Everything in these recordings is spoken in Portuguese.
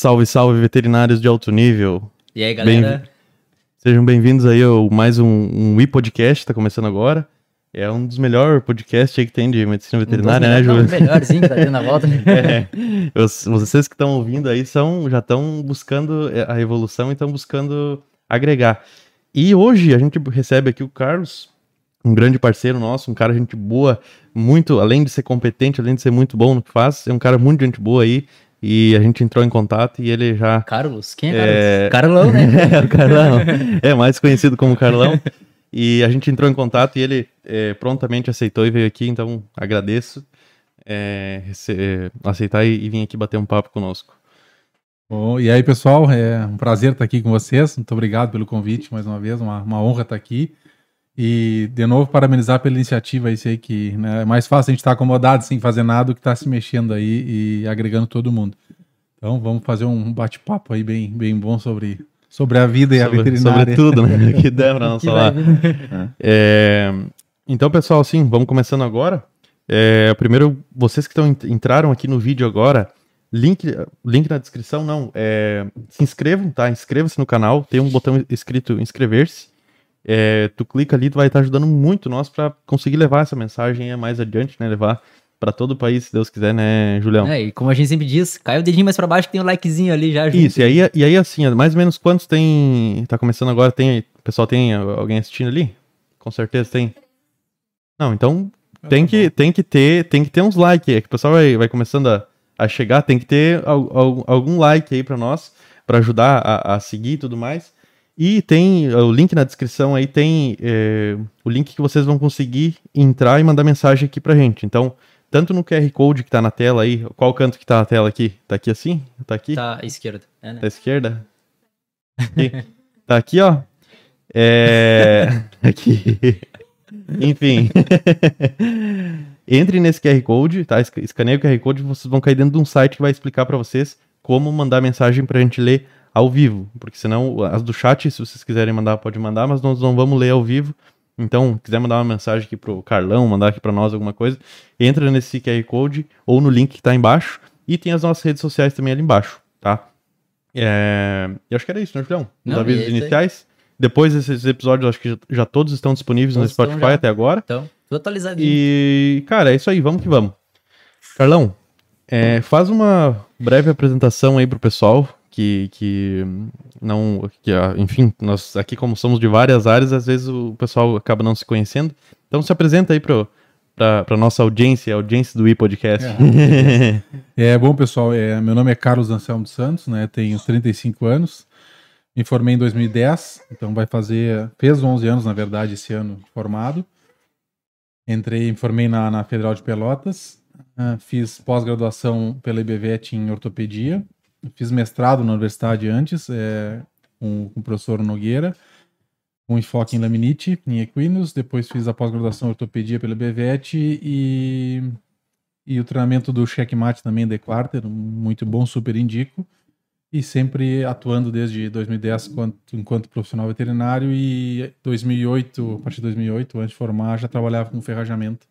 Salve, salve, veterinários de alto nível. E aí, galera? Bem- Sejam bem-vindos aí ao mais um, um e-podcast, tá começando agora. É um dos melhores podcasts aí que tem de medicina veterinária, né, Um Júlio? dos melhores, sim, que tá tendo a volta. É, os- vocês que estão ouvindo aí são, já estão buscando é, a evolução e estão buscando agregar. E hoje a gente recebe aqui o Carlos, um grande parceiro nosso, um cara gente boa, muito, além de ser competente, além de ser muito bom no que faz, é um cara muito gente boa aí. E a gente entrou em contato e ele já Carlos? Quem é É. Carlos? Carlão, né? é, o Carlão. É mais conhecido como Carlão. E a gente entrou em contato e ele é, prontamente aceitou e veio aqui, então agradeço é, rece- é, aceitar e, e vir aqui bater um papo conosco. Bom, e aí, pessoal, é um prazer estar aqui com vocês. Muito obrigado pelo convite mais uma vez, uma, uma honra estar aqui. E, de novo, parabenizar pela iniciativa, isso aí que né, é mais fácil a gente estar acomodado sem fazer nada do que estar se mexendo aí e agregando todo mundo. Então, vamos fazer um bate-papo aí bem, bem bom sobre, sobre a vida e a sobre, veterinária. sobre tudo, né? que der pra nós falar. É, então, pessoal, sim, vamos começando agora. É, primeiro, vocês que tão, entraram aqui no vídeo agora, link, link na descrição, não. é, se inscrevam, tá? Inscreva-se no canal, tem um botão escrito inscrever-se. É, tu clica ali, tu vai estar ajudando muito nós para conseguir levar essa mensagem aí mais adiante, né? Levar para todo o país, se Deus quiser, né, Julião? É, e como a gente sempre diz, cai o dedinho mais pra baixo que tem o likezinho ali já. junto. Isso, e aí, e aí assim, mais ou menos quantos tem. Tá começando agora, tem. O pessoal tem alguém assistindo ali? Com certeza tem. Não, então tem que, tem que ter tem que ter uns likes aí, que o pessoal vai, vai começando a, a chegar, tem que ter al- al- algum like aí pra nós, pra ajudar a, a seguir e tudo mais. E tem o link na descrição aí, tem eh, o link que vocês vão conseguir entrar e mandar mensagem aqui pra gente. Então, tanto no QR Code que tá na tela aí, qual canto que tá na tela aqui? Tá aqui assim? Tá aqui? Tá à esquerda. É, né? Da esquerda? Aqui. tá aqui, ó. É. Aqui. Enfim. Entre nesse QR Code, tá? Esca- Escaneia o QR Code e vocês vão cair dentro de um site que vai explicar pra vocês como mandar mensagem pra gente ler ao vivo. Porque senão, as do chat, se vocês quiserem mandar, pode mandar, mas nós não vamos ler ao vivo. Então, quiser mandar uma mensagem aqui pro Carlão, mandar aqui pra nós alguma coisa, entra nesse QR Code ou no link que tá embaixo. E tem as nossas redes sociais também ali embaixo, tá? É... Eu acho que era isso, né, Julião? Os Não, avisos isso aí. iniciais. Depois desses episódios, acho que já, todos estão disponíveis Todos no Spotify já. até agora. Então, tudo atualizadinho. E, cara, é isso aí, vamos que vamos. Carlão, é, faz uma breve apresentação aí pro pessoal que, que não. Que, ah, enfim, nós aqui, como somos de várias áreas, às vezes o pessoal acaba não se conhecendo. Então se apresenta aí pro, pra, pra nossa audiência, audiência do e-podcast. É bom, pessoal. É, meu nome é Carlos Anselmo dos Santos, né? Tenho 35 anos. Me formei em 2010, então vai fazer. Fez 11 anos, na verdade, esse ano formado. Entrei, me formei na, na Federal de Pelotas. ah, fiz pós-graduação pela IBVET em ortopedia. Fiz mestrado na universidade antes, é, com, com o professor Nogueira, com enfoque em laminite, em equinos. Depois fiz a pós-graduação em ortopedia pela IBVET e e o treinamento do checkmate também de quarter, muito bom, super indico. E sempre atuando desde 2010 quanto, enquanto profissional veterinário e 2008, a partir de 2008, antes de formar, já trabalhava com ferrajamento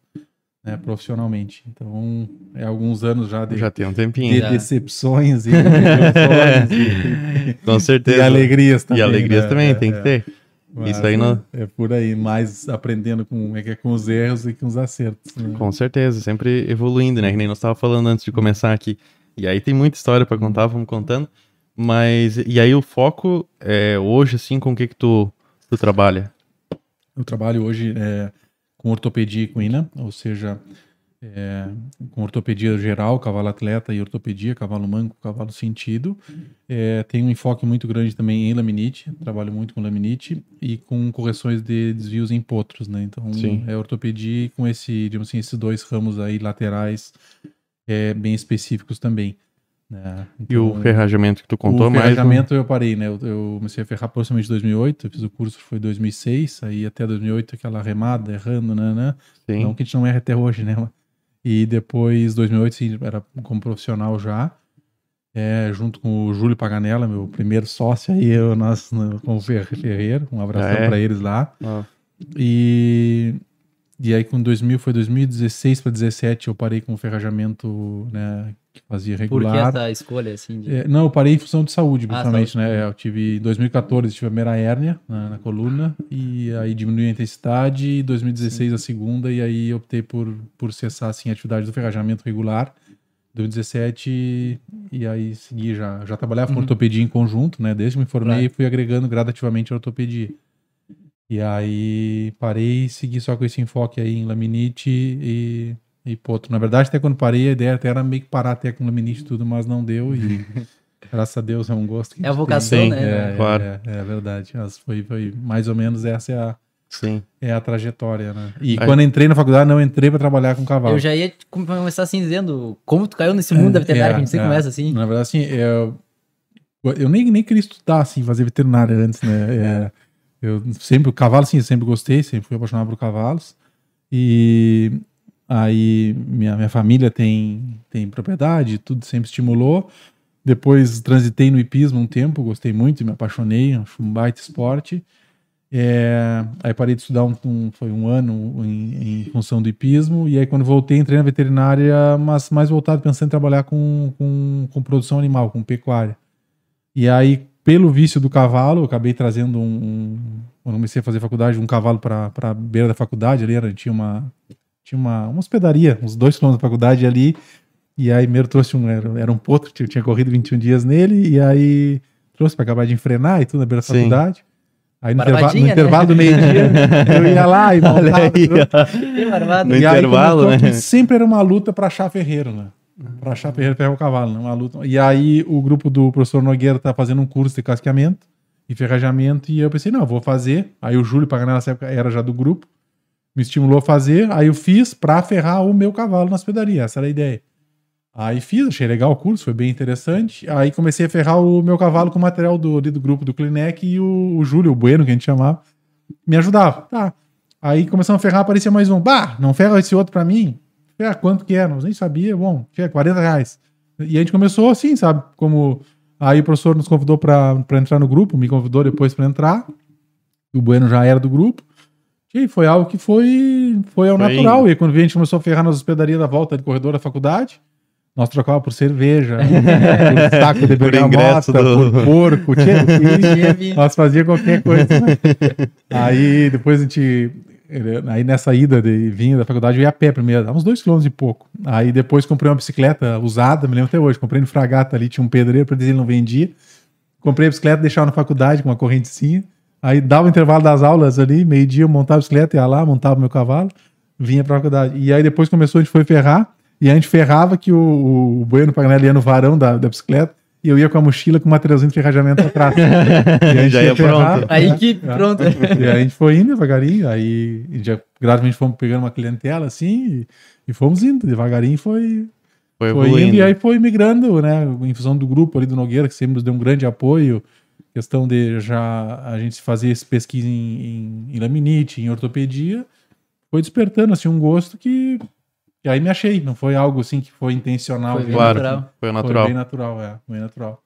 né, profissionalmente. Então, é alguns anos já de, Já tem um de tempinho. Já. decepções e, e, Com e certeza. alegrias E também. alegrias né? também, É, tem que é. ter. Mas Isso aí não- É por aí, mais aprendendo com, é que é com os erros e com os acertos. né? Com certeza, sempre evoluindo, né? Que nem nós estávamos falando antes de começar aqui. E aí tem muita história para contar, vamos contando. Mas, e aí o foco é hoje, assim, com o que que tu, tu trabalha? Eu trabalho hoje é, com ortopedia equina, ou seja, é, com ortopedia geral, cavalo atleta e ortopedia, cavalo manco, cavalo sentido. É, tem um enfoque muito grande também em laminite, trabalho muito com laminite e com correções de desvios em potros, né? Então Sim. é ortopedia com esse, digamos assim, esses dois ramos aí laterais é, bem específicos também. Né? E o Então, ferrajamento que tu contou o mais? um- ferrajamento eu parei, né? Eu, eu comecei a ferrar aproximadamente em 2008, eu fiz o curso foi em 2006, aí até 2008 aquela remada, errando, né? né? Sim. Não que a gente não erra até hoje, né? E depois, 2008, sim, era como profissional já, é, junto com o Júlio Paganella, meu primeiro sócio aí, eu, nós, no- com o Fer- Ferreiro, um abração Ah, é? pra eles lá. Ó, E, E aí com 2000, foi 2016 para 17 eu parei com o ferrajamento, né, que fazia Por que regular. essa escolha, assim? de- É, não, eu parei em função de saúde, Ah, principalmente, saúde. né? Eu tive em 2014 tive a primeira hérnia na, na coluna e aí diminuiu a intensidade, e 2016 a segunda e aí optei por, por cessar assim a atividade do ferrajamento regular. 2017 e aí segui já já trabalhava com ortopedia em conjunto, né? Desde que me formei Uhum. Claro. fui agregando gradativamente a ortopedia. E aí parei e segui só com esse enfoque aí em laminite e e ponto. Na verdade, até quando parei, a ideia até era meio que parar até com laminite e tudo, mas não deu e graças a Deus é um gosto que É a gente tem. vocação, Sim, né? É, Claro. é, é, é verdade. Mas foi, foi mais ou menos essa é a, Sim. é a trajetória, né? E Aí- quando entrei na faculdade, não entrei para trabalhar com cavalo. Eu já ia começar assim dizendo como tu caiu nesse mundo da veterinária, É, que a gente sempre é. começa assim. Na verdade, assim, eu, eu nem, nem queria estudar, assim, fazer veterinária antes, né? Eu sempre, o cavalo, assim, eu sempre gostei, sempre fui apaixonado por cavalos. E aí, minha, minha família tem, tem propriedade, tudo sempre estimulou. Depois transitei no hipismo um tempo, gostei muito, me apaixonei, acho um baita esporte. É, aí parei de estudar um, um- foi um ano em, em função do hipismo, e aí quando voltei entrei na veterinária, mas mais voltado pensando em trabalhar com, com, com produção animal, com pecuária. E aí, pelo vício do cavalo, eu acabei trazendo um, um quando comecei a fazer faculdade, um cavalo para a beira da faculdade ali, era, tinha uma tinha uma, uma hospedaria, uns dois quilômetros da faculdade ali, e aí primeiro trouxe um, era, era um potro, que eu tinha corrido 21 dias nele, e aí trouxe para acabar de enfrenar e tudo na beira da Sim. faculdade. Aí no, interva no né? intervalo do meio-dia, eu ia lá e montava, aí. No E aí intervalo, começou né? Sempre era uma luta para achar ferreiro, né? Para achar ferreiro ferrar o cavalo, né? Uma luta. E aí o grupo do professor Nogueira tá fazendo um curso de casqueamento e ferrajamento e eu pensei, não, vou fazer. Aí o Júlio Paganá nessa época era já do grupo, me estimulou a fazer, aí eu fiz para ferrar o meu cavalo na hospedaria, essa era a ideia. Aí fiz, achei legal o curso, foi bem interessante. Aí comecei a ferrar o meu cavalo com o material do, do grupo do Clinec e o, o Júlio, o Bueno, que a gente chamava, me ajudava. Tá. Aí começamos a ferrar, aparecia mais um. Bah, não ferra esse outro pra mim? Ferra quanto que é? Não nem sabia. Bom, tinha 40 reais. E a gente começou assim, sabe? Como. Aí o professor nos convidou pra pra entrar no grupo, me convidou depois pra entrar. O Bueno já era do grupo. E foi algo que foi, foi ao Foi natural. indo. E quando a gente começou a ferrar nas hospedarias da volta do corredor da faculdade, nós trocávamos por cerveja, por saco de bergamota, ingresso do- por porco, tinha, Tinha vi- nós fazia qualquer coisa. né? aí depois a gente. Aí nessa ida de vinha da faculdade, eu ia a pé primeiro, dava uns dois quilômetros e pouco. Aí depois comprei uma bicicleta usada, me lembro até hoje. Comprei no Fragata ali, tinha um pedreiro, para dizer ele não vendia. Comprei a bicicleta, deixava na faculdade com uma correntezinha. Aí dava o intervalo das aulas ali, meio-dia, eu montava a bicicleta, ia lá, montava meu cavalo, vinha pra faculdade. E aí depois começou, a gente foi ferrar, e a gente ferrava que o, o Bueno Paganelli ia no varão da, da bicicleta, e eu ia com a mochila com o materialzinho de ferrajamento atrás. E a gente Já ia pronto. Aí que É. pronto. E aí a gente foi indo devagarinho, aí já gradualmente fomos pegando uma clientela assim, e, e fomos indo, devagarinho foi, Foi foi evoluindo. indo, e aí foi migrando, né, em função do grupo ali do Nogueira, que sempre nos deu um grande apoio, questão de já a gente fazer esse pesquisa em, em, em laminite, em ortopedia, foi despertando assim um gosto que, que aí me achei, não foi algo assim que foi intencional. Foi bem Claro, natural. foi Foi natural. bem natural, é, bem natural.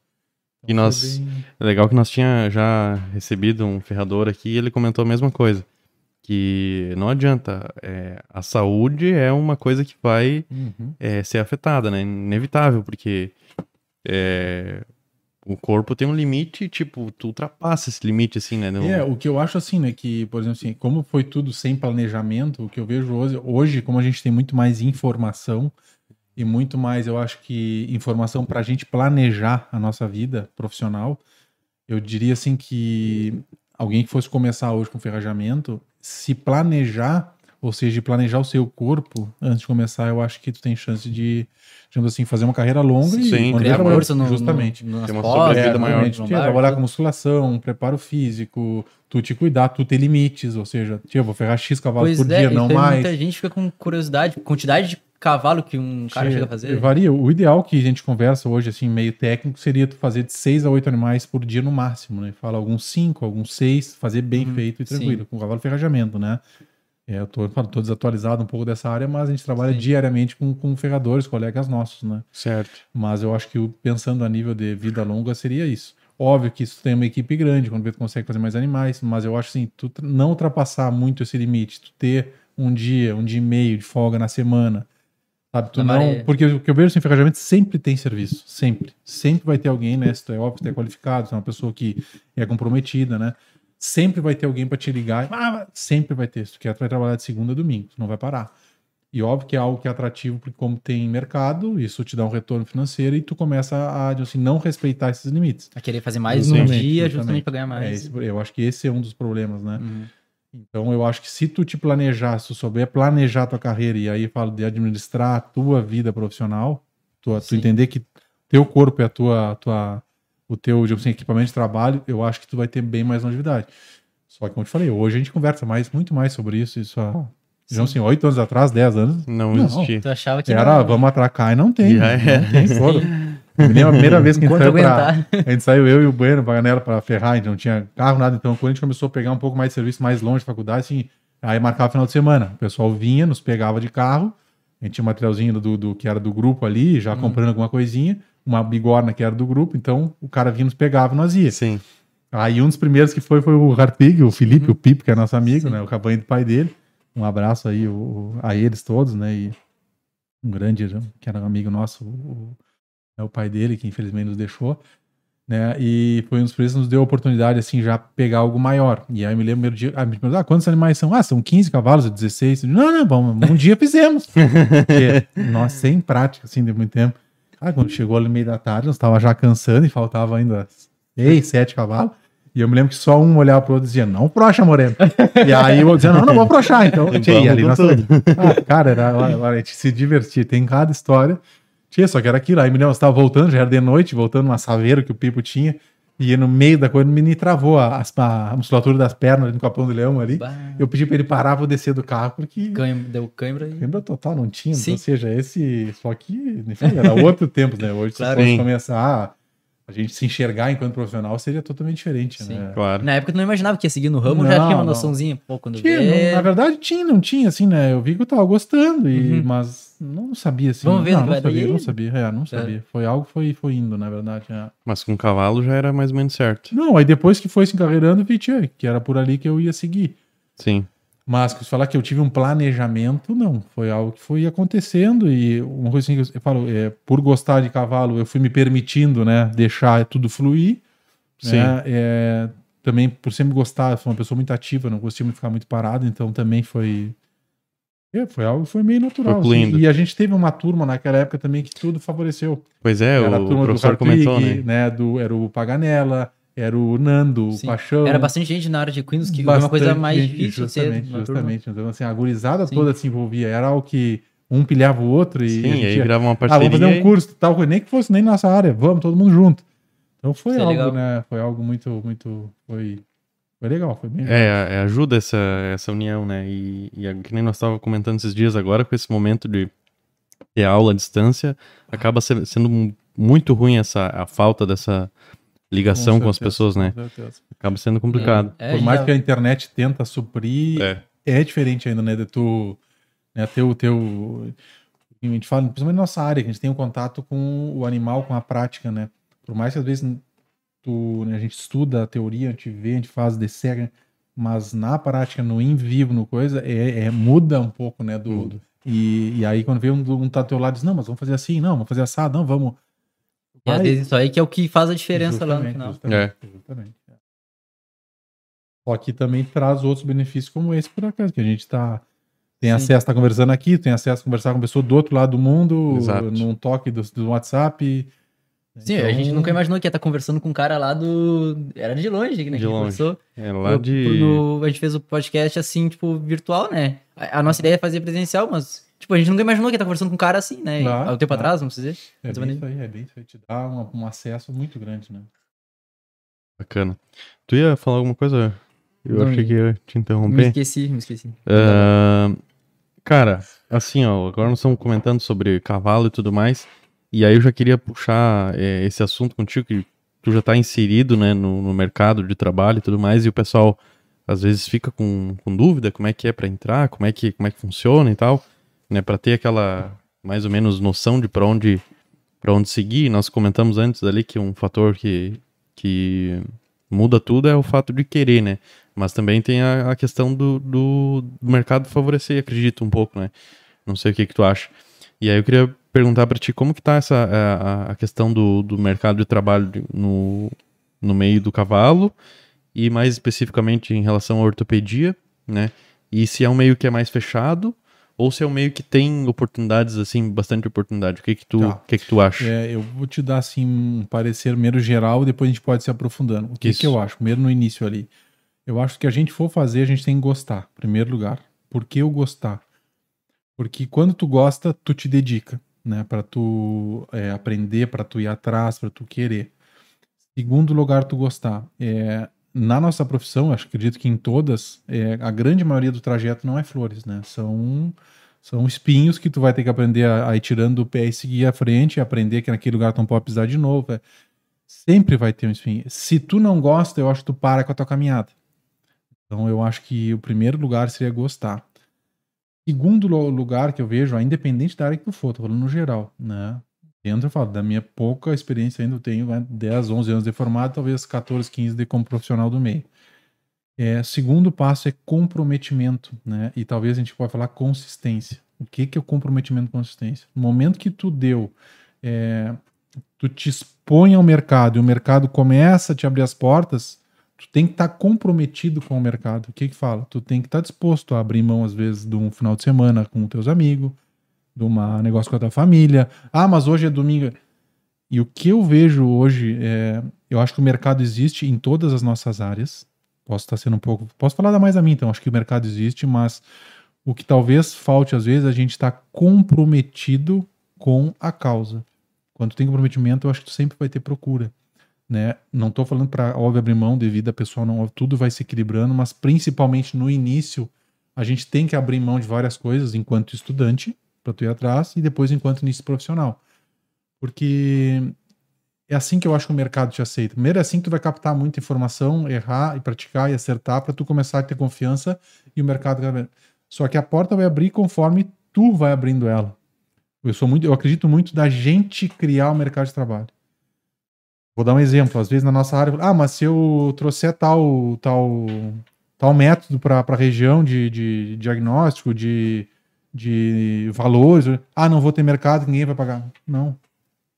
E foi nós- bem- É legal que nós tinha já recebido um ferrador aqui e ele comentou a mesma coisa. Que não adianta. é, a saúde é uma coisa que vai Uhum. é, ser afetada, né? Inevitável, porque é, o corpo tem um limite, tipo, tu ultrapassa esse limite, assim, né? É, o que eu acho assim, né, que, por exemplo, assim, como foi tudo sem planejamento, o que eu vejo hoje, hoje como a gente tem muito mais informação e muito mais, eu acho que informação para a gente planejar a nossa vida profissional, eu diria assim que alguém que fosse começar hoje com ferrajamento, se planejar, ou seja, planejar o seu corpo antes de começar, eu acho que tu tem chance de, digamos assim, fazer uma carreira longa e Sim, quando Criar força no, justamente. no, Tem uma sobrevida no maior. Tia, trabalhar com musculação, preparo físico, tu te cuidar, tu ter limites, ou seja, tia, eu vou ferrar X cavalos Pois por é, dia, e não mais. muita gente fica com curiosidade, quantidade de cavalo que um cara Tia, chega a fazer. Varia. O ideal que a gente conversa hoje, assim, meio técnico, seria tu fazer de 6 a 8 animais por dia no máximo, né? Fala alguns 5, alguns 6, fazer bem Uhum, feito e sim. tranquilo, com cavalo ferrajamento, né? É, eu tô, tô desatualizado um pouco dessa área, mas a gente trabalha Sim. diariamente com, com ferradores, colegas nossos, né? Certo. Mas eu acho que pensando a nível de vida longa seria isso. Óbvio que isso tem uma equipe grande, quando tu consegue fazer mais animais, mas eu acho assim, tu não ultrapassar muito esse limite, tu ter um dia, um dia e meio de folga na semana. Sabe, tu Na não. Porque o que eu vejo assim, ferrajamento sempre tem serviço. Sempre. Sempre vai ter alguém, né? Se tu é óbvio, tu é qualificado, se é uma pessoa que é comprometida, né? Sempre vai ter alguém para te ligar. Ah, sempre vai ter. Se tu quer, tu vai trabalhar de segunda a domingo, tu não vai parar. E óbvio que é algo que é atrativo, porque como tem mercado, isso te dá um retorno financeiro e tu começa a, assim, não respeitar esses limites. A querer fazer mais num Justamente, dia, justamente. justamente pra ganhar É, mais. esse- eu acho que esse é um dos problemas, né? Uhum. Então eu acho que se tu te planejar, se tu souber planejar tua carreira e aí falo de administrar a tua vida profissional, tu, tu entender que teu corpo é a tua, tua o teu assim, equipamento de trabalho, eu acho que tu vai ter bem mais longevidade. Só que como eu te falei, hoje a gente conversa mais, muito mais sobre isso, isso há, digamos assim, oito anos atrás, dez anos, Não, Não. existia. Tu achava que era, não. vamos atracar e não tem. Já não era. tem. Me lembro a primeira vez que a gente saiu pra, a gente saiu eu e o Bueno pra Ganela pra ferrar, a gente não tinha carro, nada. Então, quando a gente começou a pegar um pouco mais de serviço mais longe da faculdade, assim, aí marcava final de semana. O pessoal vinha, nos pegava de carro, a gente tinha um materialzinho do, do que era do grupo ali, já comprando alguma coisinha, uma bigorna que era do grupo, então o cara vinha, nos pegava e nós ia. Sim. Aí um dos primeiros que foi foi o Harpig, o Felipe, o Pipo, que é nosso amigo, né? O cabanho do pai dele. Um abraço aí o- a eles todos, né? E um grande, que era um amigo nosso, o, o- é o pai dele, que infelizmente nos deixou. Né? E foi um dos primeiros que nos deu a oportunidade, assim, já pegar algo maior. E aí eu me lembro, primeiro dia, ah, me perguntaram, ah, quantos animais são? Ah, são 15 cavalos, 16. Eu digo, Não, não, bom, um dia fizemos. Porque, nossa, sem prática, assim, de muito tempo. Ah, quando chegou ali no meio da tarde, nós estava já cansando e faltava ainda seis, sete cavalos. E eu me lembro que só um olhava pro outro e dizia, não procha, Moreno. e aí eu dizia, não, não vou prochar. Então, e ali nós... ah, cara, era, a gente se divertia. Tem cada história. Tinha, só que era aquilo. Aí me lembro, eu estava voltando, já era de noite, voltando uma saveira que o Pipo tinha. E no meio da coisa, me travou a, as- a musculatura das pernas ali no Capão do Leão ali. Bah, Eu pedi pra ele parar pra eu descer do carro, porque cãibra- deu cãibra lembra total, não tinha. Sim. Ou seja, esse. Só que, enfim, era outro tempo, né? Hoje, Claro. se fosse começar a gente se enxergar enquanto profissional, seria totalmente diferente, Sim. né? Claro. Na época tu não imaginava que ia seguir no ramo, já Não, tinha uma não. noçãozinha, pô, quando Tinha, vê. não- na verdade tinha, não tinha, assim, né? Eu vi que eu tava gostando, e, Uhum. mas não sabia, assim. Vamos ver não, não sabia, não sabia, é, não sabia. Foi algo que foi, foi indo, na verdade. é. Mas com cavalo já era mais ou menos certo. Não, aí depois que foi se encarreirando, eu vi tchê, que era por ali que eu ia seguir. Sim. Mas se falar que eu tive um planejamento, não. Foi algo que foi acontecendo e uma coisa assim que eu falo, é, por gostar de cavalo, eu fui me permitindo, né, deixar tudo fluir. Sim. né, é, também por sempre gostar, eu sou uma pessoa muito ativa, não gostei de ficar muito parado, então também foi é, foi algo que foi meio natural. Foi assim. E a gente teve uma turma naquela época também que tudo favoreceu. Pois é, era a o turma professor do comentou, Hartwig, né? Do, era o Paganella, era o Nando, o Sim. Paixão. Era bastante gente na área de Queens, que era uma coisa mais gente, difícil de ser. Justamente, justamente. Então, assim, a gurizada Sim. toda se envolvia. Era algo que um pilhava o outro e. Sim, a gente aí ia, virava uma ah, parceria. vamos fazer um curso, tal coisa, nem que fosse nem nossa área, vamos, todo mundo junto. Então foi Isso é algo, legal. né? Foi algo muito, muito. Foi, foi legal, foi bem. É, é, ajuda essa, essa união, né? E, e é que nem nós estávamos comentando esses dias agora, com esse momento de ter aula à distância, acaba se- sendo mu- muito ruim essa, a falta dessa ligação com, as certeza, pessoas, né? com. Acaba sendo complicado. É, Por já- mais que a internet tenta suprir, É. é diferente ainda, né? De tu. Né, ter o teu. A gente fala, principalmente na nossa área, que a gente tem um contato com o animal, com a prática, né? Por mais que às vezes tu, né, a gente estuda a teoria, a gente vê, a gente faz, desseca, mas na prática, no em vivo, no coisa, é, é- muda um pouco, né? Do, Muda. e, e aí quando vê um, um tá do teu lado, diz, não, mas vamos fazer assim, não, vamos fazer assado, não, vamos. E às vezes isso aí que é o que faz a diferença lá no Justamente, final. Justamente, justamente, é. Só que também traz outros benefícios como esse, por acaso, que a gente tá, tem Sim. acesso a estar conversando aqui, tem acesso a conversar com pessoa do outro lado do mundo, Exato. num toque do, do WhatsApp. Sim, a gente Então, nunca imaginou que ia estar conversando com um cara lá do. Era de longe, né? que a De gente longe. conversou. É lá de. no- a gente fez o podcast assim, tipo, virtual, né? A, a nossa ideia é fazer presencial, mas, tipo, a gente nunca imaginou que ia estar conversando com um cara assim, né? Claro, Há um tempo claro. atrás, vamos dizer. É bem menos. isso aí, é bem isso aí. Te dá uma- um acesso muito grande, né? Bacana. Tu ia falar alguma coisa? Eu Não achei que ia te Me interromper. esqueci, me esqueci. Ah, cara, assim, ó, agora nós estamos comentando sobre cavalo e tudo mais, e aí eu já queria puxar é, esse assunto contigo, que tu já tá inserido, né, no, no mercado de trabalho e tudo mais, e o pessoal às vezes fica com, com dúvida como é que é para entrar, como é que, como é que funciona e tal, né, para ter aquela mais ou menos noção de para onde para onde seguir. Nós comentamos antes ali que um fator que que muda tudo é o fato de querer, né? Mas também tem a, a questão do, do, do mercado favorecer, acredito um pouco, né? Não sei o que que tu acha. E aí eu queria perguntar para ti como que tá essa a, a questão do, do mercado de trabalho no, no meio do cavalo e mais especificamente em relação à ortopedia, né? E se é um meio que é mais fechado ou se é um meio que tem oportunidades assim, bastante oportunidade. O que que tu, Tá. que que tu acha? É, eu vou te dar assim um parecer primeiro geral e depois a gente pode se aprofundando. O que, Isso. que eu acho? Primeiro no início ali. Eu acho que a gente for fazer, a gente tem que gostar, em primeiro lugar. Por que eu gostar? Porque quando tu gosta, tu te dedica, né? Para tu é, aprender, para tu ir atrás, para tu querer. Segundo lugar, tu gostar. É, na nossa profissão, acho que acredito que em todas, é, a grande maioria do trajeto não é flores, né? São são espinhos que tu vai ter que aprender a, a ir tirando do pé e seguir à frente, e aprender que naquele lugar tu não pode pisar de novo. é. Sempre vai ter um espinho. Se tu não gosta, eu acho que tu para com a tua caminhada. Então eu acho que o primeiro lugar seria gostar. Segundo lu- lugar que eu vejo, independente da área que tu for, tô falando no geral, né? Dentro, eu falo, da minha pouca experiência ainda, eu tenho né, 10, 11 anos de formado, talvez 14, 15 de como profissional do meio. É, segundo passo é comprometimento, né? E talvez a gente pode falar consistência. O que, que é o comprometimento e consistência? No momento que tu deu, é, tu te expõe ao mercado e o mercado começa a te abrir as portas, tu tem que estar comprometido com o mercado. O que que fala? Tu tem que estar disposto a abrir mão, às vezes, de um final de semana com teus amigos, de um negócio com a tua família. Ah, mas hoje é domingo. E o que eu vejo hoje é. Eu acho que o mercado existe em todas as nossas áreas. Posso estar sendo um pouco. Posso falar mais a mim, então. Acho que o mercado existe, mas o que talvez falte, às vezes, a gente estar comprometido com a causa. Quando tem comprometimento, eu acho que tu sempre vai ter procura. Né? Não estou falando para óbvio abrir mão devido a pessoal, não, tudo vai se equilibrando, mas principalmente no início, a gente tem que abrir mão de várias coisas enquanto estudante, para tu ir atrás, e depois enquanto início profissional. Porque é assim que eu acho que o mercado te aceita. Primeiro é assim que tu vai captar muita informação, errar e praticar e acertar para tu começar a ter confiança e o mercado vai- só que a porta vai abrir conforme tu vai abrindo ela. Eu sou muito, eu acredito muito da gente criar o mercado de trabalho. Vou dar um exemplo, às vezes na nossa área, ah, mas se eu trouxer tal tal tal método para a região de, de diagnóstico, de, de valores, ah, não vou ter mercado, ninguém vai pagar. Não.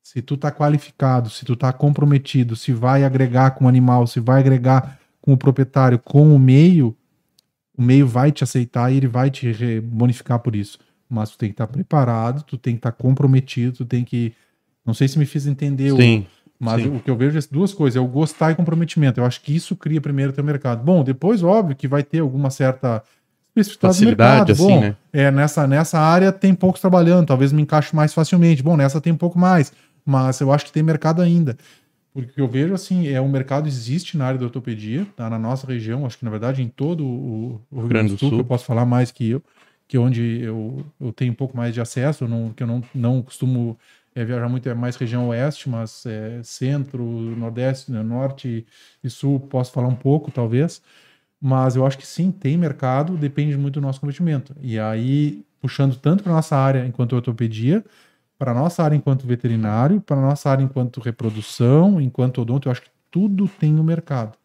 Se tu tá qualificado, se tu tá comprometido, se vai agregar com o animal, se vai agregar com o proprietário, com o meio, o meio vai te aceitar e ele vai te bonificar por isso. Mas tu tem que estar preparado, tu tem que estar comprometido, tu tem que. Não sei se me fiz entender o, Sim. mas Sim. o que eu vejo é duas coisas: é o gostar e comprometimento. Eu acho que isso cria primeiro teu mercado. Bom, depois, óbvio, que vai ter alguma certa do Facilidade, mercado. assim, Bom, né? é, nessa, nessa área tem poucos trabalhando, talvez me encaixe mais facilmente. Bom, nessa tem um pouco mais, mas eu acho que tem mercado ainda. Porque eu vejo, assim, é o mercado existe na área da ortopedia, tá? na nossa região, acho que na verdade em todo o, o Rio Grande do Sul, que eu posso falar mais que eu, que é onde eu, eu tenho um pouco mais de acesso, não, que eu não, não costumo é, viajar muito, é mais região oeste, mas é, centro, nordeste, né, norte e sul, posso falar um pouco, talvez. Mas eu acho que sim, tem mercado, depende muito do nosso comprometimento. E aí, puxando tanto para nossa área enquanto ortopedia, para nossa área enquanto veterinário, para nossa área enquanto reprodução, enquanto odonto, eu acho que tudo tem no mercado.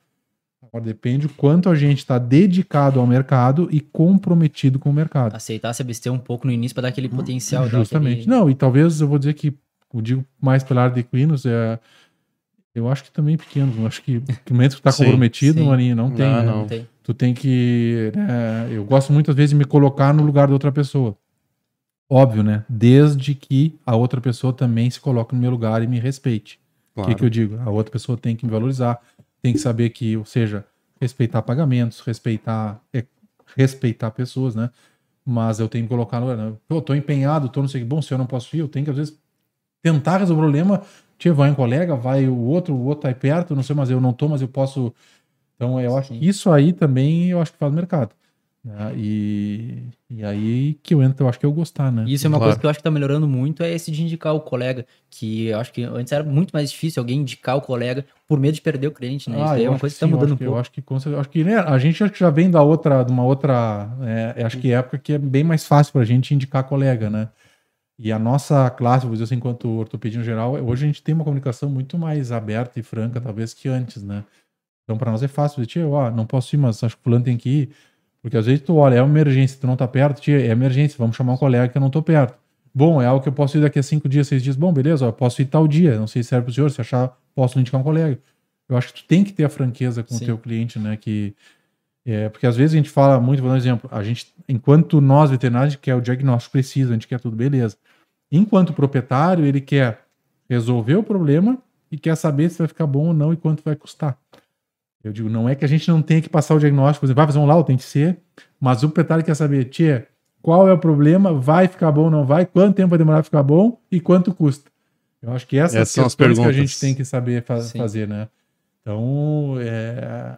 Agora depende o quanto a gente está dedicado ao mercado e comprometido com o mercado. Aceitar se abster um pouco no início para dar aquele potencial. dar Justamente. aquele- Não, e talvez eu vou dizer que, eu digo mais pela área de equinos, é, eu acho que também pequeno. Eu acho que no momento que tá Sim, comprometido, sim. maninho, não tem. Não, né? não. tem. Tu tem que. né, eu gosto muitas vezes de me colocar no lugar da outra pessoa. Óbvio, né? Desde que a outra pessoa também se coloque no meu lugar e me respeite. O Claro. que, que eu digo? A outra pessoa tem que me valorizar, tem que saber que, ou seja, respeitar pagamentos, respeitar, é, respeitar pessoas, né? Mas eu tenho que colocar no. né? Eu tô empenhado, tô não sei o que. Bom, se eu não posso ir, eu tenho que, às vezes, tentar resolver o problema. Tia, vai um colega, vai o outro, o outro tá aí perto, não sei, mas eu não tô, mas eu posso. Então, eu acho Sim. que isso aí também eu acho que faz mercado. né? E, e aí que eu entro, eu acho que eu gostar, né? Isso é uma Claro. coisa que eu acho que tá melhorando muito, é esse de indicar o colega. Que eu acho que antes era muito mais difícil alguém indicar o colega por medo de perder o cliente, né? Isso Ah, aí é uma acho coisa que que tá mudando acho um que- pouco. Eu acho que, acho que né, a gente acho que já vem da outra, de uma outra, é, acho que época que é bem mais fácil pra gente indicar colega, né? E a nossa classe, vou dizer assim, enquanto ortopedia em geral, hoje a gente tem uma comunicação muito mais aberta e franca, talvez, que antes, né? Então, para nós é fácil dizer, tia, ó, não posso ir, mas acho que o fulano tem que ir. Porque às vezes tu olha, é uma emergência, tu não tá perto, tia, é emergência, vamos chamar um colega que eu não tô perto. Bom, é algo que eu posso ir daqui a cinco dias, seis dias. Bom, beleza, ó, eu posso ir tal dia, não sei se serve pro senhor, se achar, posso indicar um colega. Eu acho que tu tem que ter a franqueza com Sim. o teu cliente, né? Que, é, porque às vezes a gente fala muito, vou dar um exemplo, a gente, enquanto nós veterinários, a gente quer o diagnóstico preciso, a gente quer tudo, beleza. Enquanto proprietário, ele quer resolver o problema e quer saber se vai ficar bom ou não e quanto vai custar. Eu digo, não é que a gente não tenha que passar o diagnóstico, por exemplo, vai fazer um laudo, tem que ser, mas o proprietário quer saber, tia, qual é o problema, vai ficar bom ou não vai, quanto tempo vai demorar pra ficar bom e quanto custa. Eu acho que essas, Essas são as questões que a perguntas. gente tem que saber fa- Sim. fazer, né? Então, é,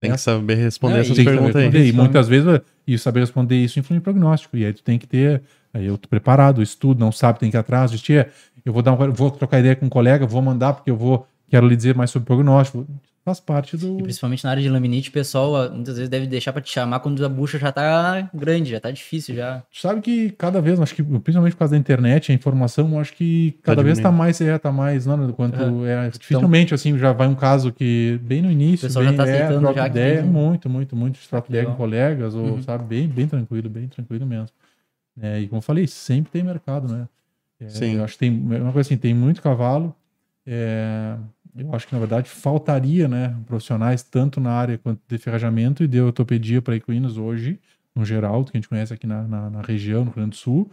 Tem que saber responder Não, essas e- tem que saber perguntas aí. responder. E muitas vezes, e saber responder isso influi no prognóstico. E aí tu tem que ter, aí eu tô preparado, estudo, não sabe, tem que ir atrás, diz, tia, eu vou dar um, vou trocar ideia com um colega, vou mandar porque eu vou, quero lhe dizer mais sobre prognóstico. Faz parte do... E principalmente na área de laminite, o pessoal ah, muitas vezes deve deixar pra te chamar quando a bucha já tá grande, já tá difícil já. Tu sabe que cada vez, acho que principalmente por causa da internet, a informação, acho que cada vez tá mais, é, tá mais, não, quanto Aham. é, dificilmente, assim, já vai um caso que bem no início, O pessoal já bem, tá é, aceitando troca já que ideia, tem muito, muito, muito, troca ideia com colegas, ou, Uhum. sabe, bem, bem tranquilo, bem tranquilo mesmo. É, e como eu falei, sempre tem mercado, né? É, Sim. Eu acho que tem, é uma coisa assim, tem muito cavalo, é, eu acho que, na verdade, faltaria, né, profissionais tanto na área quanto de ferrajamento e de ortopedia para equinos hoje, no geral, que a gente conhece aqui na, na, na região, no Rio Grande do Sul.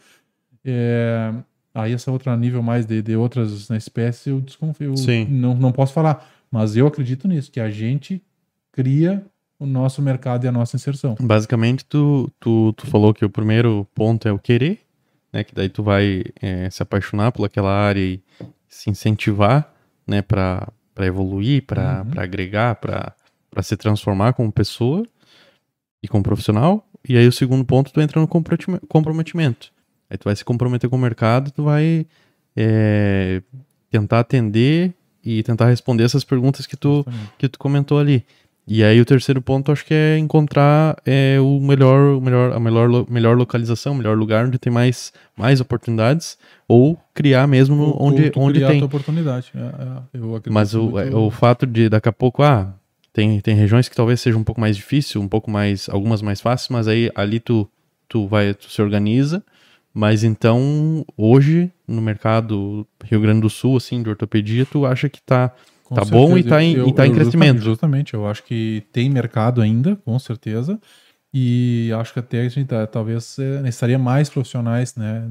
É, aí essa outra nível mais de, de outras né, espécies, eu desconfio, Sim. não, não posso falar, mas eu acredito nisso, que a gente cria o nosso mercado e a nossa inserção. Basicamente, tu, tu, tu falou que o primeiro ponto é o querer, né? Que daí tu vai é, se apaixonar por aquela área e se incentivar, né? Pra evoluir, pra, Uhum. pra agregar, pra se transformar como pessoa e como profissional. E aí o segundo ponto, tu entra no comprometi- comprometimento. Aí tu vai se comprometer com o mercado, tu vai é, tentar atender e tentar responder essas perguntas que tu, Justamente. que tu comentou ali. E aí o terceiro ponto acho que é encontrar é, o melhor, o melhor, a melhor, melhor localização, o melhor lugar onde tem mais, mais oportunidades, ou criar mesmo Ou- onde, ou onde criar tem. oportunidade. É, é, Mas o, muito- é, o fato de daqui a pouco, ah, tem, tem regiões que talvez seja um pouco mais difícil, um pouco mais, algumas mais fáceis, mas aí ali tu, tu vai, tu se organiza. Mas então, hoje, no mercado Rio Grande do Sul, assim, de ortopedia, tu acha que tá, Com tá bom e tá em- e tá em crescimento. Justamente, eu acho que tem mercado ainda, com certeza. E acho que até a gente tá- talvez é, necessitaria mais profissionais né,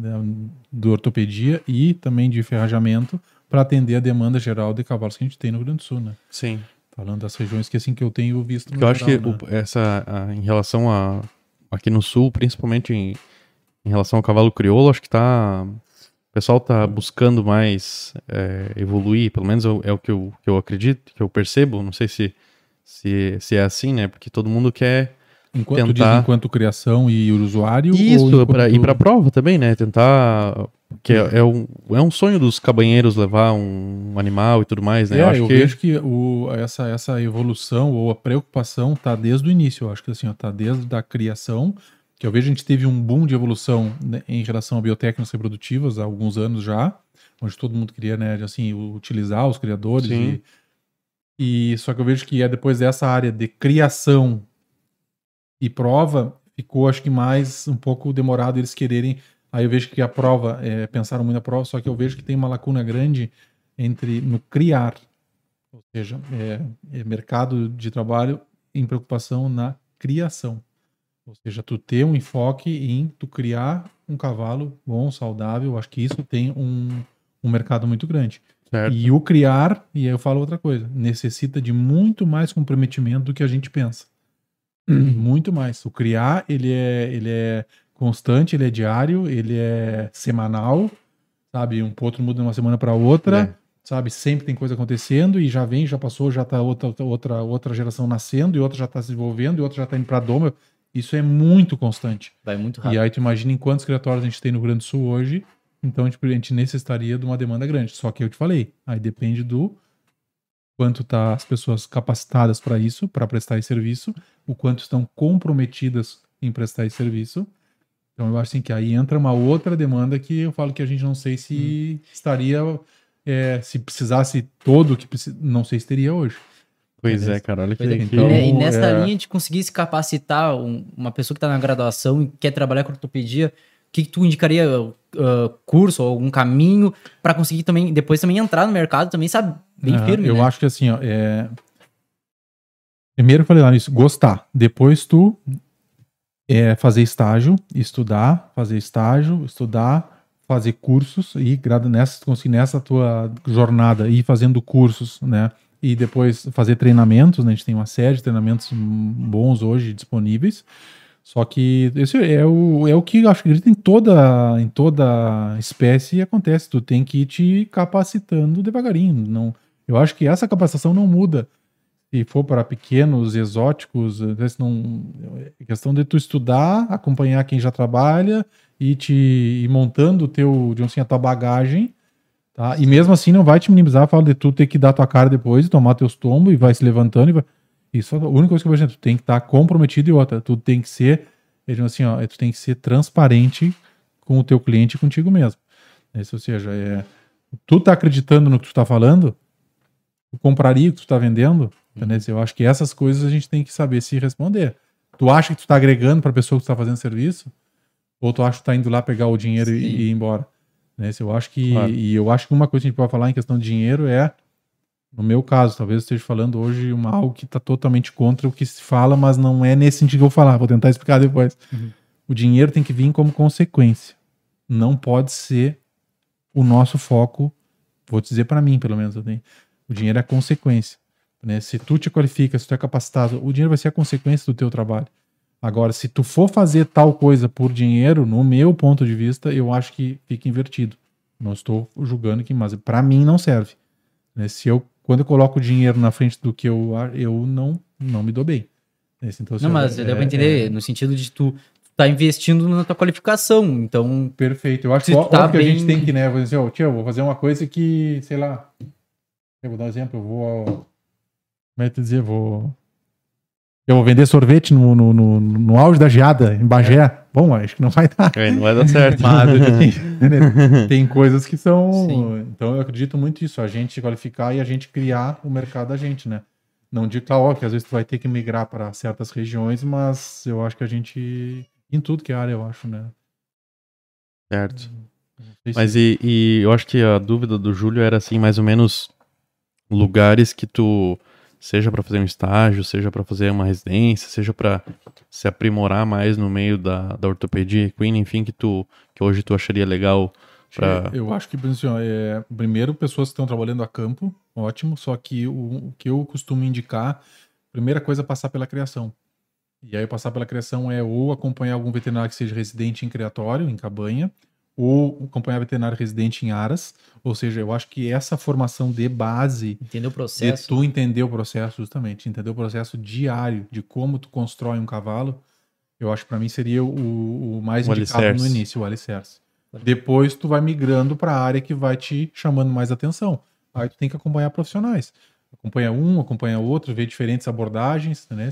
do ortopedia e também de ferrajamento para atender a demanda geral de cavalos que a gente tem no Rio Grande do Sul, né? sim, Falando das regiões que assim que eu tenho visto no Eu acho geral, que né? o- essa, a- em relação a. Aqui no sul, principalmente em, em relação ao cavalo crioulo, acho que tá. O pessoal tá buscando mais é, evoluir, pelo menos é, o- é o que eu, que eu acredito, que eu percebo. Não sei se, se, se é assim, né? Porque todo mundo quer Enquanto diz tentar- enquanto criação e usuário. isso, ou pra, enquanto- e pra prova também, né? Tentar. Que é, é, um, é um sonho dos cabanheiros levar um animal e tudo mais, né? É, eu eu, acho que. vejo que o, essa, essa evolução ou a preocupação tá desde o início. Eu acho que assim, ó, tá desde a criação, que eu vejo a gente teve um boom de evolução né, em relação a biotécnicas reprodutivas há alguns anos já, onde todo mundo queria, né, assim, utilizar os criadores. Sim. E, e só que eu vejo que é depois dessa área de criação e prova, ficou acho que mais um pouco demorado eles quererem. Aí eu vejo que a prova, é, pensaram muito na prova, só que eu vejo que tem uma lacuna grande entre no criar, ou seja, é, é mercado de trabalho em preocupação na criação. Ou seja, tu ter um enfoque em tu criar um cavalo bom, saudável, acho que isso tem um, um mercado muito grande. Certo. E o criar, e aí eu falo outra coisa, necessita de muito mais comprometimento do que a gente pensa. Muito mais. O criar, ele é, ele é constante, ele é diário, ele é semanal, sabe? Um outro muda de uma semana para outra, É. sabe? Sempre tem coisa acontecendo e já vem, já passou, já tá outra, outra, outra geração nascendo e outra já tá se desenvolvendo e outra já tá indo para doma. Isso é muito constante. Vai muito E rápido. aí tu imagina em quantos criatórios a gente tem no Rio Grande do Sul hoje, então a gente, a gente necessitaria de uma demanda grande. Só que eu te falei, aí depende do quanto tá as pessoas capacitadas para isso, para prestar esse serviço, o quanto estão comprometidas em prestar esse serviço. Então eu acho assim que aí entra uma outra demanda que eu falo que a gente não sei se estaria, é, se precisasse todo o que não sei se teria hoje. Pois Beleza. é, cara, olha que, é. que- Então, e, ne- e nessa é- linha de conseguir se capacitar, um- uma pessoa que está na graduação e quer trabalhar com ortopedia, o que, que tu indicaria uh, curso ou algum caminho para conseguir também depois também entrar no mercado também sabe bem firme, Eu né? acho que assim, ó, é... primeiro eu falei lá nisso, gostar. Depois tu é, fazer estágio, estudar, fazer estágio, estudar, fazer cursos e gradu- nessa, conseguir nessa tua jornada ir fazendo cursos, né? E depois fazer treinamentos, né? A gente tem uma série de treinamentos bons hoje disponíveis. Só que esse é o, é o que acho que em toda, em toda espécie acontece. Tu tem que ir te capacitando devagarinho. Não, eu acho que essa capacitação não muda. Se for para pequenos, exóticos, não, é questão de tu estudar, acompanhar quem já trabalha e te ir montando teu, digamos assim, a tua bagagem, tá? E mesmo assim não vai te minimizar, fala de tu ter que dar tua cara depois, tomar teus tombos e vai se levantando e vai... Isso é a única coisa que eu vejo, tu tem que estar comprometido e outra, tu tem que ser, eles dizem assim, ó, tu tem que ser transparente com o teu cliente e contigo mesmo. Isso, ou seja, é, tu tá acreditando no que tu tá falando, tu compraria o que tu tá vendendo, entendeu? Eu acho que essas coisas a gente tem que saber se responder. Tu acha que tu tá agregando pra pessoa que tu tá fazendo serviço? Ou tu acha que tu tá indo lá pegar o dinheiro e, e ir embora? Né? Eu acho que, Claro. e eu acho que uma coisa que a gente pode falar em questão de dinheiro é, no meu caso, talvez eu esteja falando hoje uma, algo que tá totalmente contra o que se fala, mas não é nesse sentido que eu vou falar, vou tentar explicar depois. Uhum. O dinheiro tem que vir como consequência. Não pode ser o nosso foco, vou dizer para mim, pelo menos, tenho. o dinheiro é consequência. Né? Se tu te qualifica, se tu é capacitado, o dinheiro vai ser a consequência do teu trabalho. Agora, se tu for fazer tal coisa por dinheiro, no meu ponto de vista, eu acho que fica invertido. Não estou julgando aqui, mas para mim não serve. Né? Se eu, quando eu coloco o dinheiro na frente do que eu, eu não, não me dou bem. Né? Então, Não, mas é- deu pra é- entender, no sentido de tu tá investindo na tua qualificação, então Perfeito. Eu acho que, ó- tá que a gente bem- tem que, né? Vou dizer, ó, tio, eu vou fazer uma coisa que, sei lá. Eu vou dar um exemplo, eu vou. Como é que eu dizer? Vou. Eu vou vender sorvete no, no, no, no auge da geada, em Bagé. Bom, acho que não vai dar. É, não vai dar certo. Mas tem, tem coisas que são. Sim. Então eu acredito muito nisso, a gente qualificar e a gente criar o mercado da gente, né? Não digo, claro, ó, que às vezes tu vai ter que migrar para certas regiões, mas eu acho que a gente. Em tudo que é área, eu acho, né? certo. Se- Mas e, e eu acho que a dúvida do Júlio era assim, mais ou menos lugares que tu seja pra fazer um estágio, seja pra fazer uma residência, seja pra se aprimorar mais no meio da, da ortopedia equina, enfim, que tu que hoje tu acharia legal pra Eu acho que, exemplo, é, primeiro, pessoas que estão trabalhando a campo, ótimo, só que o, o que eu costumo indicar, primeira coisa é passar pela criação. E aí, passar pela criação é ou acompanhar algum veterinário que seja residente em criatório, em cabanha, ou acompanhar veterinário residente em aras. Ou seja, eu acho que essa formação de base entendeu o de processo. tu entender o processo, justamente, entender o processo diário de como tu constrói um cavalo, eu acho que para mim seria o, o mais O indicado no alicerce. início, o alicerce. Depois tu vai migrando para a área que vai te chamando mais atenção. Aí tu tem que acompanhar profissionais. Acompanha um, acompanha outro, vê diferentes abordagens, né?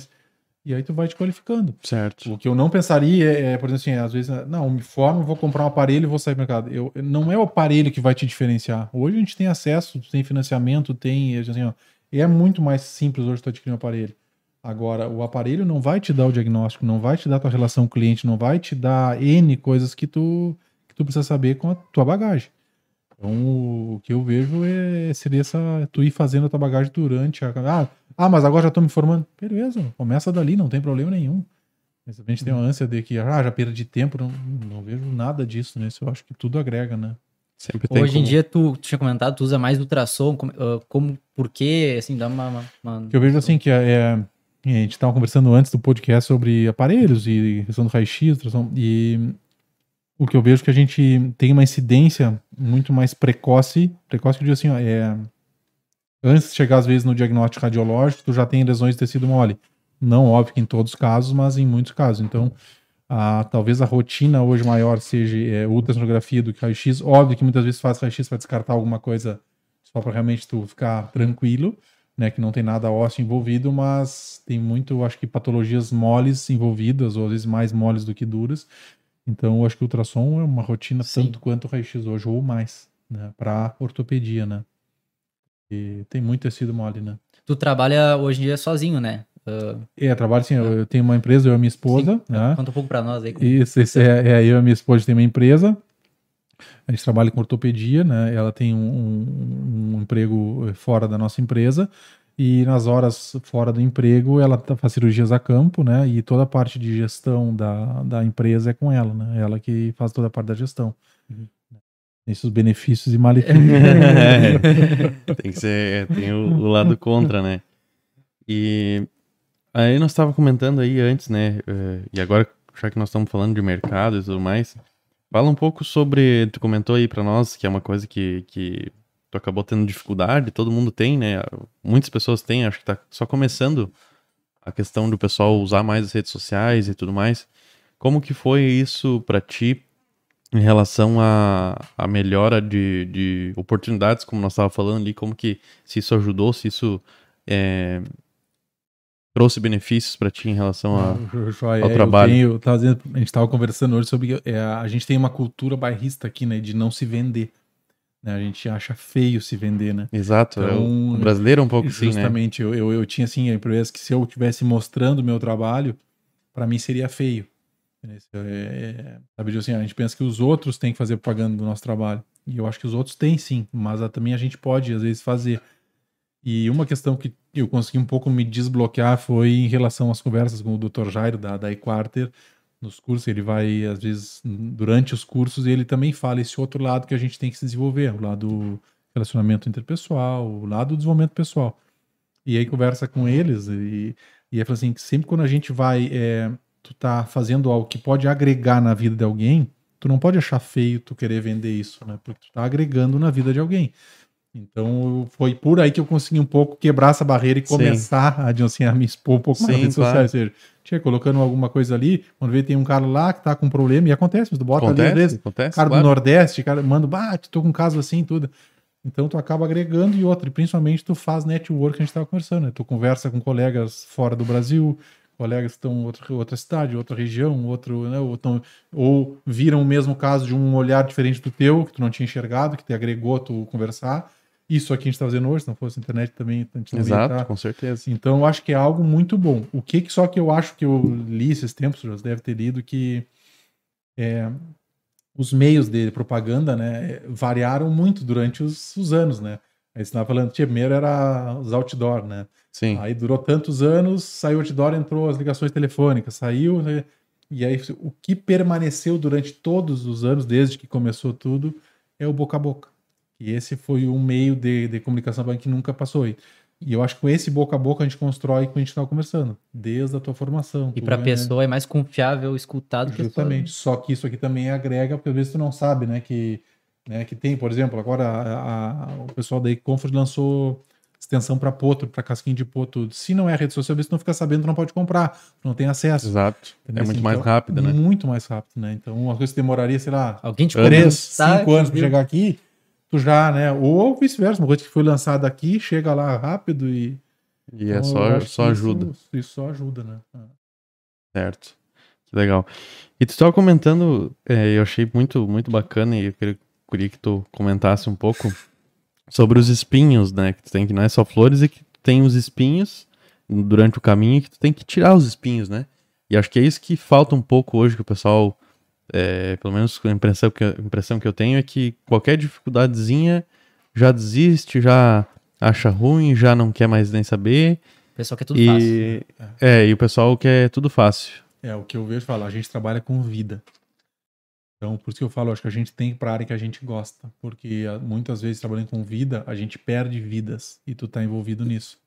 E aí tu vai te qualificando. certo. O que eu não pensaria é, é, por exemplo, assim, às vezes, não, me formo, vou comprar um aparelho e vou sair do mercado. Eu, não é o aparelho que vai te diferenciar. Hoje a gente tem acesso, tem financiamento, tem, assim, ó, é muito mais simples hoje tu adquirir um aparelho. Agora, o aparelho não vai te dar o diagnóstico, não vai te dar a tua relação cliente, não vai te dar N coisas que tu, que tu precisa saber com a tua bagagem. Então, o que eu vejo é, seria essa, tu ir fazendo a tua bagagem durante a. Ah, ah, mas agora já estou me formando. Beleza, começa dali, não tem problema nenhum. Mas a gente tem uma ânsia de que, ah, já perdi tempo, não, não vejo nada disso, né? Isso eu acho que tudo agrega, né? Sempre tem Hoje em como- dia, tu, tu tinha comentado, tu usa mais ultrassom, como, ah, como por quê, assim, dá uma... uma- uma- eu vejo assim que é, é- a gente estava conversando antes do podcast sobre aparelhos e questão do raio-x, ultrassom, e o que eu vejo é que a gente tem uma incidência muito mais precoce, precoce que eu digo assim, ó, é, antes de chegar às vezes no diagnóstico radiológico, tu já tem lesões de tecido mole. Não, óbvio que em todos os casos, mas em muitos casos. Então, a, talvez a rotina hoje maior seja é, ultrassonografia do que raio-x. Óbvio que muitas vezes faz raio-x para descartar alguma coisa só para realmente tu ficar tranquilo, né? Que não tem nada ósseo envolvido, mas tem muito, acho que, patologias moles envolvidas, ou às vezes mais moles do que duras. Então, eu acho que o ultrassom é uma rotina Sim. tanto quanto o raio-x hoje, ou mais, né? Para ortopedia, né? E tem muito tecido mole, né? Tu trabalha hoje em dia sozinho, né? Uh, É, trabalho assim, eu, eu tenho uma empresa, eu e a minha esposa, sim. né? Conta um pouco pra nós aí. como- Isso, esse é, é, eu e a minha esposa tem uma empresa. A gente trabalha com ortopedia, né? Ela tem um, um- um emprego fora da nossa empresa. E nas horas fora do emprego, ela tá- faz cirurgias a campo, né? E toda a parte de gestão da, da empresa é com ela, né? Ela que faz toda a parte da gestão. Esses benefícios e malefícios. É, tem que ser, tem o, o lado contra, né? E aí nós estava comentando aí antes, né? eh, E agora, já que nós estamos falando de mercado e tudo mais, fala um pouco sobre. Tu comentou aí pra nós que é uma coisa que, que tu acabou tendo dificuldade, todo mundo tem, né? Muitas pessoas têm, acho que tá só começando a questão do pessoal usar mais as redes sociais e tudo mais. Como que foi isso pra ti em relação à à melhora de, de oportunidades, como nós estávamos falando ali, como que se isso ajudou, se isso é, trouxe benefícios para ti em relação a. Joia, ao é, trabalho. tenho- dizendo- a gente estava conversando hoje sobre. é, a gente tem uma cultura bairrista aqui, né? De não se vender. Né, A gente acha feio se vender, né? Exato, é, Então, o brasileiro é um pouco assim, né? Justamente, eu, eu, eu tinha assim, a empresa que se eu estivesse mostrando o meu trabalho, para mim seria feio. É, é, sabe, assim, a gente pensa que os outros têm que fazer propaganda do nosso trabalho. E eu acho que os outros têm sim, mas também a gente pode, às vezes, fazer. E uma questão que eu consegui um pouco me desbloquear foi em relação às conversas com o Dr. Jairo, da, da eQuarter, nos cursos. Ele vai, às vezes, durante os cursos, ele também fala esse outro lado que a gente tem que se desenvolver, o lado relacionamento interpessoal, o lado do desenvolvimento pessoal. E aí conversa com eles e, e aí fala assim, que sempre quando a gente vai, é, tu tá fazendo algo que pode agregar na vida de alguém, tu não pode achar feio tu querer vender isso, né? Porque tu tá agregando na vida de alguém. Então foi por aí que eu consegui um pouco quebrar essa barreira e Sim. começar a, assim, a me expor um pouco mais Sim, nas redes claro. sociais. Ou seja, tinha colocando alguma coisa ali, quando vê tem um cara lá que tá com problema, e acontece, mas tu bota ali às Acontece, vezes, acontece, cara claro. do Nordeste, cara, manda, bate, tô com um caso assim e tudo. Então tu acaba agregando e outra, e principalmente tu faz network que a gente estava conversando, né? Tu conversa com colegas fora do Brasil, colegas que estão em outra, outra cidade, outra região, outro, né? Ou, tão- ou viram o mesmo caso de um olhar diferente do teu, que tu não tinha enxergado, que te agregou tu conversar. Isso aqui a gente está fazendo hoje, se não fosse a internet também, a gente não ia Exato, tá- com certeza. então eu acho que é algo muito bom. O que que só que eu acho que eu li esses tempos, você deve ter lido, que é, os meios de propaganda, né, variaram muito durante os, os anos, né? Aí você estava falando, primeiro era os outdoor, né? Sim. Aí durou tantos anos, saiu outdoor, entrou as ligações telefônicas, saiu, né? E aí o que permaneceu durante todos os anos, desde que começou tudo, é o boca a boca. E esse foi um meio de, de comunicação que nunca passou. E e eu acho que com esse boca a boca a gente constrói o que a gente estava conversando, desde a tua formação. E tu, pra né? pessoa é mais confiável escutar do que Justamente. Só que isso aqui também agrega, porque às vezes tu não sabe, né? Que, né, que tem, por exemplo, agora a- a- o pessoal da Comfort lançou extensão para potro, para casquinho de potro. Se não é rede social, às vezes tu não fica sabendo, tu não pode comprar, tu não tem acesso. Exato. Entendeu? É muito Então, mais rápido, né? Muito mais rápido, né? Então, uma coisa que demoraria, sei lá, Alguém te três, cinco anos para chegar aqui, já, né? Ou vice-versa, uma coisa que foi lançada aqui, chega lá rápido e. E é Então, eu só, só ajuda. Isso, isso só ajuda, né? Ah. Certo. Que legal. E tu estava comentando, é, eu achei muito, muito bacana e eu queria, queria que tu comentasse um pouco sobre os espinhos, né? Que tu tem que não é só flores e que tu tem os espinhos durante o caminho e que tu tem que tirar os espinhos, né? E acho que é isso que falta um pouco hoje que o pessoal, é, pelo menos a impressão, que, a impressão que eu tenho é que qualquer dificuldadezinha já desiste, já acha ruim, já não quer mais nem saber. O pessoal quer tudo fácil. e, é, e o pessoal quer tudo fácil. É, o que eu vejo falar, a gente trabalha com vida. Então, por isso que eu falo, acho que a gente tem que ir pra área que a gente gosta. Porque ah, muitas vezes, trabalhando com vida, a gente perde vidas e tu tá envolvido nisso.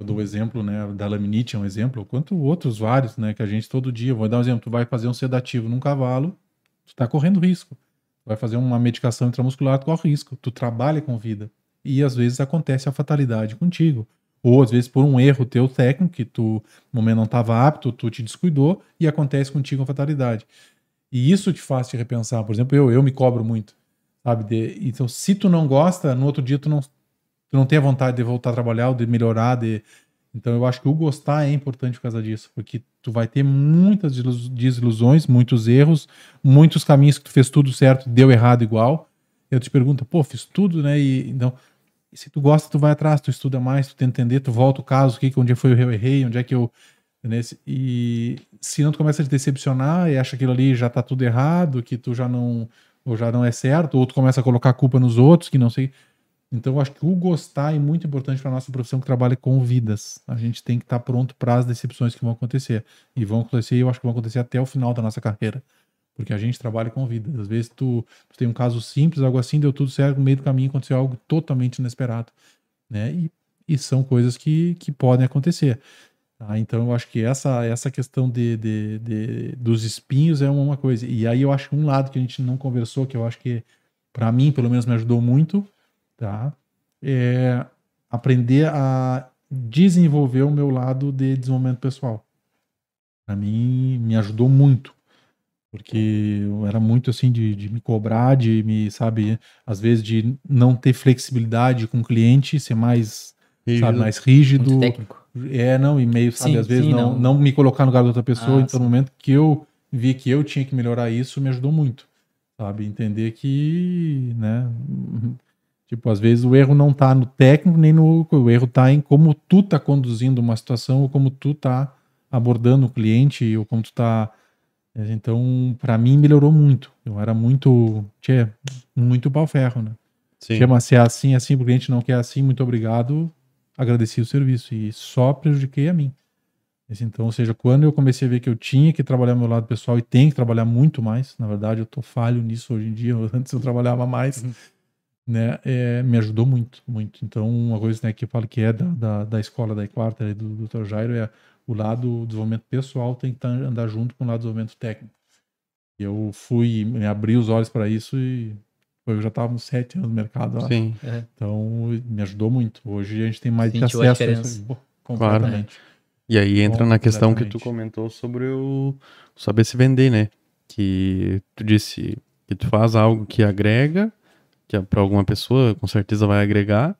Eu dou o exemplo, né, da laminite é um exemplo, quanto outros vários, né, que a gente todo dia, vou dar um exemplo, tu vai fazer um sedativo num cavalo, tu tá correndo risco. Vai fazer uma medicação intramuscular, tu corre risco. Tu trabalha com vida. E às vezes acontece a fatalidade contigo. Ou às vezes por um erro teu técnico, que tu no momento não estava apto, tu te descuidou e acontece contigo a fatalidade. E isso te faz te repensar. Por exemplo, eu, eu me cobro muito, sabe? De- então, se tu não gosta, no outro dia tu não, tu não tem a vontade de voltar a trabalhar ou de melhorar. De... Então, eu acho que o gostar é importante por causa disso, porque tu vai ter muitas desilu- desilusões, muitos erros, muitos caminhos que tu fez tudo certo, deu errado igual. Eu te pergunto, pô, fiz tudo, né? E, então, se tu gosta, tu vai atrás, tu estuda mais, tu tenta entender, tu volta o caso, o que, que- onde foi eu errei, onde é que eu. Nesse, e se não tu começa a te decepcionar e acha que aquilo ali já tá tudo errado, que tu já não. Ou já não é certo, ou tu começa a colocar a culpa nos outros, que não sei. Então, eu acho que o gostar é muito importante para nossa profissão que trabalha com vidas. A gente tem que estar pronto para as decepções que vão acontecer. E vão acontecer, eu acho que vão acontecer até o final da nossa carreira. Porque a gente trabalha com vidas. Às vezes tu, tu tem um caso simples, algo assim, deu tudo certo, no meio do caminho aconteceu algo totalmente inesperado. Né? E, e são coisas que, que podem acontecer. Tá? Então, eu acho que essa, essa questão de, de, de- dos espinhos é uma coisa. E aí eu acho que um lado que a gente não conversou, que eu acho que, para mim, pelo menos, me ajudou muito, tá? é aprender a desenvolver o meu lado de desenvolvimento pessoal. Para mim, me ajudou muito. Porque eu era muito assim de, de me cobrar, de me, sabe, às vezes de não ter flexibilidade com o cliente, ser mais, sabe, mais rígido. Muito técnico. É, não, e meio, sabe, Sim, às vezes sim, não, não. não me colocar no lugar da outra pessoa. Ah, então, no sim. momento que eu vi que eu tinha que melhorar isso, me ajudou muito. Sabe, entender que, né, tipo, às vezes o erro não tá no técnico, nem no. O erro tá em como tu tá conduzindo uma situação, ou como tu tá abordando o cliente, ou como tu tá. Então, pra mim, melhorou muito. Eu era muito. Tchê, muito pau ferro, né? Sim. Chama se é assim, assim, o cliente não quer assim, muito obrigado. Agradeci o serviço e só prejudiquei a mim. Então, ou seja, quando eu comecei a ver que eu tinha que trabalhar meu lado pessoal e tenho que trabalhar muito mais, na verdade, eu tô falho nisso hoje em dia, antes eu trabalhava mais, Uhum. Né, é, me ajudou muito, muito. Então, uma coisa né, que eu falo que é da, da, da escola da Equarta e do Dr. Jairo é o lado do desenvolvimento pessoal tem que tá- andar junto com o lado do desenvolvimento técnico. Eu fui, me abri os olhos para isso e eu já estava uns sete anos no mercado lá. Sim. Então, me ajudou muito. Hoje a gente tem mais acesso a isso. Pô, Completamente. E aí entra na questão que tu comentou sobre o saber se vender, né? Que tu disse que tu faz algo que agrega, que é pra alguma pessoa com certeza vai agregar.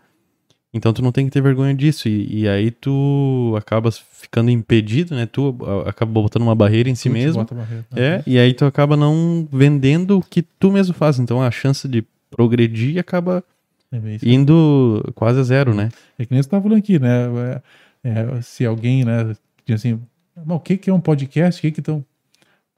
Então tu não tem que ter vergonha disso. E, e aí tu acaba ficando impedido, né? Tu acaba botando uma barreira em si Tu mesmo. barreira. É, e aí tu acaba não vendendo o que tu mesmo faz. Então a chance de progredir acaba É, indo quase a zero, né? É que nem você estava falando aqui, né? É, é, se alguém, né, diz assim, "Mas o que, que é um podcast? O que que tão...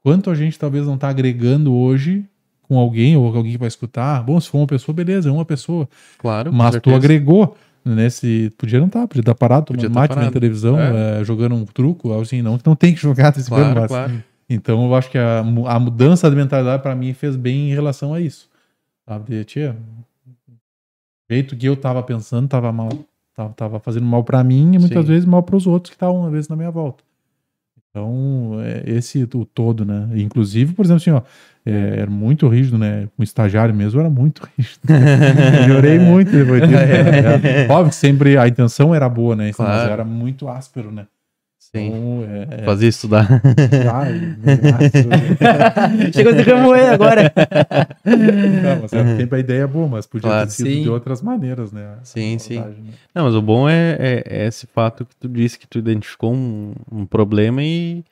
Quanto a gente talvez não está agregando hoje com alguém, ou alguém que vai escutar? Bom, se for uma pessoa, beleza, é uma pessoa. Claro. Mas tu agregou nesse. Podia não estar, podia estar parado, Podia tomando tá mate na parado. televisão, É. é, jogando um truco, assim. Não, não tem que jogar, tá esperando, Claro, mas- claro. Então eu acho que a, a mudança de mentalidade para mim fez bem em relação a isso. Sabe? Tia, o jeito que eu tava pensando tava mal. Tava, tava fazendo mal para mim e muitas Sim. vezes mal para os outros que estavam, às vezes, na minha volta. Então, é esse o todo, né? Inclusive, por exemplo, assim, ó, é, era muito rígido, né? Com estagiário mesmo, era muito rígido. Melhorei muito depois disso. né? Óbvio que sempre a intenção era boa, né? Mas Claro. era muito áspero, né? Sim. Então, é, é, Fazer estudar. Ai. Chegou a se remoer agora. Não, mas sempre a ideia é boa, mas podia Claro. ter sido Sim. de outras maneiras, né? Sim, sim. né? Não, mas o bom é, é- é esse fato que tu disse que tu identificou um, um problema e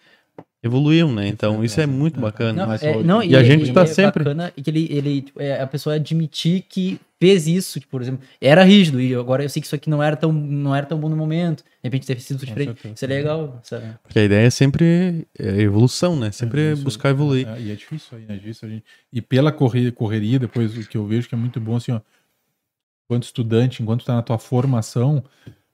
evoluiu, né? Então isso é muito bacana. Não, é, não, E a gente tá é sempre- bacana que ele, ele é, a pessoa admitir que fez isso, tipo, por exemplo, era rígido e agora eu sei que isso aqui não era tão, não era tão bom no momento, de repente teve sido diferente. certeza. Isso é legal, sabe? Porque a ideia é sempre é evolução, né? Sempre É, buscar evoluir. É, e é difícil aí, né? Difícil gente... E pela correria, correria, depois o que eu vejo que é muito bom, assim, ó, enquanto estudante, enquanto tu tá na tua formação,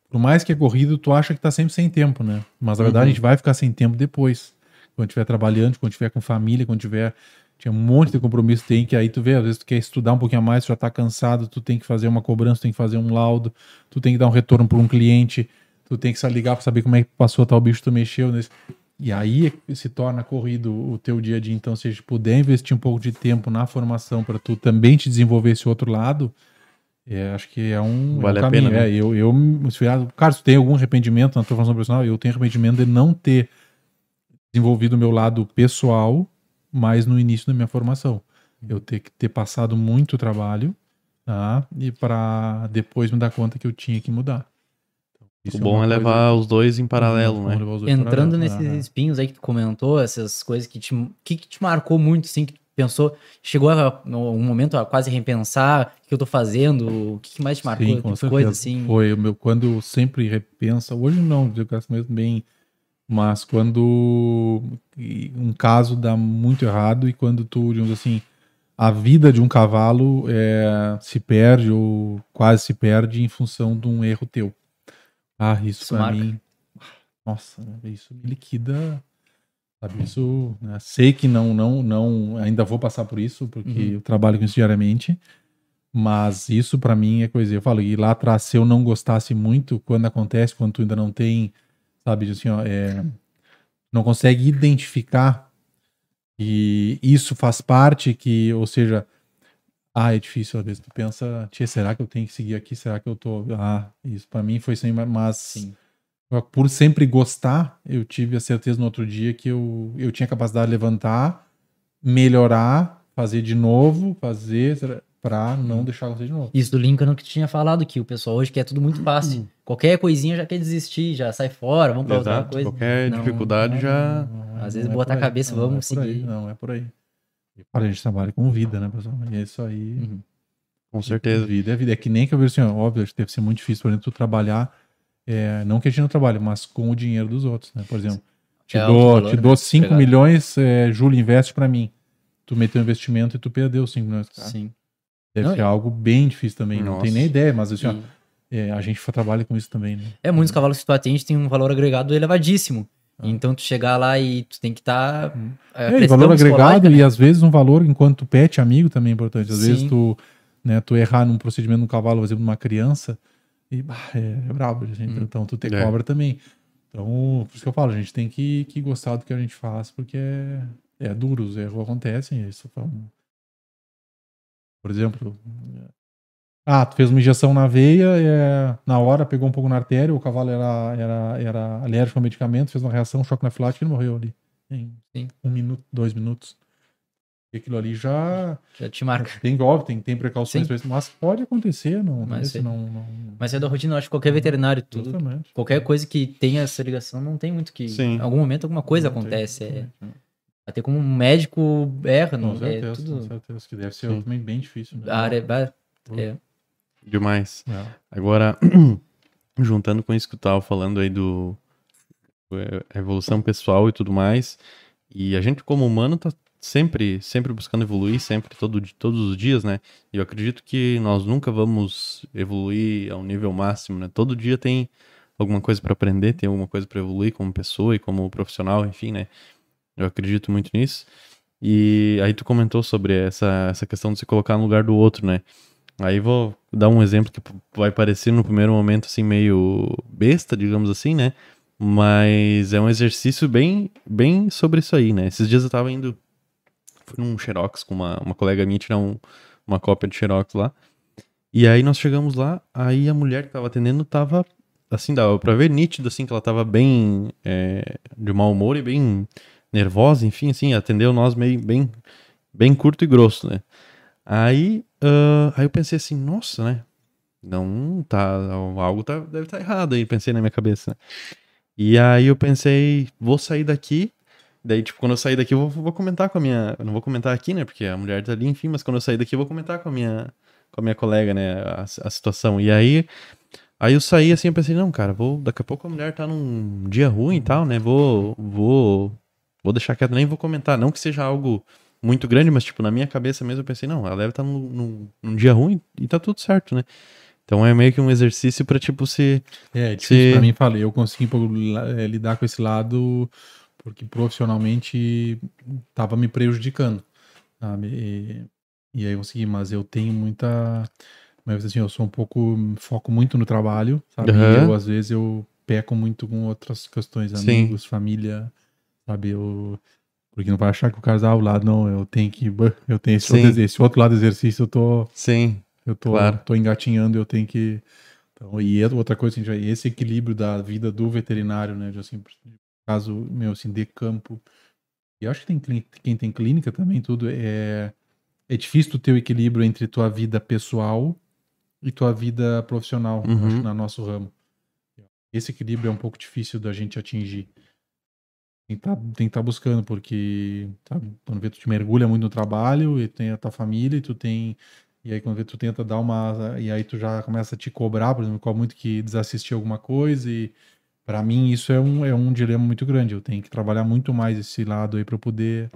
por mais que é corrido, tu acha que tá sempre sem tempo, né? Mas na verdade Uhum. a gente vai ficar sem tempo depois. Quando estiver trabalhando, quando estiver com família, quando tiver. Tinha um monte de compromisso, tem que aí tu vê, às vezes tu quer estudar um pouquinho a mais, tu já tá cansado, tu tem que fazer uma cobrança, tu tem que fazer um laudo, tu tem que dar um retorno para um cliente, tu tem que se ligar para saber como é que passou tal bicho tu mexeu nesse. E aí é se torna corrido o teu dia a dia. Então, se a gente puder investir um pouco de tempo na formação para tu também te desenvolver esse outro lado, é, acho que é um, Vale é um a caminho. pena, né? É, eu, eu, ah, cara, se tu tem algum arrependimento na tua formação profissional, eu tenho arrependimento de não ter desenvolvido o meu lado pessoal mais no início da minha formação. Eu ter que ter passado muito trabalho, tá? E para depois me dar conta que eu tinha que mudar. Então, O isso bom é coisa- levar os dois em paralelo, Vamos né? dois Entrando paralelos. nesses Aham. espinhos aí que tu comentou, essas coisas que te, que, que te marcou muito, assim, que pensou, chegou a, um momento a quase repensar o que eu tô fazendo, o que, que mais te marcou, Sim, com coisa assim. Foi o meu, quando eu sempre repensa, hoje não, eu gasto mesmo bem, mas quando um caso dá muito errado e quando tu, digamos assim, a vida de um cavalo é, se perde ou quase se perde em função de um erro teu. Ah, isso, Isso pra marca. mim, nossa, né, isso me liquida, sabe, isso, né, sei que não, não, não, ainda vou passar por isso, porque Uhum. eu trabalho com isso diariamente, mas isso pra mim é coisa. Eu falo, e lá atrás, se eu não gostasse muito, quando acontece, quando tu ainda não tem, sabe, assim, ó, é, não consegue identificar e isso faz parte, que, ou seja, ah, é difícil, às vezes tu pensa, tia, será que eu tenho que seguir aqui? Será que eu tô. Ah, isso pra mim foi sempre, mas Sim. por sempre gostar, eu tive a certeza no outro dia que eu, eu tinha capacidade de levantar, melhorar, fazer de novo, fazer pra não deixar acontecer de novo. Isso do Lincoln que tu tinha falado que o pessoal hoje quer tudo muito fácil. Hum. Qualquer coisinha já quer desistir, já sai fora, vamos pra outra coisa. Qualquer Não, dificuldade já. Às vezes é botar a cabeça, não, vamos é por aí, seguir. não, é por aí. E para a gente trabalha com vida, né, pessoal? E é isso aí. Uhum. Com certeza. Vida é vida. É que nem que eu vejo assim, ó, óbvio, acho que deve ser muito difícil, por exemplo, tu trabalhar, é, não que a gente não trabalhe, mas com o dinheiro dos outros, né? Por exemplo, te É dou, valor, te né? dou 5 Empregado. milhões, é, Júlio, investe pra mim. Tu meteu um investimento e tu perdeu 5 milhões. Cara. Sim. Deve Não, ser algo bem difícil também. Não Nossa. tem nem ideia, mas assim, ó, é, a gente trabalha com isso também, né? É, muitos cavalos que tu atende tem um valor agregado elevadíssimo. Ah. Então tu chegar lá e tu tem que estar. Tá, É, e valor agregado e às vezes um valor enquanto tu pet amigo também é importante. Às vezes Sim. tu, né, tu errar num procedimento no cavalo, por exemplo, numa criança, e bah, é, é brabo, gente. Hum. Então tu te É. cobra também. Então, por isso que eu falo, a gente tem que, que gostar do que a gente faz, porque é, é duro, os erros acontecem. Isso foi um- Por exemplo, ah, tu fez uma injeção na veia, é, na hora pegou um pouco na artéria, o cavalo era, era, era alérgico ao medicamento, fez uma reação, um choque anafilático e ele morreu ali. Em Sim. um minuto, dois minutos. E aquilo ali já Já te marca. tem óbvio, tem, tem precauções Sim. pra isso, mas pode acontecer, não, Mas sim. não, não Mas é da rotina, eu acho que qualquer veterinário, tudo. Justamente. Qualquer coisa que tenha essa ligação, não tem muito que. Sim. Em algum momento alguma coisa Não tem, acontece. É, justamente. Até como um médico erra, não Com é certeza, com tudo. certeza, que deve ser Sim. também bem difícil. Né? A área ba- é, Demais. É. Agora, juntando com isso que tu tava falando aí do é, evolução pessoal e tudo mais, e a gente como humano tá sempre, sempre buscando evoluir, sempre, todo, todos os dias, né? E eu acredito que nós nunca vamos evoluir ao nível máximo, né? Todo dia tem alguma coisa para aprender, tem alguma coisa para evoluir como pessoa e como profissional, enfim, né? Eu acredito muito nisso. E aí tu comentou sobre essa, essa questão de se colocar no lugar do outro, né? Aí vou dar um exemplo que vai parecer no primeiro momento assim meio besta, digamos assim, né? Mas é um exercício bem, bem sobre isso aí, né? Esses dias eu tava indo fui num Xerox com uma, uma colega minha tirar um- uma cópia de Xerox lá. E aí nós chegamos lá, aí a mulher que tava atendendo tava assim, dava pra ver nítido assim que ela tava bem é, de mau humor e bem nervosa, enfim, assim, atendeu nós meio bem bem curto e grosso, né? Aí, ah, aí eu pensei assim, nossa, né? Não tá, algo tá, deve estar errado aí, pensei na minha cabeça, né? E aí eu pensei, vou sair daqui. Daí, tipo, quando eu sair daqui, eu vou, vou comentar com a minha. Eu não vou comentar aqui, né? Porque a mulher tá ali, enfim, mas quando eu sair daqui, eu vou comentar com a minha, com a minha colega, né? A, a situação. E aí, aí eu saí assim, eu pensei, não, cara, vou. Daqui a pouco a mulher tá num dia ruim e tal, né? Vou. Vou. Vou deixar quieto, nem vou comentar. Não que seja algo muito grande, mas, tipo, na minha cabeça mesmo, eu pensei, não, ela deve estar num, num, num dia ruim e tá tudo certo, né? Então é meio que um exercício pra, tipo, se. É, difícil Se- pra mim, falei, eu consegui eh, lidar com esse lado porque profissionalmente tava me prejudicando, sabe? E, e aí eu consegui, mas eu tenho muita, mas assim, eu sou um pouco, foco muito no trabalho, sabe? Aham. eu, às vezes, eu peco muito com outras questões, Sim. amigos, família, sabe? Eu, porque não vai achar que o casal ao lado, não, eu tenho que, eu tenho esse, outro, esse outro lado do exercício, eu tô, Sim, eu tô, Claro. tô engatinhando, eu tenho que. Então, e é outra coisa, assim, esse equilíbrio da vida do veterinário, né? De, assim, caso meu, assim, de campo. E acho que tem, quem tem clínica também, tudo. É, é difícil tu ter o equilíbrio entre tua vida pessoal e tua vida profissional, Uhum. acho, no nosso ramo. Esse equilíbrio é um pouco difícil da gente atingir. Tem que tá, estar buscando, porque tá, quando vê tu te mergulha muito no trabalho e tem a tua família e tu tem. E aí quando vê tu tenta dar uma. E aí tu já começa a te cobrar, por exemplo, qual muito que desassistir alguma coisa. E para mim isso é um, é um dilema muito grande. Eu tenho que trabalhar muito mais esse lado aí para poder.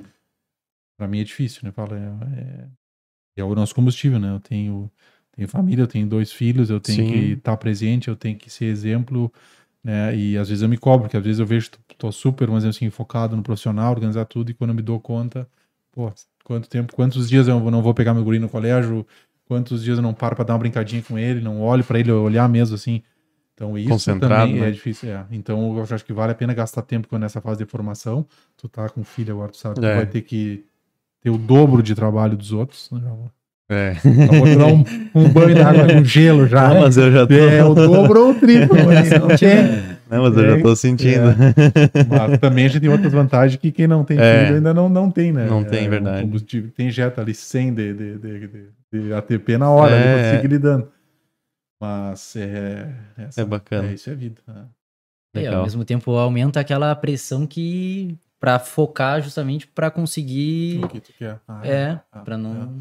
Para mim é difícil, né? Fala, é, é, é o nosso combustível, né? Eu tenho, tenho família, eu tenho dois filhos, eu tenho Sim. que estar presente, eu tenho que ser exemplo né? E às vezes eu me cobro, porque às vezes eu vejo que tô super, mas assim, focado no profissional, organizar tudo, e quando eu me dou conta, pô, quanto tempo, quantos dias eu não vou pegar meu guri no colégio, quantos dias eu não paro para dar uma brincadinha com ele, não olho para ele olhar mesmo assim. Então isso Concentrado, também né? é difícil, é. Então eu acho que vale a pena gastar tempo nessa fase de formação. Tu tá com filho agora, tu sabe, tu É. vai ter que ter o dobro de trabalho dos outros. Né? É. Vou tirar um, um banho de água com gelo já. Não, mas eu já tô. É, o dobro ou o triplo. mas não tem. Não, mas eu já tô sentindo. Mas também a gente tem outras vantagens que quem não tem É. filho ainda não, não tem, né? Não tem, É, verdade. combustível tem injeta ali 100 de, de, de, de- de ATP na hora, ali pra É. tu seguir lidando. Mas é... essa- É bacana. É, isso é vida. né? E, Legal. ao mesmo tempo aumenta aquela pressão que para focar justamente para conseguir O que tu quer. Ah, é, ah, para não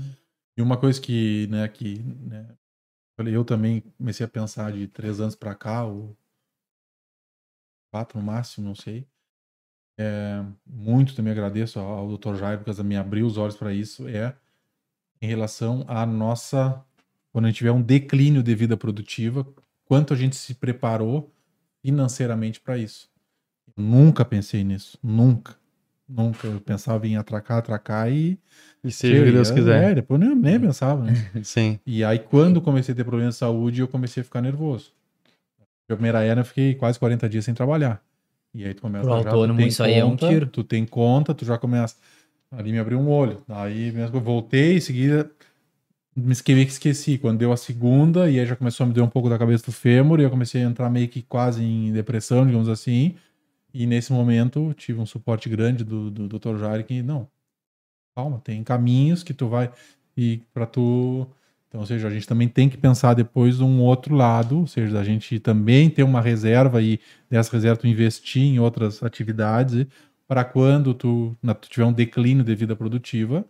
E uma coisa que, né, que né, eu também comecei a pensar de três anos pra cá, ou quatro no máximo, não sei. É, muito também agradeço ao, ao Dr. Jair, porque me abriu os olhos para isso, é em relação à nossa, quando a gente tiver um declínio de vida produtiva, quanto a gente se preparou financeiramente para isso. Eu nunca pensei nisso, nunca. Nunca. Eu pensava em atracar, atracar e E seja o que Deus é, quiser. É, depois nem, nem pensava, né? Sim. E aí, quando eu comecei a ter problema de saúde, eu comecei a ficar nervoso. A primeira era, eu fiquei quase 40 dias sem trabalhar. E aí tu começa Pro já, tu autônomo, isso aí é um conta, tiro. Tu tem conta, tu já começa. Ali me abriu um olho. Daí mesmo eu voltei, em seguida me esqueci, que esqueci. Quando deu a segunda, e aí já começou a me dar um pouco da cabeça do fêmur, e eu comecei a entrar meio que quase em depressão, digamos assim. E nesse momento tive um suporte grande do, do Dr. Jair que, não, calma, tem caminhos que tu vai. E para tu. Então, ou seja, a gente também tem que pensar depois um outro lado, ou seja, a gente também ter uma reserva e dessa reserva tu investir em outras atividades para quando tu, na- tu tiver um declínio de vida produtiva,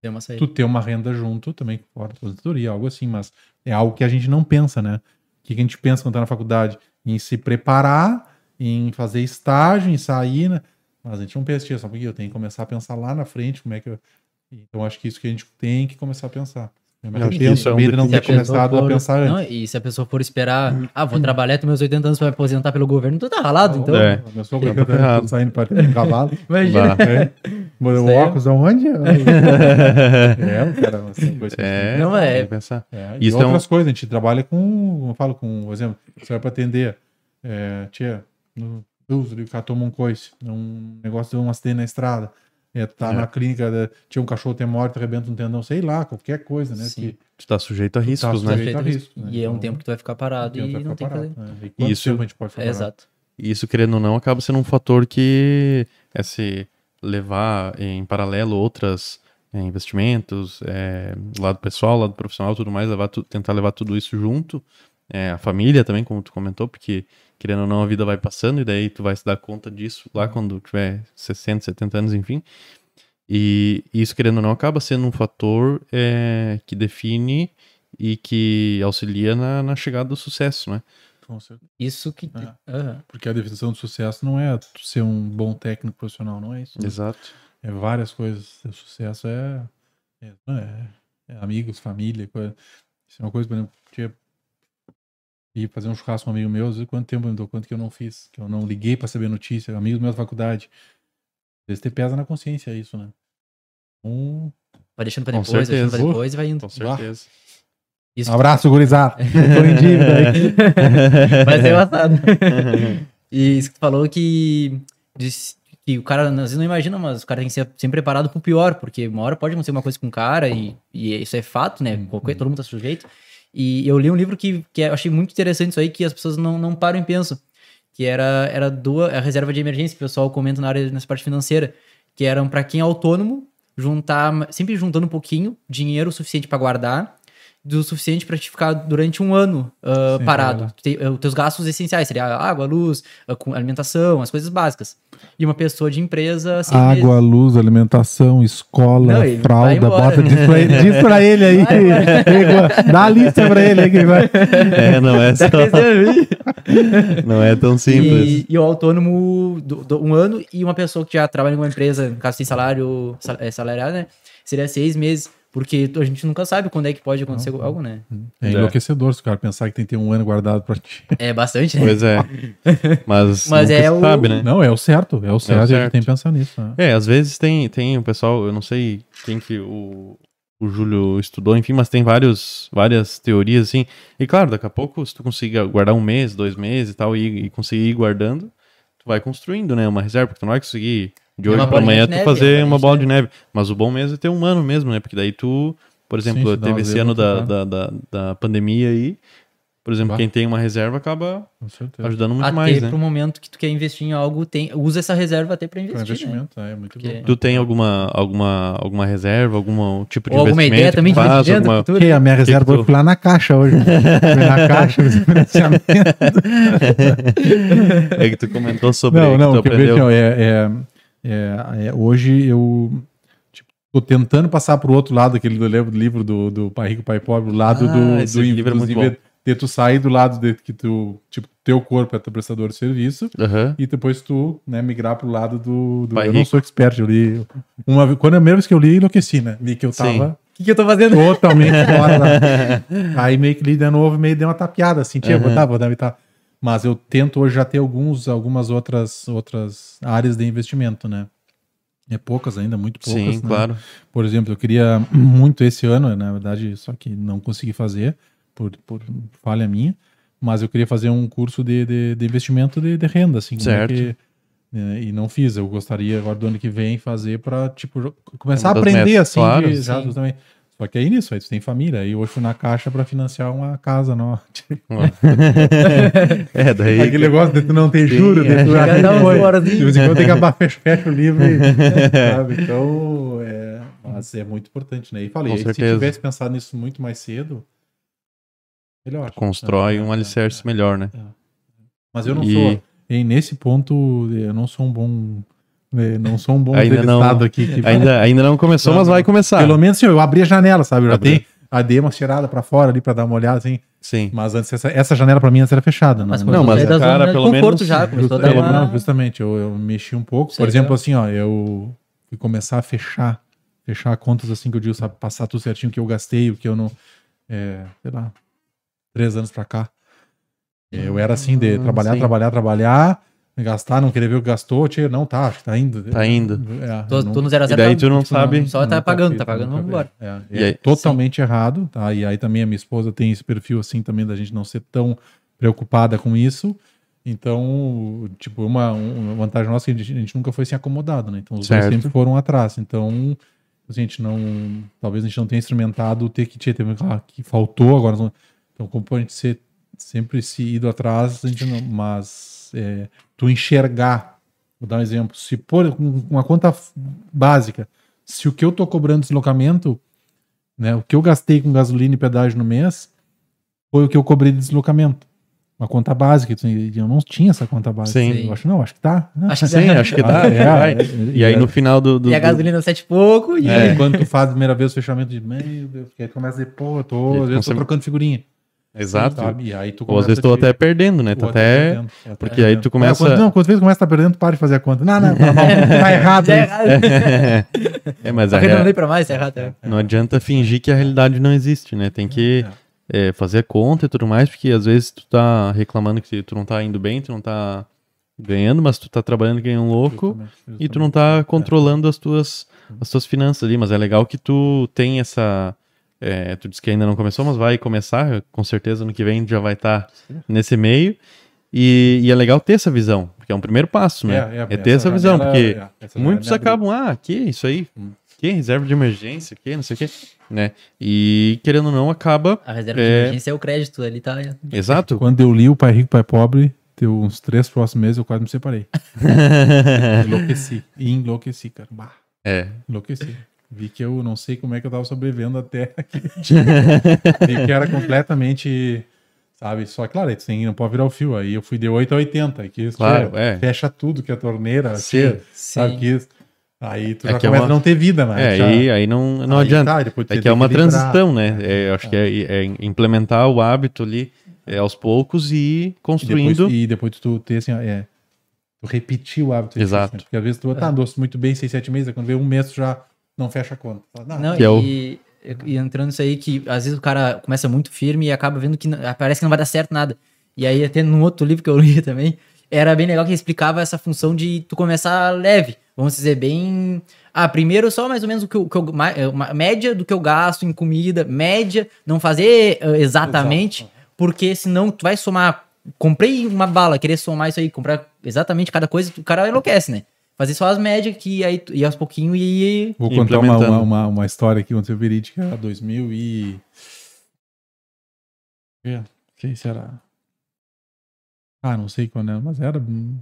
ter uma tu ter uma renda junto também, fora da aposentadoria, algo assim, mas é algo que a gente não pensa, né? O que que a gente pensa quando tá na faculdade? Em se preparar, em fazer estágio, em sair, né? Mas a gente não pensa nisso, só porque eu tenho que começar a pensar lá na frente como é que eu... Então acho que isso que a gente tem que começar a pensar. Eu me Eu arrependo é um de não ter começado a pensar antes. Não, e se a pessoa for esperar, ah, vou trabalhar até meus 80 anos para me aposentar pelo governo, tu tá ralado, então. É. Meu sogro Fica cantando, ferrado. saindo para ter um cavalo. Imagina. É. O é- óculos aonde? é, cara, assim, coisa É, Não, é- tem que pensar. É, e Isso é um- outras coisas, a gente trabalha com, como eu falo, com, por exemplo, você vai para atender, é, tia, Deus, o cara toma um coice, um negócio de um acidente na estrada, é, tá É. na clínica, da- tinha um cachorro tem morte, arrebenta um tendão, sei lá, qualquer coisa, né? Sim. Que, Tu tá sujeito a riscos, tá né? sujeito a risco, né? E é um Então, tempo que tu vai ficar parado e não ficar tem que fazer. parado, né? E Isso- tempo a gente pode ficar É, parado? exato. E isso, querendo ou não, acaba sendo um fator que é se levar em paralelo outras é, investimentos, é, lado pessoal, lado profissional, tudo mais, levar tu- tentar levar tudo isso junto. É, a família também, como tu comentou, porque querendo ou não, a vida vai passando e daí tu vai se dar conta disso lá quando tiver 60, 70 anos, enfim. E isso, querendo ou não, acaba sendo um fator é, que define e que auxilia na, na chegada do sucesso, né? Com certeza. Isso que. É. Aham. Porque a definição do sucesso não é ser um bom técnico profissional, não é isso. né? Exato. É várias coisas. O sucesso é, é, é- é amigos, família. Coisa. Isso é uma coisa, por exemplo, tinha ir fazer um churrasco com um amigo meu, às vezes, quanto tempo eu me dou conta que eu não fiz, que eu não liguei para saber notícia, amigos meus da faculdade. Às vezes te pesa na consciência isso, né? Um, Vai deixando pra depois, vai deixando pra depois e vai indo. Com certeza. Isso um abraço, gurizada. Tô em dívida aí. vai ser engraçado. e isso que tu falou que, que o cara, às vezes não imagina, mas o cara tem que ser sempre preparado pro pior, porque uma hora pode acontecer uma coisa com o cara e, e isso é fato, né? Qualquer, todo mundo tá sujeito. E eu li um livro que, que eu achei muito interessante isso aí, que as pessoas não, não param e pensam. Que era, era duas, a reserva de emergência, que o pessoal comenta na área, nessa parte financeira, que eram para quem é autônomo, juntar, sempre juntando um pouquinho, dinheiro suficiente para guardar, do suficiente para te ficar durante um ano ah, Sem parado. trabalhar. Te- eh, Os teus gastos essenciais seria água, luz, ah, alimentação, as coisas básicas. E uma pessoa de empresa, meses. Água, luz, alimentação, escola, Não, vai fralda, bota, diz pra ele, diz pra ele aí. Dá a lista pra ele aí que vai. É, não é só, não é tão simples. E, e o autônomo, do, do- um ano, e uma pessoa que já trabalha em uma empresa, no caso tem salário sal- é, salariado, né? Seria seis meses. Porque a gente nunca sabe quando é que pode acontecer algo, né? É enlouquecedor se o cara pensar que tem que ter um ano guardado pra ti. É bastante, né? Pois é. Mas, Mas é o- sabe, né? Não, é o certo, é o certo, a certo. gente tem que pensar nisso. né? É, às vezes tem, tem o pessoal, eu não sei quem que o, o Júlio estudou, enfim, mas tem vários, várias teorias, assim. E claro, daqui a pouco, se tu conseguir guardar um mês, dois meses e tal, e, e conseguir ir guardando, tu vai construindo, né, uma reserva, porque tu não vai conseguir de É hoje pra bolinha amanhã tu neve, fazer é uma bola de neve. Mas o bom mesmo é ter um ano mesmo, né, porque daí tu, por exemplo, dá teve esse ano no da, da, da, da pandemia aí, por exemplo, Bah. quem tem uma reserva acaba ajudando muito até mais, né? pro momento que tu quer investir em algo, tem, usa essa reserva até pra Para investir, né? investimento, é muito Porque- bom. Tu tem alguma, alguma, alguma reserva, algum tipo de Ou alguma investimento ideia também de tu faz, alguma... Que a minha reserva que tu- foi lá na caixa hoje. Na caixa, financiamento. É que tu comentou sobre não, que não, tu o que eu aprendeu. vejo é, é, é, é, hoje eu tipo, tô tentando passar pro outro lado, aquele do livro, do, do Pai Rico, Pai Pobre, o lado Ah, do, esse do livro é muito bom. de tu sair do lado de que tu, tipo, teu corpo é teu prestador de serviço Aham. e depois tu, né, migrar pro lado do, do eu não Rico. sou expert, eu li uma quando a primeira vez que eu li, enlouqueci, né? Vi que eu Sim. tava O que, que eu tô fazendo? totalmente fora lá. Aí meio que li de novo, meio deu uma tapeada, assim, tinha, vou Uhum. dar, vou dar. Mas eu tento hoje já ter alguns, algumas outras, outras áreas de investimento, né? É poucas ainda, muito poucas. Sim, né? claro. Por exemplo, eu queria muito esse ano, na verdade, só que não consegui fazer, por, por falha minha, mas eu queria fazer um curso de, de, de investimento de, de renda, assim, é Certo. que- né, e não fiz. Eu gostaria agora do ano que vem fazer para tipo começar a aprender metas, assim, claro, de- já, sim. Só que aí nisso, aí tu tem família. Aí hoje fui na caixa para financiar uma casa nova. é, daí. Aquele negócio de tu não ter Sim, juros, é. de tu um Foi. fora, de vez em quando tem que abaixar, fecha, fecha o livro. e- sabe? Então, é, mas é muito importante, né? E falei, se tivesse pensado nisso muito mais cedo, melhor. Constrói É, um é, alicerce é. melhor, né? Mas eu não E- sou, e nesse ponto, eu não sou um bom, é, não sou um bom Ainda não- aqui. que- Ainda, ainda não começou, Não, mas não. vai começar. Pelo menos assim, eu abri a janela, sabe? Eu já Abriu. tenho a dei uma cheirada pra fora ali pra dar uma olhada, assim. Sim. Mas antes, essa, essa janela pra mim antes era fechada. Mas não, Não, mas é cara, pelo conforto menos- já, começou a Just- dar é, uma... não, justamente, eu, eu mexi um pouco. Isso Por é exemplo, legal. assim, ó, eu fui começar a fechar, fechar contas assim que eu digo, sabe, passar tudo certinho o que eu gastei, o que eu não. É, sei lá, três anos pra cá. Eu era assim, de Ah, trabalhar, sim. trabalhar, trabalhar, gastar, não querer ver o que gastou, tia, não, tá, acho que tá indo. Tá indo. É, Tô, não- tô no 0 a 0 E daí tu não sabe- Só tá pagando, fiz, tá pagando, nunca vamos embora. É, E é aí- totalmente errado, tá? E aí também a minha esposa tem esse perfil assim também da gente não ser tão preocupada com isso. Então, tipo, uma, uma vantagem nossa é que a gente, a gente nunca foi assim acomodado, né? Então os dois Certo. sempre foram atrás. Então, a gente não. Talvez a gente não tenha instrumentado o ter que teve, ah, que faltou agora. Então, como a gente ser, sempre se ido atrás, a gente não. Mas é, tu enxergar, vou dar um exemplo, se por um- uma conta básica, se o que eu tô cobrando de deslocamento, né, o que eu gastei com gasolina e pedágio no mês, foi o que eu cobrei de deslocamento. Uma conta básica, eu não tinha essa conta básica. Sim. Eu acho, não, acho que tá. Acho que Sim, dá. acho que Ah, dá. é, vai. é, E aí no final do. do- E a do- gasolina sete e pouco e... É, quando tu faz a primeira vez o fechamento de meu Deus, que aí começa a dizer, pô, eu tô, eu tô consegue- trocando figurinha. Exato. Sabe? E aí tu Ou às vezes a até perdendo, né? Tá até até. perdendo, até porque aí tu começa- É, quando, não, quando vezes começa a estar perdendo, para de fazer a conta. Não, não, tá, tá errado. Tá errado. é, mas a não real- pra mais, tá errado. é. não adianta fingir que a realidade não existe, né? Tem que é, fazer a conta e tudo mais, porque às vezes tu tá reclamando que tu não tá indo bem, tu não tá ganhando, mas tu tá trabalhando que nem um louco Justamente, e tu justamente. não tá controlando as tuas, as tuas finanças ali. Mas é legal que tu tem essa. É, tu disse que ainda não começou, mas vai começar, com certeza no que vem já vai estar nesse meio. E, e é legal ter essa visão, porque é um primeiro passo, né? É, é, ter essa, essa visão, janela- porque é, essa muitos acabam, ah, que isso aí? Hum. Que reserva de emergência, que não sei o que, né? E querendo ou não, acaba. A reserva É. de emergência é o crédito ali, tá? Exato. Quando eu li o Pai Rico, Pai Pobre, deu uns três próximos meses, eu quase me separei. Enlouqueci. Enlouqueci, cara. Bah, é. enlouqueci. Vi que eu não sei como é que eu tava sobrevivendo até aqui. Vi que era completamente. Sabe? Só, claro, aí tem, não pode virar o fio. Aí eu fui de 8 a 80. Aqui Claro, tchê, é. fecha tudo que é torneira. Sim, tchê, Sabe que Aí tu É já que é começa uma- a não ter vida, mas. É, já- aí, aí não, não aí adianta. tá, É que é uma equilibrar. transição, né? É, eu acho que é, é implementar o hábito ali é, aos poucos e E depois, construindo. e depois tu ter assim, é. Tu repetir o hábito. é Exato. né? Porque às vezes tu tá, andou muito bem, seis, sete meses, quando vê um mês tu já não fecha a conta. Fala, "Não, Não, é e, e entrando nisso aí, que às vezes o cara começa muito firme e acaba vendo que não- parece que não vai dar certo nada. E aí, até num outro livro que eu li também, era bem legal que explicava essa função de tu começar leve. Vamos dizer, bem. Ah, primeiro só mais ou menos o que eu. que eu- uma média do que eu gasto em comida, média, não fazer ah, exatamente, porque senão tu vai somar. Comprei uma bala, querer somar isso aí, comprar exatamente cada coisa, o cara enlouquece, né? Fazer só as médias que aí e aos pouquinhos e Vou contar uma, uma, uma, uma história aqui, aconteceu verídica, era 2000 e... É, sei se era... Ah, não sei quando era, mas era, hum,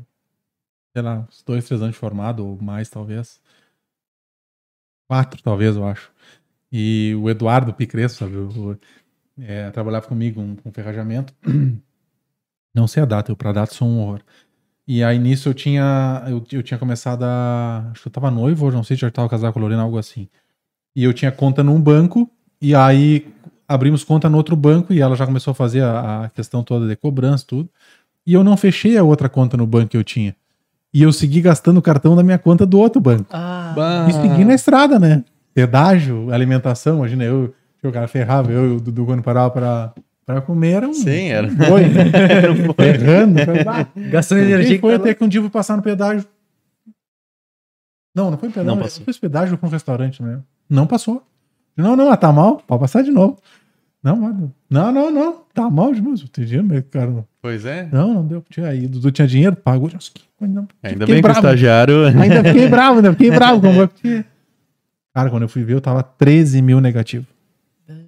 sei lá, uns dois, três anos de formado, ou mais, talvez. Quatro, talvez, eu acho. E o Eduardo Picresso, sabe, é, trabalhava comigo com, com ferrajamento. Não sei a data, eu pra data sou um horror. E aí nisso eu tinha eu, eu tinha começado a. Acho que eu tava noivo, ou não sei se já tava casado com a Lorena, algo assim. E eu tinha conta num banco, e aí abrimos conta no outro banco, e ela já começou a fazer a, a questão toda de cobrança, tudo. E eu não fechei a outra conta no banco que eu tinha. E eu segui gastando o cartão da minha conta do outro banco. Ah. E segui na estrada, né? Pedágio, alimentação, imagina eu, que o cara ferrava, eu e o Dudu quando parava pra, pra comer, era um. Sim, era. Foi, ferrando. bah. gastando Quem energia. foi que até que um fui passar no pedágio. Não, não foi no pedágio. Não passou. Foi esse pedágio com um restaurante, né? Não passou. Não, não, mas tá mal. Pode passar de novo. Não, mano. Não, não, não. Tá mal de novo. Tem dinheiro, mas, cara. Pois é. Não, não deu. Tinha aí. Dudu tinha dinheiro, pagou. Nossa, que- não, Ainda fiquei bem que o bravo. estagiário. Ainda fiquei bravo, ainda fiquei bravo com o banco. porque- Cara, quando eu fui ver, eu tava 13 mil negativo.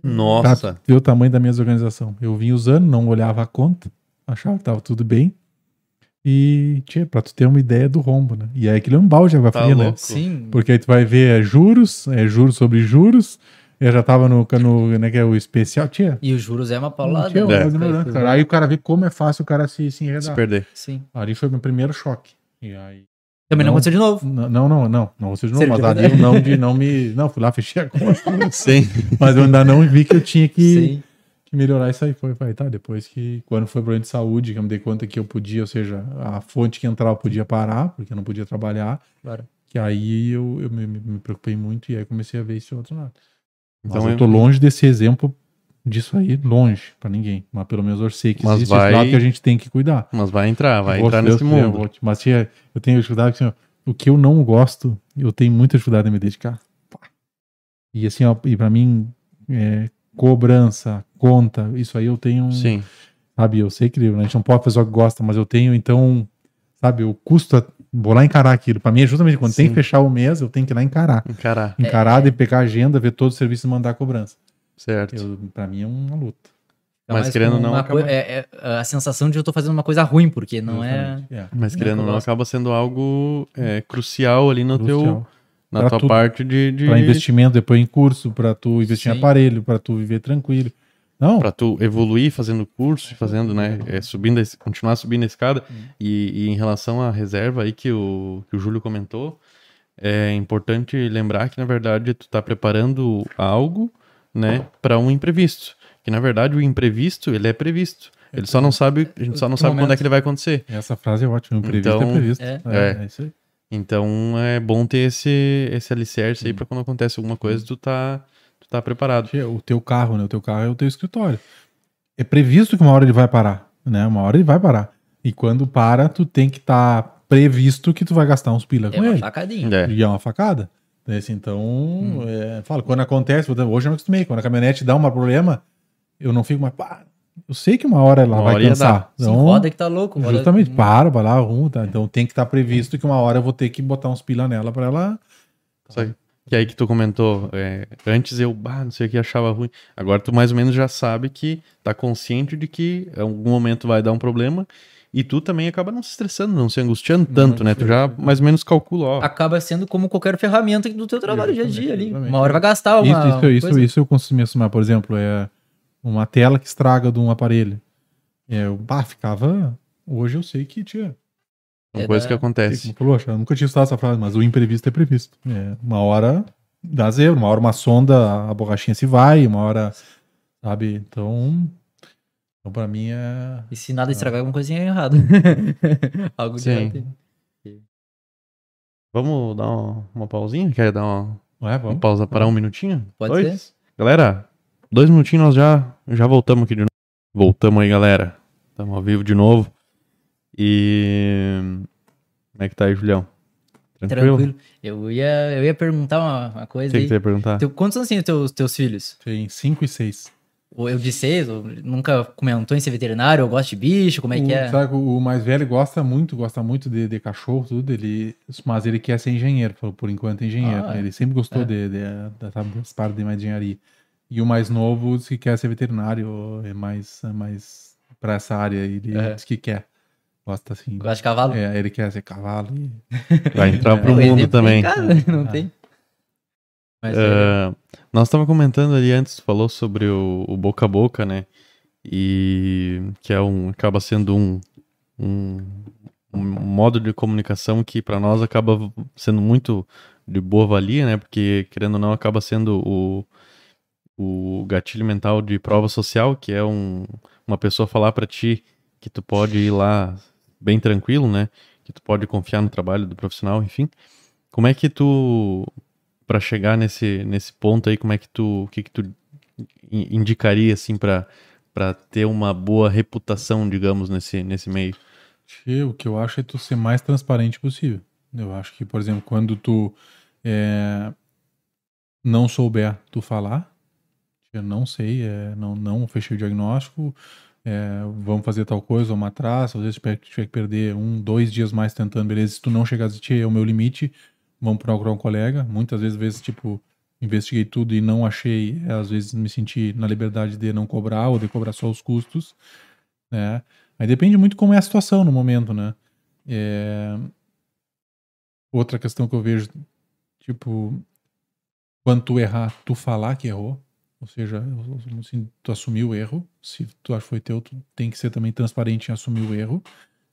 Nossa. Pra ver o tamanho da minha desorganização. Eu vim usando, não olhava a conta, achava que tava tudo bem. E, tia, pra tu ter uma ideia do rombo, né? E aí aquilo é um balde de água Tá fria, né? louco. Sim. Porque aí tu vai ver é juros, é juros sobre juros. Eu já tava no, no né, que é o especial. Tia, E os juros é uma paulada. tia, né? não, não, cara. aí o cara vê como é fácil o cara se, se Se enredar. perder. Sim. Ali foi o meu primeiro choque. E aí. Também não, Não. aconteceu de novo. Não, não, não, não, não vou ser de novo, mas de ali eu não, de, não me. Não, fui lá, fechei a conta. Sim. mas eu ainda não vi que eu tinha que, que melhorar isso aí. Foi, vai, tá. Depois que, quando foi problema de saúde, que eu me dei conta que eu podia, ou seja, a fonte que entrava eu podia parar, porque eu não podia trabalhar. Claro. Que aí eu, eu me, me- preocupei muito e aí comecei a ver esse outro lado. Mas Então eu é- tô longe desse exemplo disso aí, longe pra ninguém. Mas pelo menos eu sei que Mas existe vai- esse lado que a gente tem que cuidar. Mas vai entrar, vai entrar nesse mundo. Mas tia, eu tenho dificuldade, assim, ó, o que eu não gosto, eu tenho muita dificuldade em me dedicar. E assim, ó, e pra mim, é, cobrança, conta, isso aí eu tenho, Sim. sabe, eu sei que a gente não pode pessoa que gosta, mas eu tenho, então, sabe, o custo, vou lá encarar aquilo. Pra mim é justamente quando tem Sim. que fechar o mês, eu tenho que ir lá encarar. Encarar. Encarar, de pegar a agenda, ver todo o serviço e mandar a cobrança. Certo. Pra mim é uma luta. Mas querendo ou não, acaba- é, é a sensação de eu tô fazendo uma coisa ruim, porque não é. Justamente, é. Mas querendo ou não, acaba sendo algo é, crucial ali no teu, Crucial. na Pra tua parte de, de Pra investimento depois em curso, pra tu investir em Sim. aparelho, pra tu viver tranquilo. Não, para tu evoluir fazendo curso, fazendo, né, é, subindo, continuar subindo a escada. E, e em relação à reserva aí que o, que o Júlio comentou, é importante lembrar que na verdade tu tá preparando algo, né, para um imprevisto. Que na verdade o imprevisto ele é previsto. Ele só não sabe, a gente só não sabe quando é que ele vai acontecer. essa frase é ótima. Imprevisto Então, é previsto. é. É, É. é isso aí. Então é bom ter esse, esse alicerce aí para quando acontece alguma coisa, tu tá, tu tá preparado. O teu carro, né? O teu carro é o teu escritório. É previsto que uma hora ele vai parar, né? Uma hora ele vai parar. E quando para, tu tem que estar previsto que tu vai gastar uns pila É com uma ele. facadinha. É. E é uma facada. Né? Assim, Então, é, fala, quando acontece, hoje eu não acostumei, quando a caminhonete dá um problema, eu não fico mais, pá, eu sei que uma hora ela Uma vai hora cansar. Sim, Então, roda que tá louco. roda- justamente, para, vai lá, arruma, tá? Então tem que estar previsto que uma hora eu vou ter que botar uns pila nela pra ela. Só que aí que tu comentou, é, antes eu, bah, não sei o que, achava ruim. Agora tu mais ou menos já sabe que tá consciente de que em algum momento vai dar um problema E tu também acaba não se estressando, não se angustiando tanto, né? Tu já mais ou menos calcula, ó. Acaba sendo como qualquer ferramenta do teu trabalho dia a dia ali. Exatamente. Uma hora vai gastar uma Isso, isso, isso, coisa. isso eu consumi assumir, por exemplo, é uma tela que estraga de um aparelho. É, eu, bah, ficava. Hoje eu sei que tinha. Uma É coisa da- que acontece. Como falou, eu nunca tinha estudado essa frase, mas o imprevisto é previsto. É, uma hora dá zero, uma hora uma sonda, a borrachinha se vai, uma hora. Sabe? Então. Então, pra mim é. E se nada estragar, alguma coisinha é errado. Algo de. Vamos dar uma, uma pausinha? Quer dar uma, Ué, uma pausa para um minutinho? Pode dois? Galera, dois minutinhos nós já, já voltamos aqui de novo. Voltamos aí, galera. Estamos ao vivo de novo. E. Como é que tá aí, Julião? Tranquilo? Tranquilo. Eu ia, eu ia perguntar uma, uma O coisa que, que aí. você ia perguntar? Teu- quantos anos tem os teus, teus filhos? Tem 5 e 6. Ou eu ou nunca comentou em ser veterinário, ou gosta de bicho, como é que é? Sabe, o mais velho gosta muito, gosta muito de, de cachorro, tudo, ele, mas ele quer ser engenheiro, por enquanto é engenheiro. Ah, é. ele sempre gostou É. de, de, das partes de mais engenharia. E o mais novo diz que quer ser veterinário, é mais, é mais pra essa área, ele É. diz que quer. Gosta assim. Gosta de cavalo? É, ele quer ser cavalo. E... Vai entrar pro O mundo também. em casa, não Ah. tem. Ah, nós estávamos comentando ali antes, falou sobre o, o boca a boca, né? E que é um, acaba sendo um, um, um modo de comunicação que para nós acaba sendo muito de boa valia, né? Porque, querendo ou não, acaba sendo o, o gatilho mental de prova social, que é um, uma pessoa falar para ti que tu pode ir lá bem tranquilo, né? Que tu pode confiar no trabalho do profissional, enfim. Como é que tu para chegar nesse, nesse ponto aí, como é que tu, o que que tu in- indicaria assim para para ter uma boa reputação, digamos, nesse nesse meio? O que eu acho é tu ser mais transparente possível. Eu acho que, por exemplo, quando tu é, não souber tu falar, eu não sei, é, não, não fechei o diagnóstico, é, vamos fazer tal coisa, vamos atrás, às vezes tiver, tiver que perder um, dois dias mais tentando, beleza, se tu não chegar a dizer, "Tchê, é o meu limite, vamos procurar um colega. Muitas vezes, vezes, tipo, investiguei tudo e não achei, é, às vezes me senti na liberdade de não cobrar ou de cobrar só os custos, né? Aí depende muito como é a situação no momento, né? É, Outra questão que eu vejo, tipo, quando tu errar, tu falar que errou, ou seja, assim, tu assumiu o erro, se tu acha que foi teu, tu tem que ser também transparente em assumir o erro.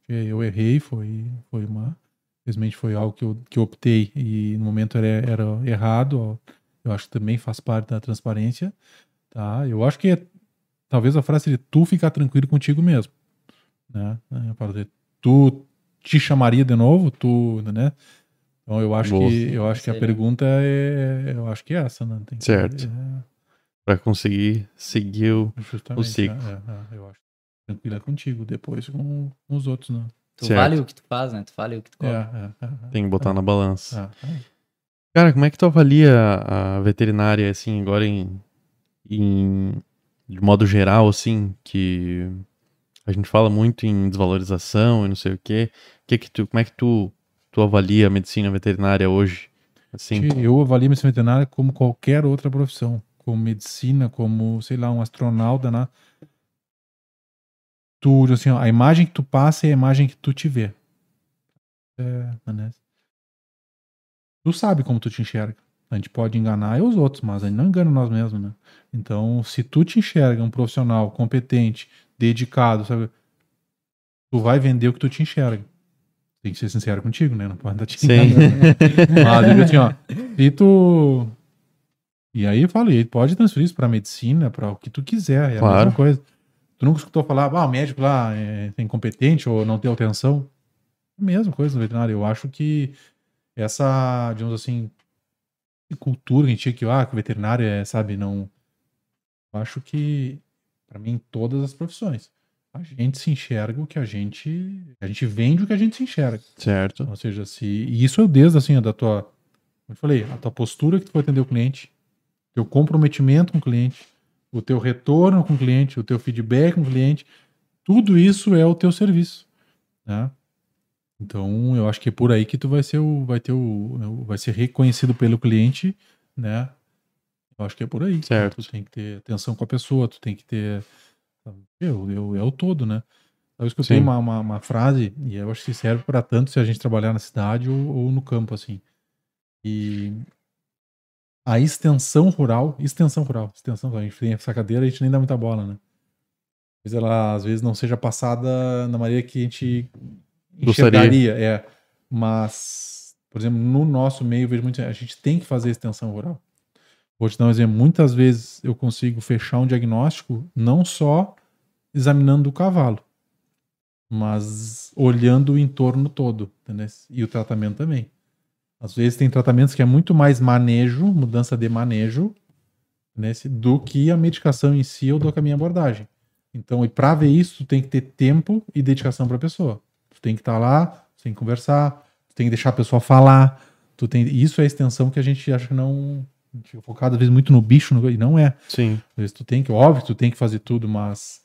Eu errei, foi, foi uma, infelizmente foi algo que eu, que eu optei e no momento era, era errado, eu acho que também faz parte da transparência, tá? Eu acho que é, talvez a frase seria tu ficar tranquilo contigo mesmo, né? É, para dizer, tu te chamaria de novo, tu, né? Então eu acho Boa. que eu acho que a pergunta é, eu acho que é essa, né? Tem que- Certo. é, Para conseguir seguir o justamente, ciclo. é, é, eu acho. Tranquilo é contigo, depois com os outros, né? Tu Certo. vale o que tu faz, né? Tu vale o que tu É, cobra. é, é, tem que botar na balança. é, é. Cara, como é que tu avalia a veterinária assim agora em, em de modo geral assim, que a gente fala muito em desvalorização e não sei o quê. Que que tu, como é que tu tu avalia a medicina veterinária hoje? Assim, Eu avalio medicina veterinária como qualquer outra profissão, como medicina, como, sei lá, um astronauta, né? Tu, assim, ó, a imagem que tu passa é a imagem que tu te vê. É, né? Tu sabe como tu te enxerga. A gente pode enganar os outros, mas a gente não engana nós mesmos, né? Então, se tu te enxerga um profissional competente, dedicado, sabe? Tu vai vender o que tu te enxerga. Tem que ser sincero contigo, né? Não pode estar te enganando. Mas eu digo assim, ó, e tu. E aí eu falo, e pode transferir isso pra medicina, pra o que tu quiser, é a Claro. mesma coisa. Tu nunca escutou falar, ah, o médico lá é, incompetente ou não tem atenção? A mesma coisa no veterinário. Eu acho que essa, digamos assim, cultura que a gente tinha que, ah, que o veterinário é, sabe, não. Eu acho que, pra mim, em todas as profissões, a gente se enxerga o que a gente. A gente vende o que a gente se enxerga. certo? Ou seja, se. E isso é desde assim, da tua. Como eu falei, a tua postura que tu vai atender o cliente, teu comprometimento com o cliente, o teu retorno com o cliente, o teu feedback com o cliente, tudo isso é o teu serviço. Né? Então, eu acho que é por aí que tu vai ser o. Vai ter o. Vai ser reconhecido pelo cliente, né? Eu acho que é por aí. Certo. Tu tem que ter atenção com a pessoa, tu tem que ter. Eu, eu, é o todo, né? Eu escutei uma, uma, uma frase, e eu acho que serve para tanto se a gente trabalhar na cidade ou, ou no campo, assim. E a extensão rural, extensão rural, extensão rural, a gente tem essa cadeira, a gente nem dá muita bola, né? Mas ela, às vezes, não seja passada na maneira que a gente Gostaria. enxergaria, é. Mas, por exemplo, no nosso meio, vejo muito, a gente tem que fazer extensão rural. Vou te dar um exemplo. Muitas vezes eu consigo fechar um diagnóstico não só examinando o cavalo, mas olhando o entorno todo, entendeu? E o tratamento também. Às vezes tem tratamentos que é muito mais manejo, mudança de manejo, nesse, do que a medicação em si ou do que a minha abordagem. Então, e para ver isso, tu tem que ter tempo e dedicação para a pessoa. Tu tem que estar lá, tu tem que conversar, tu tem que deixar a pessoa falar. Tu tem, isso é a extensão que a gente acha que não. gente fica focado às vezes muito no bicho, no- e não é. Sim. Às vezes tu tem que, óbvio, tu tem que fazer tudo, mas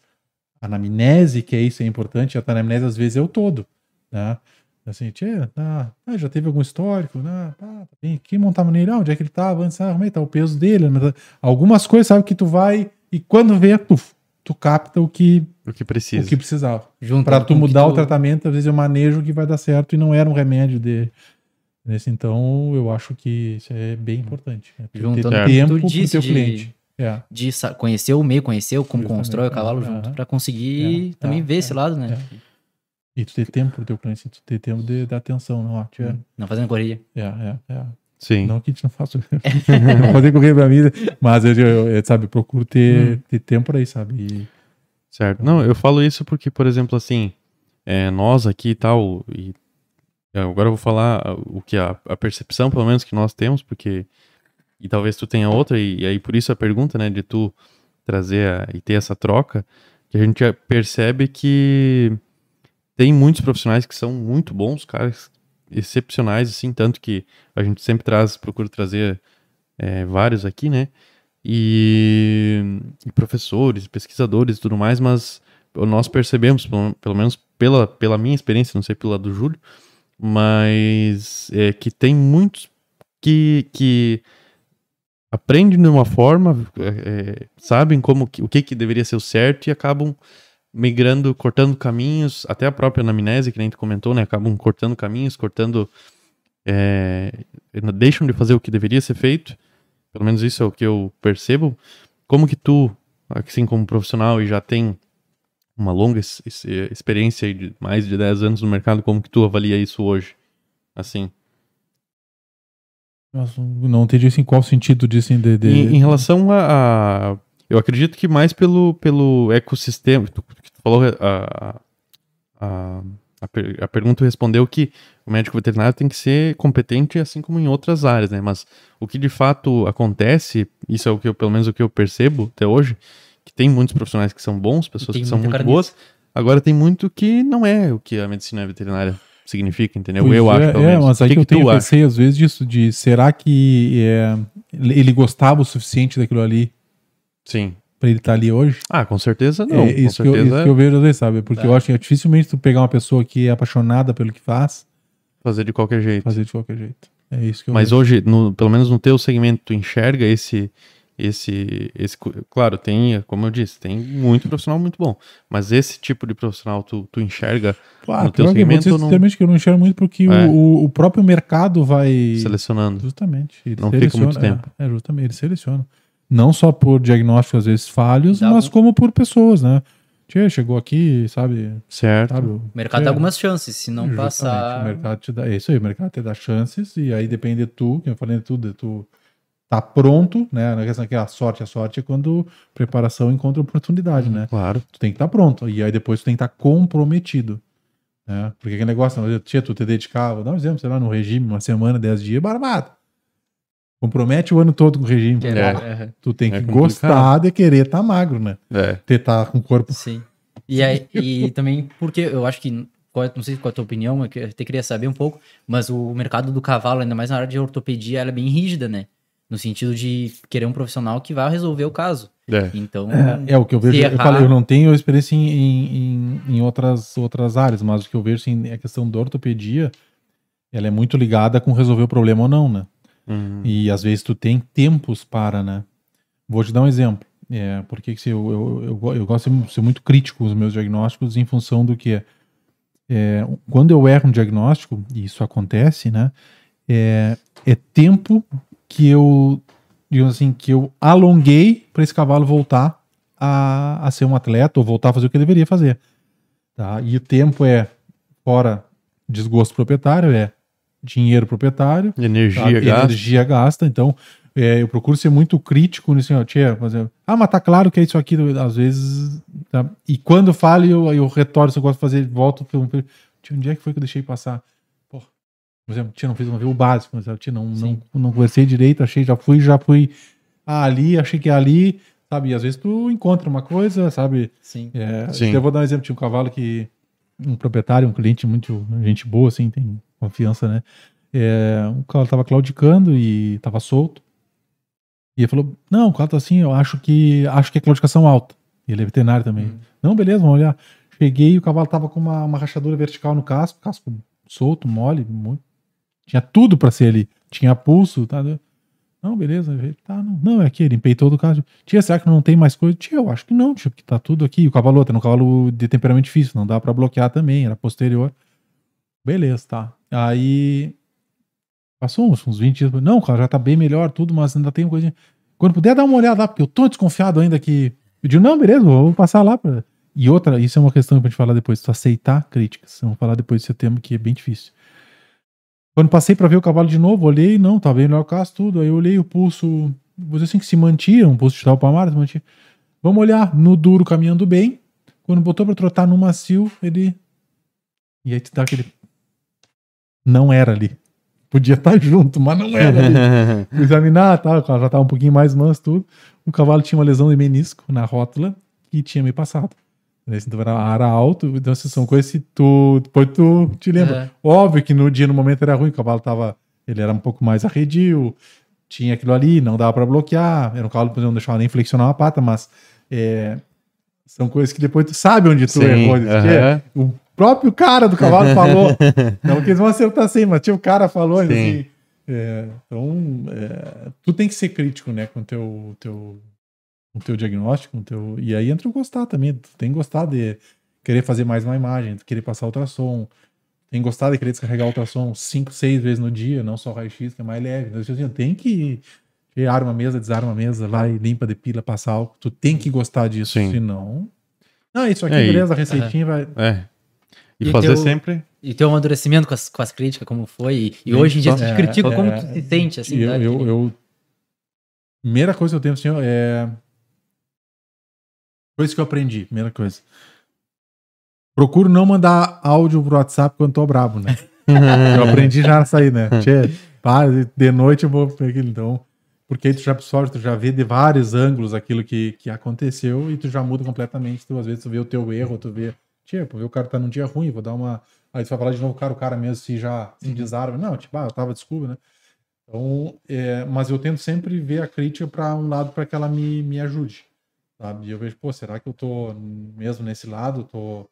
a anamnese, que é isso, é importante, a anamnese às vezes é o todo, né? Assim, tia, tá, ah, já teve algum histórico, né? Tá, tá bem, quem montava nele, ah, onde é que ele tava antes, ah, como é que tá o peso dele, né? algumas coisas, sabe, que tu vai, e quando vê, tu, tu capta o que, O que o precisa. que precisava. Junto Pra com tu mudar o tratamento, às vezes eu manejo que vai dar certo e não era um remédio de... Nesse, então, eu acho que isso é bem importante. né? Tu Juntando ter o tu tempo pro disse teu de- cliente. É. de conhecer o meio, conhecer o como Justamente. constrói o cavalo junto, pra conseguir É, também é, ver esse é, lado, né? E tu ter tempo pro teu cliente, tu ter tempo de dar atenção, não, ó, tia, Não fazendo correria. é, é, é. Sim. Não que a gente não faça, não fazer correr pra mim, mas eu, eu, eu, sabe, procuro ter, ter tempo aí, sabe? E, Certo. Não, eu falo isso porque, por exemplo, assim, é, nós aqui e tal, e agora eu vou falar o que a, a percepção, pelo menos, que nós temos, porque. E talvez tu tenha outra, e, e aí por isso a pergunta, né, de tu trazer a- e ter essa troca, que a gente percebe que tem muitos profissionais que são muito bons, caras excepcionais, assim, tanto que a gente sempre traz, procura trazer é, vários aqui, né? E, e professores, pesquisadores e tudo mais, mas nós percebemos, pelo, pelo menos pela, pela minha experiência, não sei pela do Júlio, mas é, que tem muitos que, que aprendem de uma forma, é, é, sabem como o que, que deveria ser o certo e acabam migrando, cortando caminhos, até a própria anamnese, que nem tu comentou, né? Acabam cortando caminhos, cortando. é, deixam de fazer o que deveria ser feito. Pelo menos isso é o que eu percebo. Como que tu, assim como profissional e já tem uma longa ex- ex- experiência de mais de 10 anos no mercado, como que tu avalia isso hoje? Assim, nossa, não entendi assim, qual o sentido disso assim, de, de- em, em relação a, a- eu acredito que mais pelo, pelo ecossistema, que tu, que tu falou, a, a, a, per- a pergunta respondeu que o médico veterinário tem que ser competente assim como em outras áreas, né? Mas o que de fato acontece, isso é o que eu, pelo menos o que eu percebo até hoje, que tem muitos profissionais que são bons, pessoas que são muito boas, agora tem muito que não é o que a medicina veterinária significa, entendeu? Pois eu é, acho, pelo é, menos. mas aí que, que eu tenho receio às vezes disso, de será que é, ele gostava o suficiente daquilo ali Sim. pra ele estar ali hoje? Ah, com certeza não. é com isso, que eu, certeza isso que eu vejo às vezes, sabe? Porque Tá. eu acho que é dificilmente tu pegar uma pessoa que é apaixonada pelo que faz, fazer de qualquer jeito. fazer de qualquer jeito. É isso que eu Mas vejo. hoje, no- pelo menos no teu segmento, tu enxerga esse, esse, esse, claro, tem, como eu disse, tem muito profissional muito bom, mas esse tipo de profissional tu, tu enxerga Claro, no teu segmento não- sinceramente que eu não enxergo muito porque É. o, o- próprio mercado vai... selecionando. Justamente. Ele Não fica muito seleciona, tempo. É, é, justamente, ele seleciona. Não só por diagnósticos, às vezes, falhos, Dá mas algum- como por pessoas, né? Tchê, chegou aqui, sabe? Certo. sabe O mercado tchê, dá algumas chances, se não justamente, passar. O mercado te dá, é isso aí, o mercado te dá chances, e aí depende de tu, que eu falei de tudo, de tu tá pronto, né? Na questão que a sorte, a sorte é quando preparação encontra oportunidade, né? Claro. Tu tem que estar pronto, e aí depois tu tem que estar comprometido. Né? Porque aquele negócio, não, tia, tu te dedicar, vou dar um exemplo, sei lá, no regime, uma semana, dez dias, barbado. Compromete o ano todo com o regime. É, Tu tem É que complicado. gostar de querer estar magro, né? É. Ter tá com o corpo. Sim. E, aí, e também porque eu acho que, é- não sei qual é a tua opinião, eu até queria saber um pouco, mas o mercado do cavalo, ainda mais na área de ortopedia, ela é bem rígida, né? No sentido de querer um profissional que vai resolver o caso. É. Então, É, é o que eu vejo. Eu, falei, eu não tenho experiência em, em, em, outras, outras áreas, mas o que eu vejo assim, é a questão da ortopedia, ela é muito ligada com resolver o problema ou não, né? Uhum. E às vezes tu tem tempos para, né? Vou te dar um exemplo. É, porque assim, eu, eu, eu, eu gosto de ser muito crítico com os meus diagnósticos em função do que é, quando eu erro um diagnóstico, e isso acontece, né? É, é tempo que eu, digamos assim, que eu alonguei para esse cavalo voltar a, a ser um atleta ou voltar a fazer o que ele deveria fazer. Tá? E o tempo é, fora desgosto proprietário, é dinheiro proprietário, Energia, Sabe? gasta. Energia gasta, então é, eu procuro ser muito crítico nisso, ó, tia, fazer, ah, mas tá claro que é isso aqui, às vezes, tá? e quando eu falo, eu, eu retorno, se eu gosto de fazer, volto, tia, onde é que foi que eu deixei passar? Porra, por exemplo, tia, não fiz uma vez o básico, mas, tia, não, não, não conversei direito, achei, já fui, já fui ah, ali, achei que é ali, sabe, e às vezes tu encontra uma coisa, sabe, Sim. é, Sim. Eu vou dar um exemplo. Tinha um cavalo que um proprietário, um cliente muito gente boa, assim, tem confiança, né? É, o cavalo tava claudicando e tava solto. E ele falou: Não, o cavalo tá assim, eu acho que acho que é claudicação alta. E ele é veterinário também. Uhum. Não, beleza, vamos olhar. Cheguei e o cavalo tava com uma, uma rachadura vertical no casco, casco solto, mole, muito. Tinha tudo pra ser ali. Tinha pulso, tá? Não, beleza. ele, Tá, não, não, é aqui, ele empeitou do caso. Tia, será que não tem mais coisa? Tia, eu acho que não, tio, porque tá tudo aqui. O cavalo era um cavalo de temperamento difícil, não dá pra bloquear também, era posterior. Beleza, tá. Aí passou uns, uns 20 dias. Não, cara, já tá bem melhor, tudo, mas ainda tem coisinha. Quando puder dar uma olhada lá, porque eu tô desconfiado ainda que. Eu digo, não, beleza, vou passar lá pra. E outra, isso é uma questão pra gente falar depois, tu aceitar críticas. Vamos falar depois desse tema que é bem difícil. Quando passei pra ver o cavalo de novo, olhei, não, tá bem melhor o caso, tudo. Aí eu olhei o pulso, vou dizer assim, que se mantinha, um pulso de tal palmar, se mantinha. Vamos olhar, no duro caminhando bem. Quando botou pra trotar no macio, ele. E aí tu dá aquele. Não era ali. Podia estar junto, mas não era ali. Fui examinar, tá, o cavalo já tava um pouquinho mais manso, tudo. O cavalo tinha uma lesão de menisco na rótula e tinha me passado. Então era ara alto, então são coisas que tu, depois tu te lembra. É. Óbvio que no dia, no momento era ruim, o cavalo tava, ele era um pouco mais arredio, tinha aquilo ali, não dava pra bloquear, era um cavalo que não deixava nem flexionar uma pata, mas é, são coisas que depois tu sabe onde tu Sim, errou. "Tchê, aham. O próprio cara do cavalo falou, não que eles vão acertar assim, mas tinha o cara falou, Sim. assim, é, então, é, tu tem que ser crítico, né, com o teu, teu, com teu diagnóstico, com teu, e aí entra o gostar também, tu tem que gostar de querer fazer mais uma imagem, querer passar ultrassom, tem que gostar de querer descarregar ultrassom 5, 6 vezes no dia, não só raio-x, que é mais leve. Então, assim, tem que arma a mesa, desarma a mesa, vai, limpa, depila, passa álcool, tu tem que gostar disso, Sim. senão... Não, isso aqui, É, beleza, a receitinha vai... É. E, E fazer teu- sempre. E teu amadurecimento com as, com as críticas, como foi. E, e hoje em dia se te É, critica, como é, tu se sente, assim, eu, sabe? eu, eu- Primeira coisa que eu tenho, assim, é. Coisa que eu aprendi, primeira coisa. Procuro não mandar áudio pro WhatsApp quando tô brabo, né? Eu aprendi já a sair, né? Tchê, para, de noite eu vou pegar aquilo, então. Porque aí tu já absorve, tu já vê de vários ângulos aquilo que, que aconteceu e tu já muda completamente. Tu, às vezes tu vê o teu erro, tu vê. Pô, o cara tá num dia ruim, vou dar uma. Aí tu vai falar de novo, cara, o cara mesmo se já se desarma. Não, tipo, ah, eu tava desculpa, né? Então, é, mas eu tento sempre ver a crítica para um lado para que ela me, me ajude, sabe? E eu vejo, pô, será que eu tô mesmo nesse lado? Tô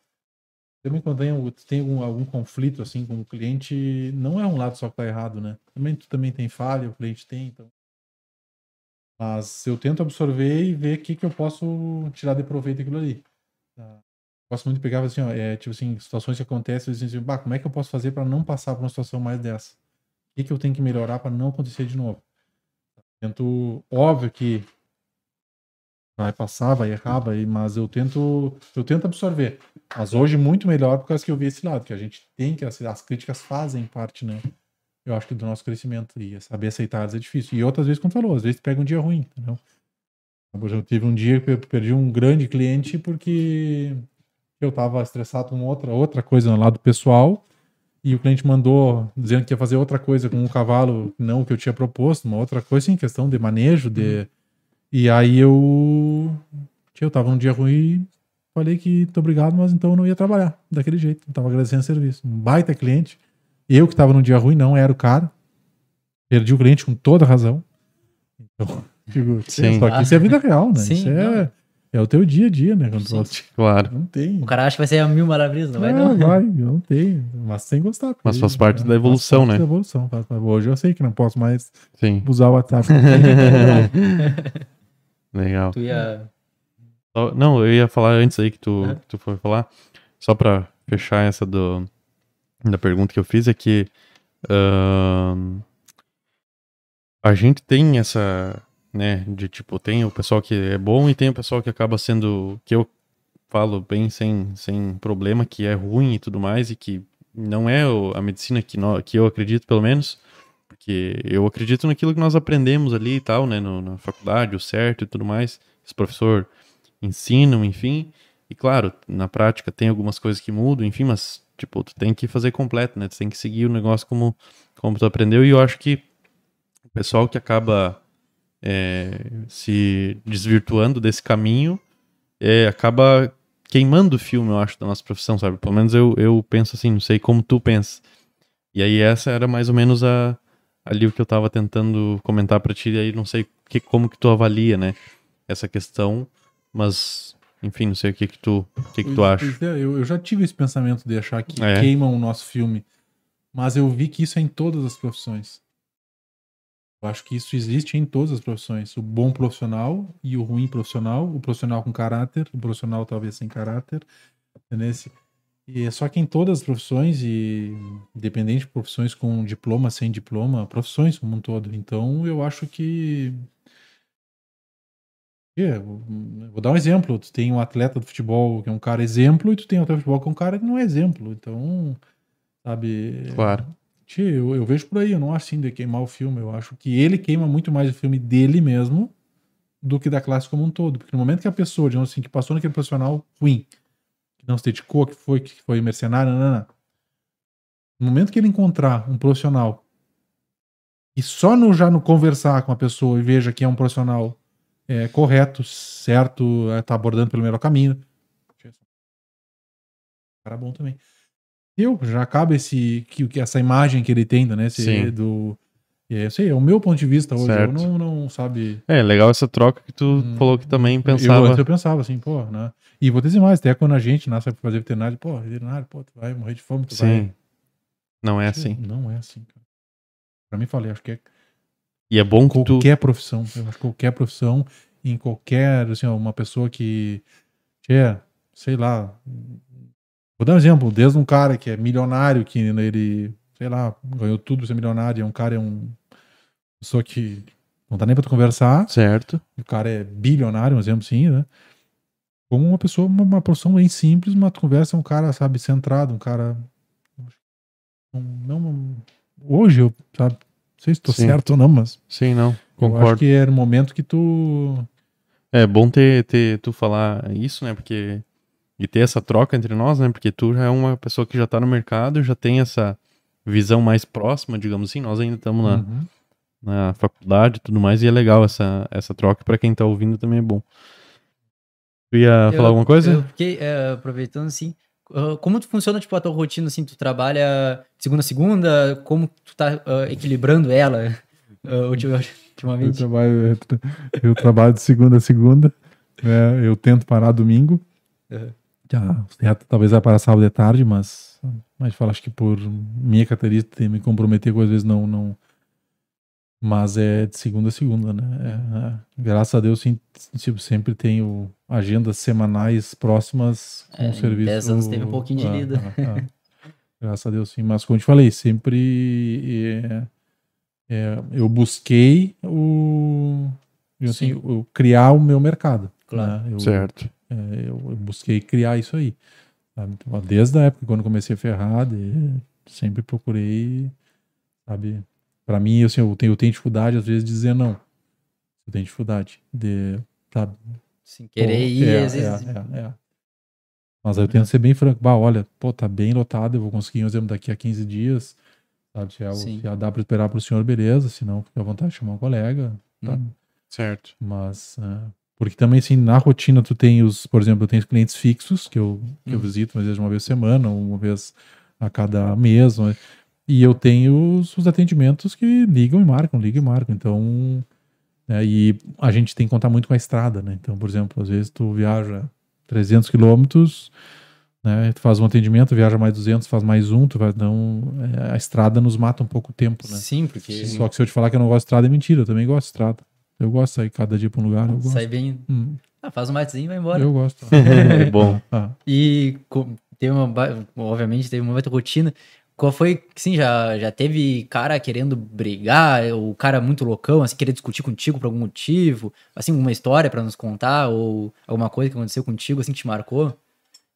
também quando tem, tem algum, algum conflito assim com o cliente, não é um lado só que tá errado, né? Também tu também tem falha, o cliente tem, então. Mas eu tento absorver e ver o que, que eu posso tirar de proveito daquilo ali. tá? Gosto muito de pegar assim, ó, é, tipo assim, situações que acontecem, eu assim, bah, como é que eu posso fazer para não passar por uma situação mais dessa? O que, que eu tenho que melhorar para não acontecer de novo? Tento, óbvio que vai passar, vai errar, vai, mas eu tento, eu tento absorver. Mas hoje muito melhor por causa que eu vi esse lado, que a gente tem que as, as críticas fazem parte, né? Eu acho que do nosso crescimento e saber aceitar é difícil. E outras vezes, como falou, às vezes pega um dia ruim, entendeu? Eu tive um dia que eu perdi um grande cliente porque eu tava estressado com outra outra coisa no lado pessoal e o cliente mandou dizendo que ia fazer outra coisa com o cavalo, não o que eu tinha proposto, uma outra coisa em questão de manejo, de e aí eu eu tava num dia ruim, falei que muito obrigado, mas então eu não ia trabalhar daquele jeito, não tava agradecendo o serviço. Um baita cliente, eu que tava num dia ruim, não era o cara. Perdi o cliente com toda razão. Então, digo, Sim. só que isso é vida real, né? Sim, isso é, é o teu dia a dia, né? Quando Sim. Claro. não tem. O cara acha que vai ser a mil maravilhas, não vai não, não. vai, não tem. Mas sem gostar. porque, Mas faz parte né, da evolução, faz parte né? Da evolução. faz- faz- Hoje eu sei que não posso mais Sim. usar o WhatsApp. Legal. Tu ia. Não, eu ia falar antes aí que tu, Aham. que tu foi falar, só pra fechar essa do, da pergunta que eu fiz, é que ahn, a gente tem essa, né, de tipo, tem o pessoal que é bom e tem o pessoal que acaba sendo, que eu falo bem sem, sem problema, que é ruim e tudo mais, e que não é a medicina que, que eu acredito, pelo menos, porque eu acredito naquilo que nós aprendemos ali e tal, né, no- na faculdade, o certo e tudo mais, esse professor ensinam, enfim. E claro, na prática tem algumas coisas que mudam, enfim, mas tipo, tu tem que fazer completo, né? Tu tem que seguir o negócio como, como tu aprendeu. E eu acho que o pessoal que acaba é, se desvirtuando desse caminho é, acaba queimando o filme, eu acho, da nossa profissão, sabe? Pelo menos eu, eu penso assim, não sei como tu pensa. E aí essa era mais ou menos a, ali o que eu tava tentando comentar pra ti, e aí não sei que, como que tu avalia, né? Essa questão, mas enfim, não sei o que que tu, o que que tu Pois- acha. é, eu, eu já tive esse pensamento de achar que É. queimam o nosso filme. Mas eu vi que isso é em todas as profissões. Eu acho que isso existe em todas as profissões. O bom profissional e o ruim profissional. O profissional com caráter, o profissional talvez sem caráter. entendeu? E é só que em todas as profissões, e independente de profissões com diploma, sem diploma, profissões como um todo. Então eu acho que é, vou dar um exemplo. Tu tem um atleta do futebol que é um cara exemplo, e tu tem um atleta de futebol que é um cara que não é exemplo. Então, sabe. Claro. Tchê, eu, eu vejo por aí, eu não acho assim de queimar o filme. Eu acho que ele queima muito mais o filme dele mesmo do que da classe como um todo. Porque no momento que a pessoa, digamos assim, que passou naquele profissional ruim, que não se dedicou, que foi, que foi mercenário, não, não, não. no momento que ele encontrar um profissional e só no já no conversar com a pessoa e veja que é um profissional é, correto, certo, é, tá abordando pelo melhor caminho. Cara bom também. Eu já acaba esse que, que essa imagem que ele tem, né? Esse, Sim. do é, eu sei, é o meu ponto de vista hoje. Certo. Eu não, não sabe. É, legal essa troca que tu Hum, falou que também Eu, pensava. antes eu pensava assim, pô, né? E vou dizer mais, até quando a gente nasce pra fazer veterinário, pô, veterinário, pô, tu vai morrer de fome, tu Sim. vai. Não é assim. Não é assim, cara. Pra mim, falei, acho que é E é bom que tu. qualquer profissão. Eu acho que qualquer profissão, em qualquer, assim, ó, uma pessoa que é, sei lá. Vou dar um exemplo, desde um cara que é milionário, que ele, sei lá, ganhou tudo pra ser milionário, é um cara, é um pessoa que não dá nem pra tu conversar, Certo. o cara é bilionário, um exemplo assim, né? Como uma pessoa, uma, uma profissão bem simples, uma conversa, um cara, sabe, centrado, um cara. Não, não- hoje eu, sabe, não sei se tô Sim. certo ou não, mas Sim, não. eu acho Concordo. que era o momento que tu. É bom ter, ter tu falar isso, né? Porque. E ter essa troca entre nós, né? Porque tu já é uma pessoa que já tá no mercado, já tem essa visão mais próxima, digamos assim. Nós ainda estamos na, Uhum. na faculdade e tudo mais, e é legal essa, essa troca. Pra quem tá ouvindo também é bom. Tu ia falar alguma coisa? Eu fiquei é, aproveitando assim. ah, como tu funciona, tipo, a tua rotina, assim, tu trabalha de segunda a segunda, como tu tá ah, equilibrando ela ah, ulti- Eu ultimamente? trabalho, eu trabalho de segunda a segunda, né? Eu tento parar domingo. Uhum. Já, talvez vai parar sábado de tarde, mas, mas falo, acho que por minha característica me comprometer com às vezes não, não. Mas é de segunda a segunda, né? É, é. Graças a Deus, sim, tipo, sempre tenho agendas semanais próximas com É, o em serviço. 10 anos teve um pouquinho de Ah, lida. ah. Graças a Deus, sim. Mas como eu te falei, sempre é, é, eu busquei o assim, o, criar o meu mercado. Claro. né? Eu, Certo. É, eu, eu busquei criar isso aí. sabe? Então, desde a época quando comecei a ferrar, de- sempre procurei, sabe? Pra mim, assim, eu tenho, eu tenho dificuldade às vezes de dizer não. Eu tenho dificuldade de, sabe? Sem querer Pô, ir, é, às vezes. É, é, é. Mas aí eu tento ser bem franco. Bah, olha, pô, tá bem lotado, eu vou conseguir um exemplo daqui a 15 dias. Sabe? Se, é, o- se dá pra esperar pro senhor, beleza. Se não, fica à vontade de chamar um colega. Tá? Hum. Certo. Mas. Porque também, assim, na rotina tu tem os, por exemplo, eu tenho os clientes fixos que eu, que eu Hum. visito, às vezes uma vez por semana, uma vez a cada mês. né? E eu tenho os, os atendimentos que ligam e marcam, ligam e marcam. Então. né, e a gente tem que contar muito com a estrada, né? Então, por exemplo, às vezes tu viaja 300 quilômetros, né? Tu faz um atendimento, viaja mais 200, faz mais um, tu vai, então é, a estrada nos mata um pouco o tempo, né? Sim, porque. Só que se eu te falar que eu não gosto de estrada é mentira, eu também gosto de estrada. Eu gosto de sair cada dia pra um lugar. Eu gosto. Sai bem. Hum, Ah, faz um matezinho e vai embora. eu gosto. É bom. Ah, E teve uma. Obviamente, teve uma baita rotina. Qual foi. Sim, já, já teve cara querendo brigar, o cara muito loucão, assim, querer discutir contigo por algum motivo? Assim, uma história pra nos contar, ou alguma coisa que aconteceu contigo, assim, que te marcou?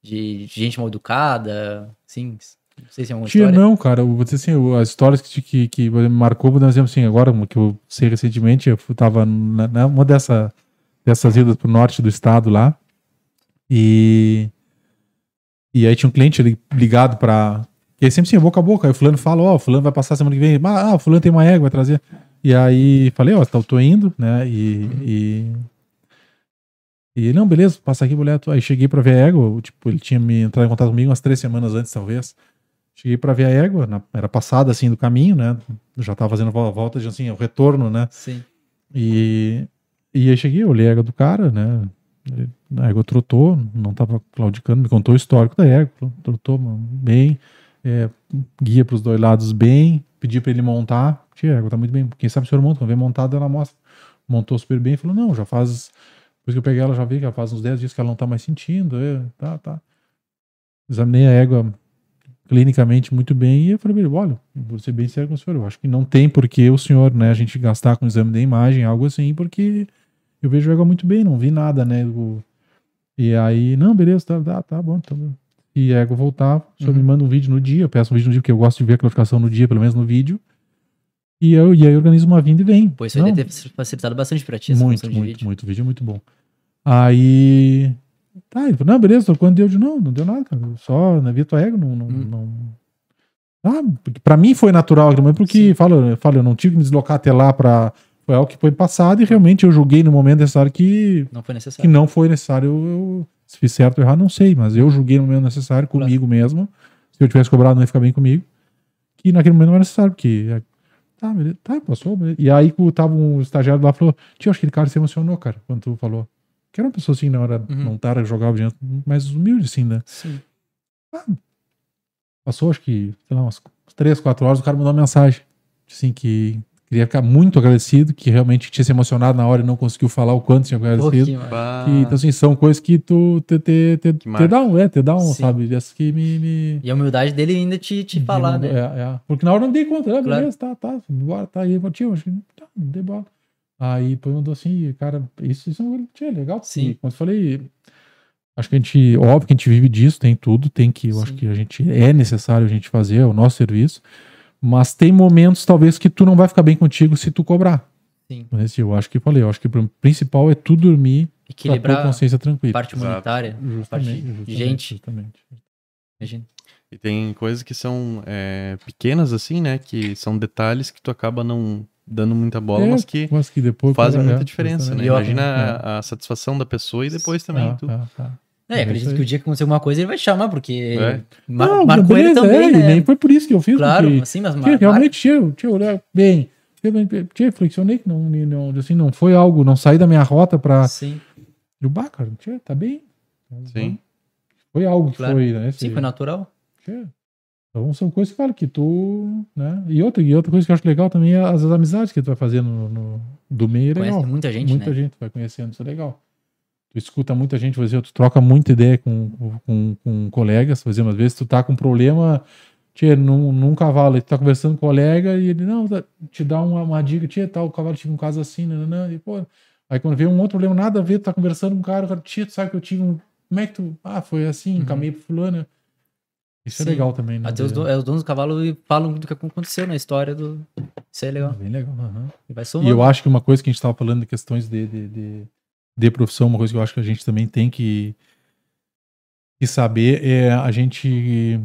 De, de gente mal educada, assim. Não sei se é alguma Tinha história. não, cara. Eu vou dizer assim, as histórias que, que, que me marcou, por exemplo, assim, agora uma que eu sei recentemente, eu tava na, na- uma dessa, dessas idas pro norte do estado lá. E. E aí tinha um cliente ligado pra. E aí sempre assim, boca a boca. Aí o fulano fala, ó, o fulano vai passar semana que vem. Ah, o fulano tem uma égua, vai trazer. E aí falei, ó, tá, tô indo, né? E. E, e não, beleza, passa aqui, boleto. Aí cheguei pra ver a égua. Tipo, ele tinha me entrado em contato comigo umas três semanas antes, talvez. Cheguei pra ver a égua, na- era passada assim do caminho, né? Eu já tava fazendo a vol- volta de assim, o retorno, né? Sim. E, e aí cheguei, olhei a égua do cara, né? A égua trotou, não tava claudicando, me contou o histórico da égua, trotou bem, é, guia pros dois lados bem, pedi pra ele montar, tia, a égua tá muito bem, quem sabe o senhor monta, quando vem montada ela mostra, montou super bem, falou, não, já faz, depois que eu peguei ela, já vi que ela faz uns 10 dias que ela não tá mais sentindo, é, tá, tá. Examinei a égua clinicamente muito bem e eu falei, olha, vou ser bem sério com o senhor, eu acho que não tem por que o senhor, né, a gente gastar com o exame de imagem, algo assim, porque eu vejo a égua muito bem, não vi nada, né, o- e aí, não, beleza, tá, tá, tá bom, tá bom. E a égua voltava, o senhor Uhum. me manda um vídeo no dia, eu peço um vídeo no dia, porque eu gosto de ver a classificação no dia, pelo menos no vídeo, e, eu, e aí eu organizo uma vinda e vem. Pois isso deve ter facilitado bastante pra ti, muito, muito, vídeo. muito. O vídeo é muito bom. Aí. Tá, ele falou, não, beleza, tô quando deu de não, não deu nada, cara. Só na via tua égua, não. não, Hum. não... Ah, pra mim foi natural, mas porque, Sim. falo, eu falo, eu não tive que me deslocar até lá pra. Foi algo que foi passado e realmente eu julguei no momento necessário que, Não foi que necessário. não foi necessário. Eu, se fiz certo ou errado, não sei, mas eu julguei no momento necessário Claro. comigo mesmo. Se eu tivesse cobrado, não ia ficar bem comigo. Que naquele momento não era necessário, porque. é, Tá, beleza, tá, passou. beleza. E aí tava um estagiário lá e falou: Tio, acho que aquele cara se emocionou, cara, quando tu falou. Que era uma pessoa assim, na hora, Uhum. não tá jogava diante, mas humilde, assim, né? Sim. Passou, acho que, sei lá, umas três, quatro horas, o cara mandou uma mensagem. Assim, que queria ficar muito agradecido, que realmente tinha se emocionado na hora e não conseguiu falar o quanto tinha agradecido. Que, então, assim, são coisas que tu te, te, te, te dá um, é, te dá um, Sim. sabe? Essas que me. me E a humildade dele ainda te, te falar, de- né? é, é. Porque na hora eu não dei conta, ah, Claro. beleza, tá, tá, bora, tá aí, tio, acho que tá, não dei bola. Aí mandou assim, cara, isso, isso é tio, legal. Sim. Quando eu falei, acho que a gente, óbvio que a gente vive disso, tem tudo, tem que, eu Sim. acho que a gente, é necessário a gente fazer, é o nosso serviço, mas tem momentos talvez que tu não vai ficar bem contigo se tu cobrar. Sim. Mas, eu acho que falei, eu acho que o principal é tu dormir Equilibrar consciência a tranquila. parte humanitária. Justamente, parte de justamente, gente. Justamente. Imagina. E tem coisas que são é, pequenas assim, né? Que são detalhes que tu acaba não dando muita bola, É, mas que mas que depois fazem muita é, diferença, né? E Imagina é. a, a satisfação da pessoa e depois também Ah, tu. ah, ah. É, É acredito que o dia que acontecer alguma coisa ele vai te chamar, porque É. mar Não, marcou ele também, é, e né? nem foi por isso que eu fiz, Claro, porque assim, mas mar realmente tinha, tinha olhar bem, tinha, tinha reflexionei que não, não, assim, não foi algo, não saí da minha rota pra. Sim, Eu, bah, cara, tinha, tá bem. Sim. Foi algo que Claro. foi, né? sim, foi natural. tinha. Então são coisas que falo que tu, né? E outra, e outra coisa que eu acho legal também é as, as amizades que tu vai fazendo no, no- do meio, é Conhece legal. muita gente, muita né? gente vai conhecendo, isso é legal. Tu escuta muita gente, por exemplo, tu troca muita ideia com, com, com colegas, por exemplo, às vezes tu tá com um problema, tia, num, num cavalo, e tu tá conversando com um colega e ele, não, tá- te dá uma, uma dica, tia, tal, o cavalo tive um caso assim, né, e pô, aí quando vê um outro problema, nada a ver, tu tá conversando com um cara, o cara, tia, tu sabe que eu tive um, como é que tu, ah, foi assim, Uhum. encaminhei pro fulano, isso Sim. é legal também, né? Até os, de- do- é, os donos do cavalo e falam do que aconteceu na história do. Isso é legal. Bem legal, aham. E vai E somando. eu acho que uma coisa que a gente estava falando de questões de, de, de, de profissão, uma coisa que eu acho que a gente também tem que, que saber é a gente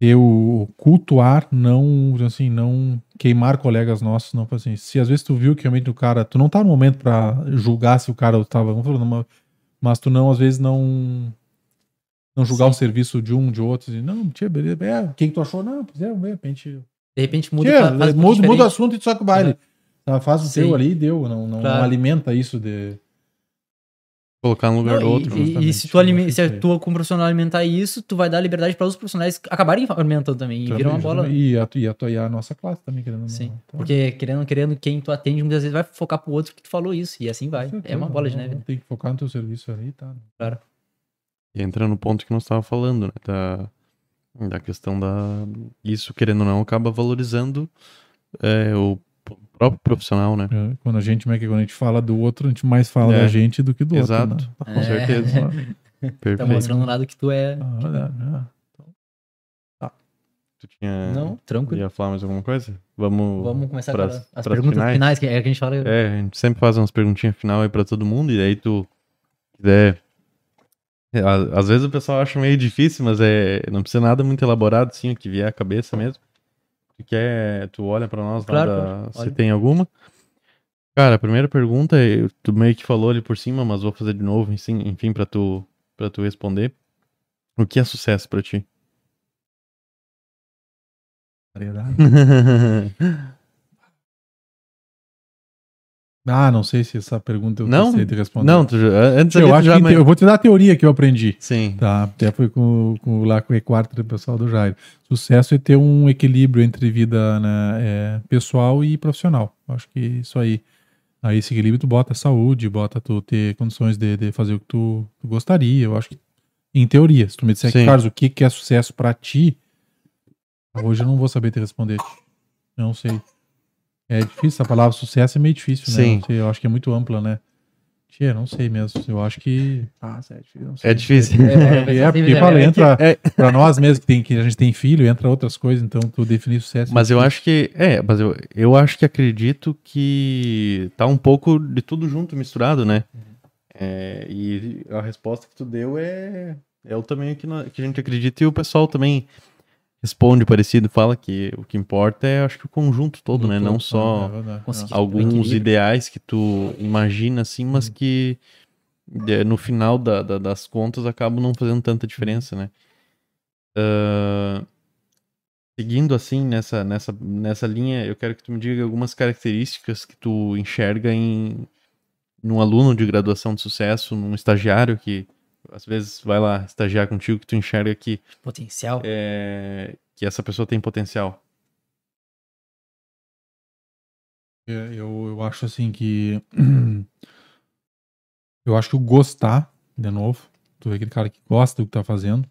ter o cultuar, não assim, não queimar colegas nossos, não assim. Se às vezes tu viu que realmente o cara, tu não tá no momento para julgar se o cara estava, mas tu não às vezes não não julgar Sim. o serviço de um, de outro, e, não, tia, beleza, é, o que que tu achou? Não, pois é, de repente De repente muda, Tia, fa- faz um pouco muda, muda o assunto e tu soca o baile. Tá, faz o Sim. teu ali e deu. Não, não, Claro. não alimenta isso de. Colocar no lugar Não, do outro. né? e, e se tu, alime- eu acho se aí. tu como profissional alimentar isso, tu vai dar liberdade para os profissionais acabarem alimentando também. E vira uma bola. E a, e, a, e a nossa classe também, querendo ou não. Sim. Então, Porque querendo ou não querendo, quem tu atende muitas vezes vai focar pro outro que tu falou isso. E assim vai. com É certeza, uma bola de neve. né? Tem que focar no teu serviço ali, tá? E entra no ponto que nós estava falando, né? Da, da questão da. Isso, querendo ou não, acaba valorizando é, o próprio profissional, né? É, Quando a gente, como é que quando a gente fala do outro, a gente mais fala É. da gente do que do Exato. outro. Né? Com É. certeza. Tá Perfeito. mostrando um lado que tu é. Ah, é, Tu tinha. Não, tranquilo. Ia falar mais alguma coisa? Vamos. Vamos começar pras- agora. As perguntas finais? finais, que é que a gente fala. É, a gente sempre faz umas perguntinhas final aí pra todo mundo, e aí tu quiser. É, Às vezes o pessoal acha meio difícil, mas é não precisa nada muito elaborado, sim, o que vier à cabeça mesmo. Tu quer, tu olha pra nós Claro, da- se olha. tem alguma. Cara, a primeira pergunta, eu- tu meio que falou ali por cima, mas vou fazer de novo, enfim, para tu para tu responder. O que é sucesso pra ti? variedade. Ah, não sei se essa pergunta eu Não? sei de responder. Não, tu, já- antes eu acho já que eu vou te dar a teoria que eu aprendi. Sim. Tá, até foi com, com, lá com o E4 do pessoal do Jairo. Sucesso é ter um equilíbrio entre vida né, é, pessoal e profissional. Acho que isso aí. Aí esse equilíbrio tu bota saúde, bota tu ter condições de, de fazer o que tu, tu gostaria. Eu acho que, em teoria, se tu me disser, Sim. Carlos, o que, que é sucesso pra ti, hoje eu não vou saber te responder. Eu não sei. É difícil, a palavra sucesso é meio difícil, né? Sim. Sei, eu acho que é muito ampla, né? Tia, não sei mesmo. Eu acho que. Ah, é difícil. não sei. É difícil. É, é, porque É, fala, é que- entra, é- pra nós mesmo que, tem, que a gente tem filho, entra outras coisas, então tu definir sucesso. Mas eu acho que. É, mas eu, eu acho que acredito que tá um pouco de tudo junto, misturado, né? É, e a resposta que tu deu é, é o também que, que a gente acredita e o pessoal também responde parecido, fala que o que importa é, acho que o conjunto todo, né? Não só Conseguir. alguns equilíbrio. ideais que tu imagina assim, mas que é, no final da- da- das contas acabam não fazendo tanta diferença, né? Ah, seguindo assim nessa, nessa, nessa linha, eu quero que tu me diga algumas características que tu enxerga em num aluno de graduação de sucesso, num estagiário que às vezes vai lá estagiar contigo, que tu enxerga que, Potencial. é, que essa pessoa tem potencial. É, Eu, eu acho assim que. Eu acho que o gostar, de novo, tu é aquele cara que gosta do que tá fazendo,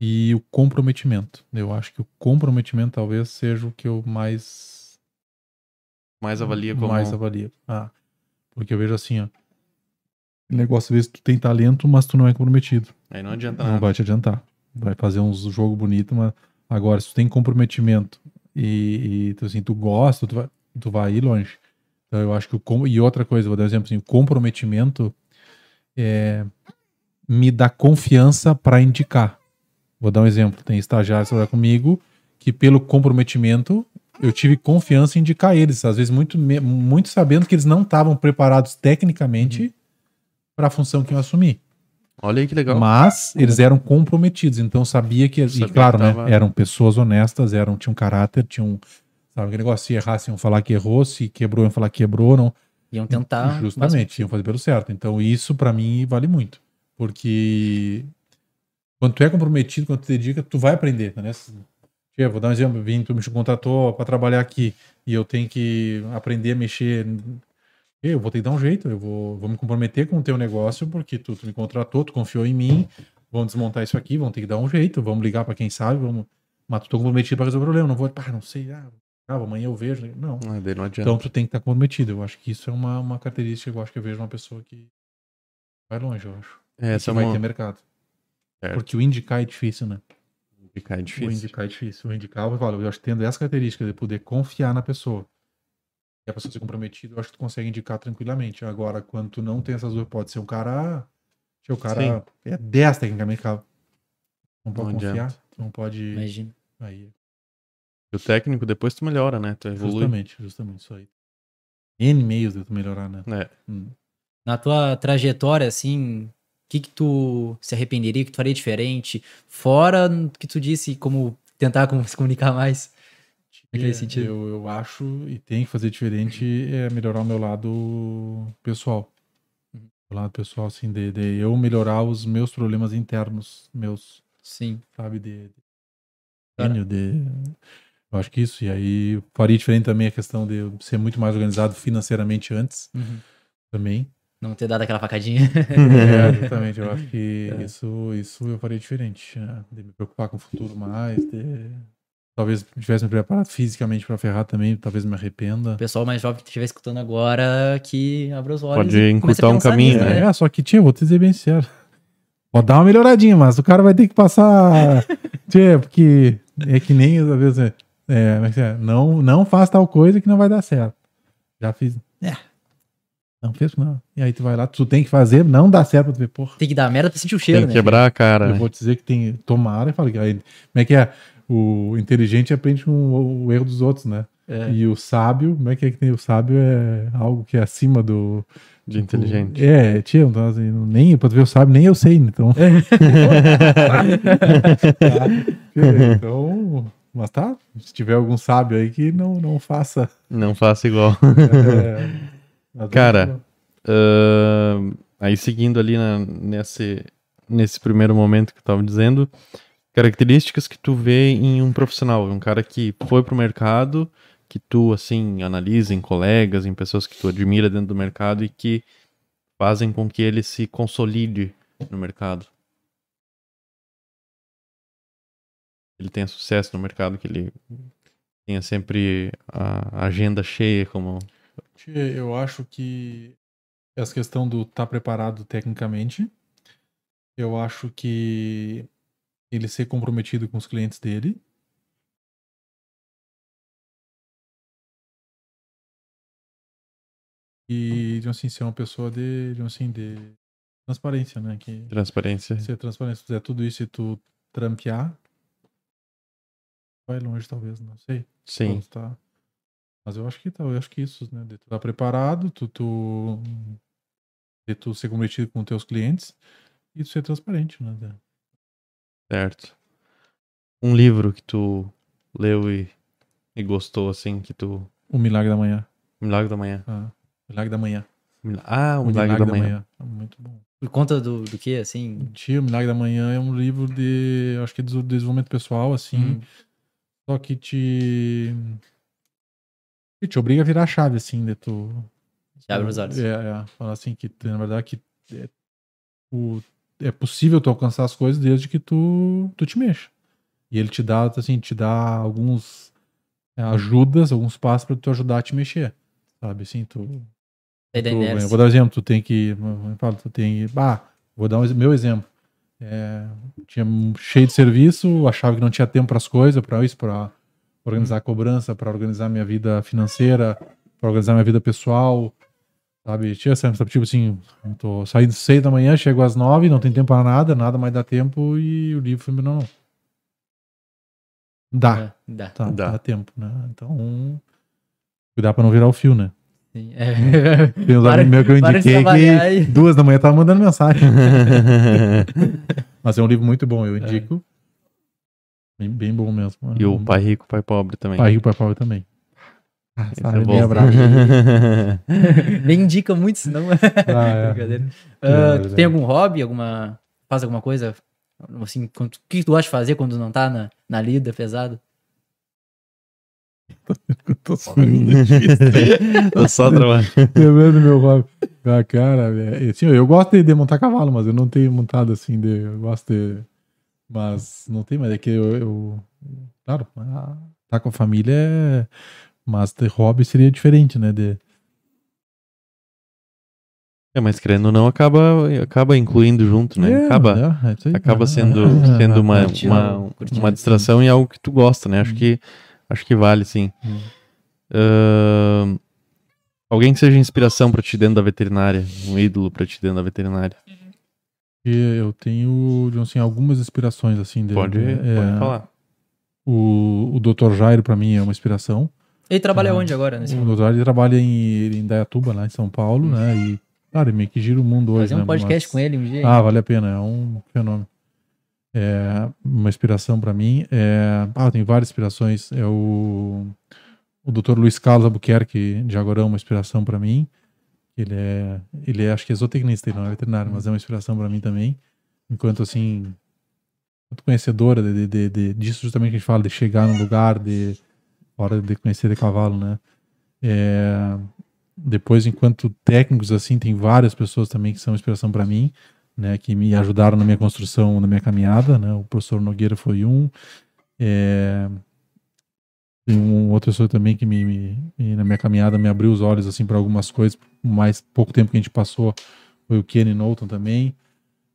e o comprometimento. Eu acho que o comprometimento talvez seja o que eu mais. Mais avalia como... mais avalio. Ah, porque eu vejo assim, ó. O Negócio, vezes, tu tem talento, mas tu não é comprometido. Aí não adianta Não nada. vai te adiantar. Vai fazer uns jogo bonito, mas agora, se tu tem comprometimento e, e tu, assim, tu gosta, tu vai, tu vai ir longe. Então, eu acho que o. E outra coisa, vou dar um exemplo assim: o comprometimento é, me dá confiança para indicar. Vou dar um exemplo: tem estagiários que trabalham comigo que, pelo comprometimento, eu tive confiança em indicar eles. Às vezes, muito, muito sabendo que eles não estavam preparados tecnicamente para a função que eu assumi. Olha aí que legal. Mas eles eram comprometidos, então sabia que. Sabia e claro, que né? tava- Eram pessoas honestas, eram, tinham caráter, tinham. Sabe aquele negócio? Se errasse, iam falar que errou, se quebrou, iam falar que quebrou, não. Iam tentar. Justamente, iam fazer pelo certo. Então, isso pra mim vale muito. Porque quando tu é comprometido, quando tu te dedica, tu vai aprender, né? Tia, vou dar um exemplo, vim, tu me contratou para trabalhar aqui e eu tenho que aprender a mexer. Eu vou ter que dar um jeito, eu vou, vou me comprometer com o teu negócio, porque tu, tu me contratou, tu confiou em mim, vamos desmontar isso aqui, vamos ter que dar um jeito, vamos ligar para quem sabe, vamos. Mas tu tô comprometido para resolver o problema, não vou, pá, não sei, ah, ah, amanhã eu vejo. Não. Ah, não adianta. Então tu tem que estar comprometido. Eu acho que isso é uma, uma característica que eu acho que eu vejo uma pessoa que vai longe, eu acho. É, essa é vai uma... ter mercado. Certo. Porque o indicar é difícil, né? Indicar é O difícil. indicar é difícil. O indicar, eu falo, eu acho que tendo essa característica de poder confiar na pessoa e a pessoa ser comprometida, eu acho que tu consegue indicar tranquilamente. Agora, quando tu não tem essas duas, pode ser um cara. O cara é 10 tecnicamente, cara. Não pode Não confiar. adianta. Não pode. Imagina. Aí, O técnico depois tu melhora, né? Tu evolui. justamente, justamente isso aí. N meios de tu melhorar, né? É. Hum. Na tua trajetória, assim, o que que tu se arrependeria, o que tu faria diferente? Fora o que tu disse, como tentar como se comunicar mais. Naquele É, sentido. Eu, eu acho e tem que fazer diferente é melhorar o meu lado pessoal. do lado pessoal, assim, de, de eu melhorar os meus problemas internos, meus, Sim. sabe, de, de, Cara. de- eu acho que isso, e aí faria diferente também a questão de eu ser muito mais organizado financeiramente antes, Uhum. também. Não ter dado aquela facadinha. É, exatamente, eu acho que É. isso, isso eu faria diferente, né? de me preocupar com o futuro mais, de... talvez tivesse me preparado fisicamente pra ferrar também, talvez me arrependa. O pessoal mais jovem que estiver escutando agora, que abra os olhos. Pode encurtar um caminho, nisso, né? É, só que, tia, vou te dizer bem sincero. Pode dar uma melhoradinha, mas o cara vai ter que passar. tia, porque é que nem às vezes. É, é, é é? não, não faz tal coisa que não vai dar certo. Já fiz. É. Não fez, não. E aí tu vai lá, tu tem que fazer, não dá certo pra tu ver, porra. Tem que dar merda pra sentir o cheiro, Tem né? que quebrar a cara, Eu né? vou te dizer que tem. Tomara e fala que aí. Como é que é? O inteligente aprende com o, o erro dos outros, né? É. E o sábio, como é que é que tem? O sábio é algo que é acima do. De inteligente. É, tia, então, assim, nem pra tu ver o sábio, nem eu sei, então. então, mas tá, se tiver algum sábio aí que não, não faça. Não faça igual. é, Cara, Ahn, aí seguindo ali na- nesse, nesse primeiro momento que eu tava dizendo, características que tu vê em um profissional, um cara que foi pro mercado, que tu, assim, analisa em colegas, em pessoas que tu admira dentro do mercado e que fazem com que ele se consolide no mercado. Ele tenha sucesso no mercado, que ele tenha sempre a agenda cheia, como eu acho que essa questão do estar preparado tecnicamente, eu acho que ele ser comprometido com os clientes dele. E, digamos assim, ser uma pessoa de, digamos assim, de transparência, né? Que transparência. ser transparente, se fizer tudo isso e tu trampear, vai longe talvez, não sei. Sim. Então, tá. Mas eu acho que tá, eu acho que isso, né? De tu estar preparado, tu, tu, de tu ser comprometido com teus clientes e tu ser transparente, né? Certo. Um livro que tu leu e, e gostou, assim, que tu. O Milagre da Manhã. Milagre da Manhã. Ah, Milagre da Manhã. Ah, o Milagre, da, Manhã. É Muito bom. Por conta do, do que, assim? Tia, o Milagre da Manhã é um livro de, acho que é de desenvolvimento pessoal, assim, Hum. só que te que te obriga a virar a chave, assim, de tu Te abre os olhos. É, é. Falar assim que, na verdade, que é, o, é possível tu alcançar as coisas desde que tu, tu te mexa. E ele te dá, assim, te dá alguns é, ajudas, alguns passos pra tu ajudar a te mexer. Sabe, assim, tu... Tu- vou dar um exemplo, tu tem que... Tu tem que... Bah, vou dar um meu exemplo. É, tinha cheio de serviço, achava que não tinha tempo para as coisas, para isso, para organizar a cobrança, para organizar minha vida financeira, para organizar minha vida pessoal, sabe? Tinha essa, tipo assim, tô saindo seis da manhã, chego às nove, não tem tempo para nada, nada mais dá tempo e o livro foi não, não. Dá, É, dá. tá, Dá. dá tempo, né? Então, cuidar para não virar o fio, né? Sim. É. Tem uns Para- amigos meus que eu indiquei que duas da manhã tava mandando mensagem. Mas é um livro muito bom, eu indico. Bem, bem bom mesmo. e o Pai Rico, Pai Pobre também. Pai Rico, Pai Pobre também. Ah, sabe, é bem bravo. Nem indica muito, senão. Ah, é. É. tem algum hobby? Alguma. Faz alguma coisa? Assim, quando- o que tu gosta de fazer quando não tá na, na lida pesada? Tô sumindo Tô só trabalhando. Lembrando meu hobby. Ah, cara, é, assim, eu gosto de, de montar cavalo, mas eu não tenho montado assim, de, eu gosto de. Mas não tem, mas é que eu. eu- claro, ah, tá com a família é. Mas de hobby seria diferente, né? De, É, mas querendo ou não, acaba, acaba incluindo junto, né? É, acaba é, é acaba Ah, sendo, ah, sendo uma, uma, uma distração e algo que tu gosta, né? Acho Hum. que, acho que vale, sim. Hum. Ahn, alguém que seja inspiração pra ti dentro da veterinária, um ídolo pra ti dentro da veterinária. Eu tenho, digamos assim, algumas inspirações, assim. De, Pode, de- é, pode falar. O, o Dr. Jairo, pra mim, é uma inspiração. Ele trabalha Ah, onde agora? Nesse O Dr. Jairo trabalha em, em Dayatuba, lá em São Paulo, né? E, cara, ele meio que gira o mundo hoje, Fazer um né? podcast Mas- com ele um dia. Ah, vale a pena, é um fenômeno. É uma inspiração pra mim. É, ah, tem várias inspirações. É o, o Dr. Luiz Carlos Albuquerque de Agorão, uma inspiração pra mim. Ele é, ele é, acho que é zootecnista, ele não é veterinário, mas é uma inspiração para mim também. Enquanto, assim, muito conhecedora de, de, de, disso justamente que a gente fala, de chegar no lugar, de hora de conhecer de cavalo, né? É, depois, enquanto técnicos, assim, tem várias pessoas também que são inspiração para mim, né? Que me ajudaram na minha construção, na minha caminhada, né? O professor Nogueira foi um. É, tem um outra pessoa também que me, me, na minha caminhada me abriu os olhos assim para algumas coisas. Mais pouco tempo que a gente passou foi o Kenny Knowlton também,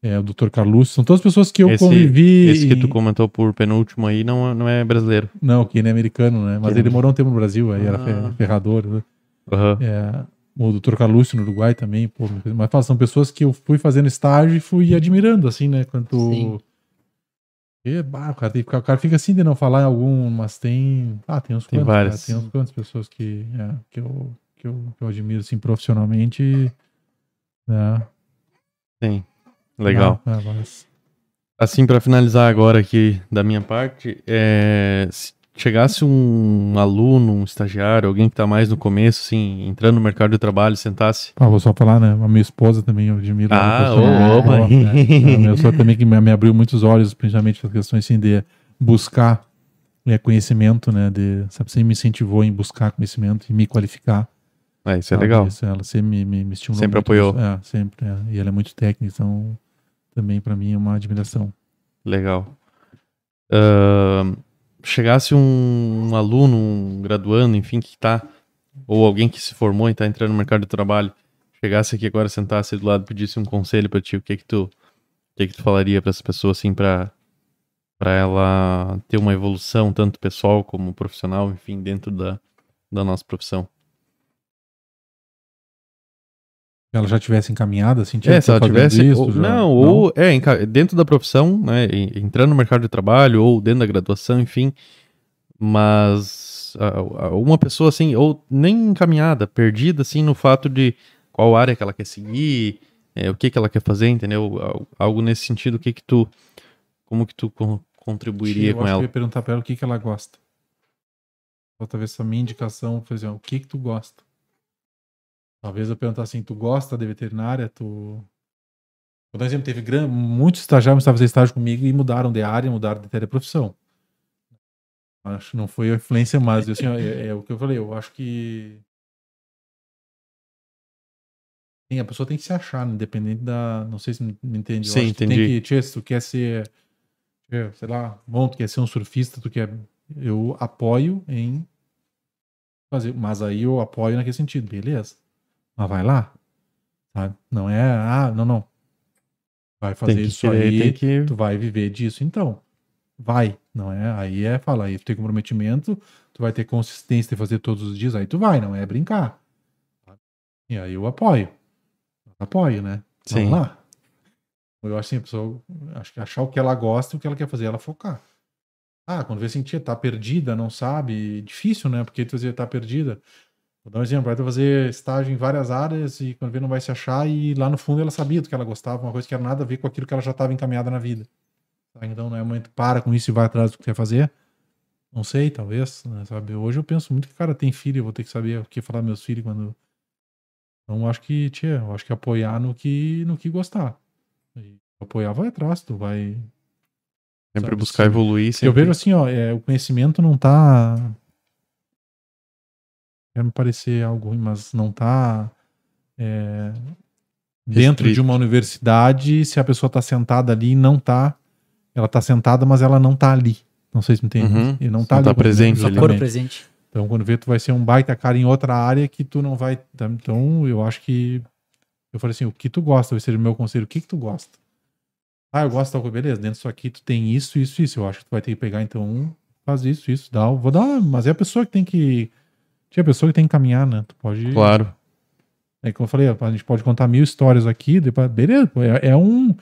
é, o Dr. Carlos. São todas pessoas que eu esse, convivi. Esse que tu comentou por penúltimo aí não, não é brasileiro. Não, o Kenny é americano, né? Mas Kenny. ele morou um tempo no Brasil, aí ah. era ferrador. Né? Uhum. É, o Dr. Calúcio no Uruguai também, pô, mas são pessoas que eu fui fazendo estágio e fui admirando, assim, né? Quanto. Sim e, bah, o, cara, o cara fica assim de não falar em algum, mas tem. Ah, tem uns tem quantos, várias. Cara, tem uns quantas pessoas que, é, que, eu, que, eu, que eu admiro assim profissionalmente. Né? Sim. Legal. Ah, mas... Assim, para finalizar agora aqui da minha parte, é, chegasse um aluno, um estagiário, alguém que tá mais no começo, assim, entrando no mercado de trabalho, sentasse. Ah, vou só falar, né? A minha esposa também, eu admiro. Ah, opa! É, a minha esposa também que me, abriu muitos olhos, principalmente para questões assim, de buscar é, conhecimento, né? De, sabe, sempre me incentivou em buscar conhecimento e me qualificar. É, isso é legal. Isso, ela sempre me, me, me estimulou. Sempre muito, apoiou. É, sempre. É. E ela é muito técnica, então também para mim é uma admiração. Legal. Uh, chegasse um, um, aluno, um graduando, enfim, que está, ou alguém que se formou e está entrando no mercado de trabalho, chegasse aqui agora, sentasse do lado, pedisse um conselho para ti, o que que tu, o que que tu falaria para essa pessoa assim para para ela ter uma evolução tanto pessoal como profissional, enfim, dentro da, da nossa profissão? Ela já tivesse encaminhada, assim, é, se ela tivesse, isso, ou, já, não, não, ou é, dentro da profissão, né, entrando no mercado de trabalho, ou dentro da graduação, enfim, mas uma pessoa assim, ou nem encaminhada, perdida, assim, no fato de qual área que ela quer seguir, é, o que que ela quer fazer, entendeu? Algo nesse sentido, o que que tu, como que tu contribuiria eu com ela? Eu ia perguntar para ela o que que ela gosta. Ou talvez essa minha indicação, fazer o que que tu gosta? Talvez eu perguntar assim, tu gosta de veterinária? Tu. Por exemplo, teve muitos estagiários que estavam fazendo estágio comigo e mudaram de área, mudaram de profissão. Acho que não foi a influência, mas assim, é, é, o que eu falei, eu acho que. Sim, a pessoa tem que se achar, independente da. Não sei se me entende. Sim, entendi. tem que, tia, se tu quer ser. Sei lá, bom, tu quer ser um surfista, tu quer. Eu apoio em fazer. Mas aí eu apoio naquele sentido, beleza. Mas vai lá. Sabe? Não é, ah, não, não. Vai fazer isso querer, aí, que... tu vai viver disso então. Vai, não é? Aí é falar, aí tu tem comprometimento, tu vai ter consistência de fazer todos os dias, aí tu vai, não é brincar. E aí eu apoio. apoio, né? Vamos Sim. lá. Eu acho assim, a pessoa, acho que achar o que ela gosta e o que ela quer fazer, ela focar. Ah, quando vê tia, tá perdida, não sabe, difícil, né? Porque tu tá perdida. Vou dar um exemplo, vai fazer estágio em várias áreas e quando vê não vai se achar e lá no fundo ela sabia do que ela gostava, uma coisa que era nada a ver com aquilo que ela já estava encaminhada na vida. Tá? Então não é momento para com isso e vai atrás do que quer fazer. Não sei, talvez, né, sabe? Hoje eu penso muito que cara tem filho, eu vou ter que saber o que falar meus filhos quando então acho que, tia, eu acho que apoiar no que no que gostar. E apoiar vai atrás, tu vai sempre sabe, buscar assim, evoluir, sempre. Eu vejo assim, ó, é, o conhecimento não tá quer me parecer algo ruim, mas não está é, dentro de uma universidade, se a pessoa está sentada ali e não está, ela está sentada, mas ela não está ali. Não sei se me entende. Uhum. E não está tá presente ali. Tá presente. Então, quando vê, tu vai ser um baita cara em outra área que tu não vai. Então, eu acho que. Eu falei assim: o que tu gosta? Vai ser o meu conselho. O que, que tu gosta? Ah, eu gosto de tal coisa. Beleza, dentro disso aqui tu tem isso, isso, isso. Eu acho que tu vai ter que pegar, então, faz isso, isso, dá. Vou dar. Mas é a pessoa que tem que tinha pessoa que tem que caminhar, né? Tu pode. Claro. É como eu falei, a gente pode contar mil histórias aqui, depois, beleza, é, é, um,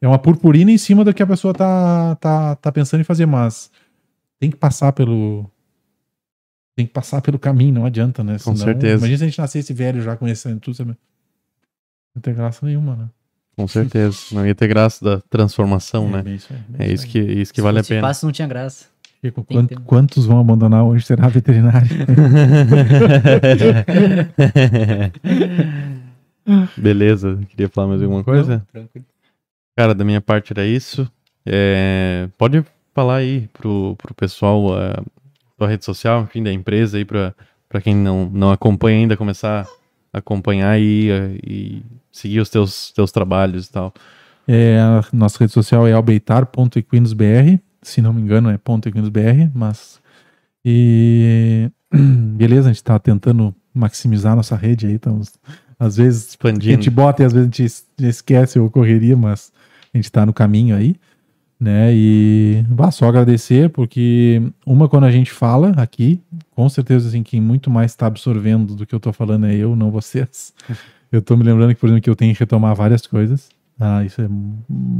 é uma purpurina em cima do que a pessoa tá, tá, tá pensando em fazer, mas tem que passar pelo. Tem que passar pelo caminho, não adianta, né? Senão, Com certeza. Imagina se a gente nascesse velho já conhecendo tudo, sabe? Não tem graça nenhuma, né? Com certeza. Não ia ter graça da transformação, é, né? Isso aí, é isso, que, isso que vale a pena. Se fácil não tinha graça. Chico, quant, quantos vão abandonar hoje será veterinário? Beleza, queria falar mais alguma coisa? Tranquilo. Cara, da minha parte era isso. É, pode falar aí pro, pro pessoal a tua rede social, enfim, da empresa aí, pra, pra quem não, não acompanha ainda, começar a acompanhar e, e seguir os teus, teus trabalhos e tal. É, a nossa rede social é albeitar.equinosbr, se não me engano é ponto .equinosbr, mas... E... Beleza, a gente tá tentando maximizar nossa rede aí, estamos... Às vezes a Expandindo. gente bota e às vezes a gente es- esquece ou correria, mas a gente tá no caminho aí, né? E vá só agradecer, porque uma, quando a gente fala aqui, com certeza assim, quem muito mais está absorvendo do que eu tô falando é eu, não vocês. Eu tô me lembrando que, por exemplo, que eu tenho que retomar várias coisas. Ah, isso é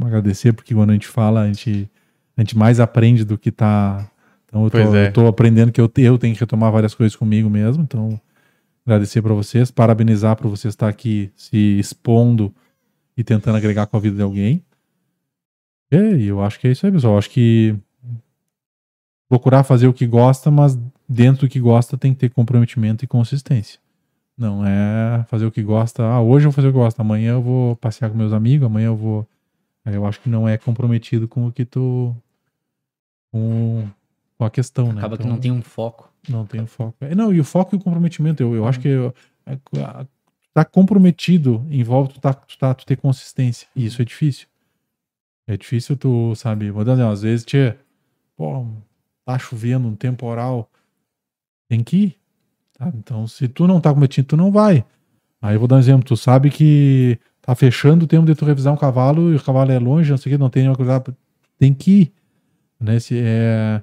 agradecer, porque quando a gente fala, a gente, a gente mais aprende do que tá. Então eu tô, é. eu tô aprendendo que eu, eu tenho que retomar várias coisas comigo mesmo. Então, agradecer para vocês, parabenizar por vocês estar aqui se expondo e tentando agregar com a vida de alguém. E eu acho que é isso aí, pessoal. Eu acho que procurar fazer o que gosta, mas dentro do que gosta tem que ter comprometimento e consistência. Não é fazer o que gosta. Ah, hoje eu vou fazer o que gosto, amanhã eu vou passear com meus amigos, amanhã eu vou. Eu acho que não é comprometido com o que tu. Com, com a questão, né? Acaba que Então- não tem um foco. não tem o foco. É, Não, e o foco e o comprometimento. Eu, eu acho que eu, é, tá comprometido envolve tu, tá, tu, tá, tu ter consistência. E isso é difícil. É difícil tu, sabe, vou dar um exemplo, às vezes, tia, pô, tá chovendo, um temporal, tem que ir. tá? Então, se tu não tá comprometido, tu não vai. Aí eu vou dar um exemplo, tu sabe que tá fechando o tempo de tu revisar um cavalo e o cavalo é longe, não sei o que, não tem nenhuma coisa, tem que ir. Né? Se é,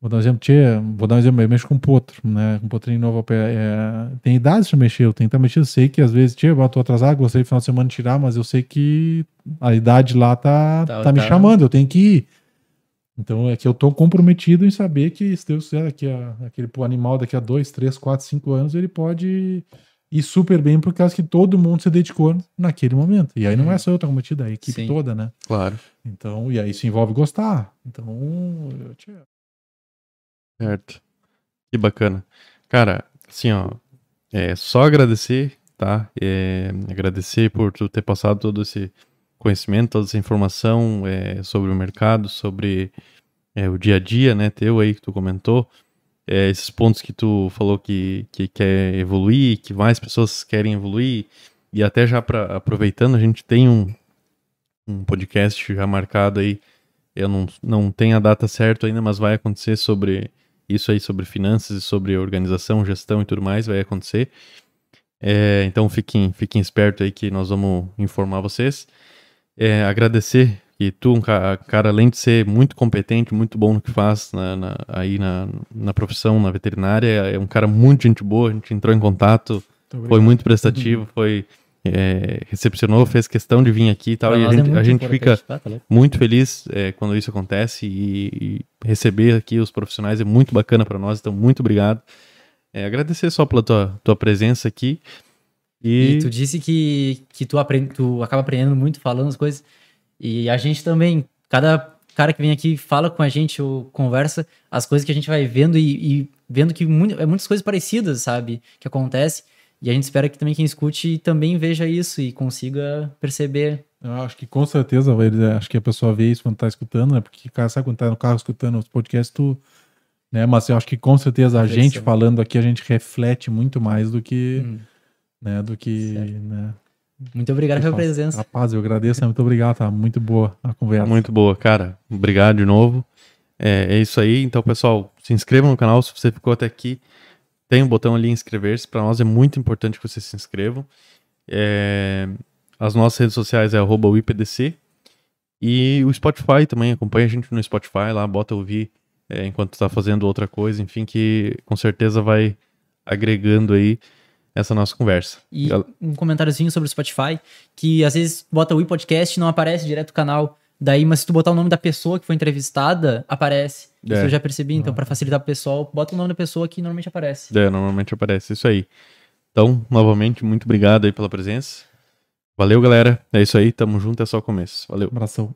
Vou dar um exemplo, tchê, vou dar um exemplo, eu mexo com potro, né? Com potrinho novo pé. É, tem idade pra mexer, eu tenho que estar mexendo. Eu sei que às vezes, tchê, eu tô atrasado, gostei do final de semana de tirar, mas eu sei que a idade lá tá, Tá- tá, me tá. chamando, eu tenho que ir. Então é que eu tô comprometido em saber que, se Deus quiser, daqui a, aquele animal daqui a dois, três, quatro, cinco anos, ele pode ir super bem por causa que todo mundo se dedicou naquele momento. E aí não é só eu que tô comprometido, é a equipe Sim. toda, né? Claro. Então, e aí isso envolve gostar. Então, eu, tchê, Certo. Que bacana. Cara, assim, ó, é só agradecer, tá? É, agradecer por tu ter passado todo esse conhecimento, toda essa informação é, sobre o mercado, sobre é, o dia a dia, né, teu aí que tu comentou, é, esses pontos que tu falou que, que quer evoluir, que mais pessoas querem evoluir, e até já pra, aproveitando, a gente tem um, um podcast já marcado aí, eu não, não tenho a data certa ainda, mas vai acontecer sobre isso aí sobre finanças e sobre organização, gestão e tudo mais vai acontecer. É, então fiquem, fiquem espertos aí que nós vamos informar vocês. É, agradecer que tu, um ca- cara, além de ser muito competente, muito bom no que faz na- na- aí na, na profissão, na veterinária, é um cara muito gente boa, a gente entrou em contato, foi muito prestativo, foi é, recepcionou, fez questão de vir aqui e tal, Pra e a é gente, a muito gente fica tá? Louco? muito feliz é, quando isso acontece e, e receber aqui os profissionais é muito bacana para nós, então muito obrigado. É, agradecer só pela tua, tua presença aqui. E, E tu disse que, que tu, aprende, tu acaba aprendendo muito falando as coisas. E a gente também, cada cara que vem aqui fala com a gente ou conversa, as coisas que a gente vai vendo e, e vendo que muito, é muitas coisas parecidas, sabe? Que acontece. E a gente espera que também quem escute também veja isso e consiga perceber. Eu acho que com certeza, ele- acho que a pessoa vê isso quando tá escutando, né? Porque, cara, sabe quando tá no carro escutando os podcasts, tu. Né? Mas eu acho que com certeza a gente falando aqui, a gente reflete muito mais do que. Hum. Né, do que. Certo. Né, Muito obrigado pela presença. Rapaz, eu agradeço, né? muito obrigado, tá muito boa a conversa. muito boa, cara. Obrigado de novo. É, é isso aí. Então, pessoal, se inscrevam no canal se você ficou até aqui. Tem um botão ali inscrever-se. Para nós é muito importante que vocês se inscrevam. É, as nossas redes sociais é arroba IPDC. E o Spotify também. Acompanha a gente no Spotify lá, bota ouvir é, enquanto está fazendo outra coisa. Enfim, que com certeza vai agregando aí essa nossa conversa. E Gal- um comentáriozinho sobre o Spotify, que às vezes bota o podcast e não aparece direto o canal. Daí, mas se tu botar o nome da pessoa que foi entrevistada, aparece. Isso É. eu já percebi, então, pra facilitar pro pessoal, bota o nome da pessoa que normalmente aparece. É, normalmente aparece isso aí. Então, novamente, muito obrigado aí pela presença. Valeu, galera. É isso aí, tamo junto, é só o começo. Valeu. Abração.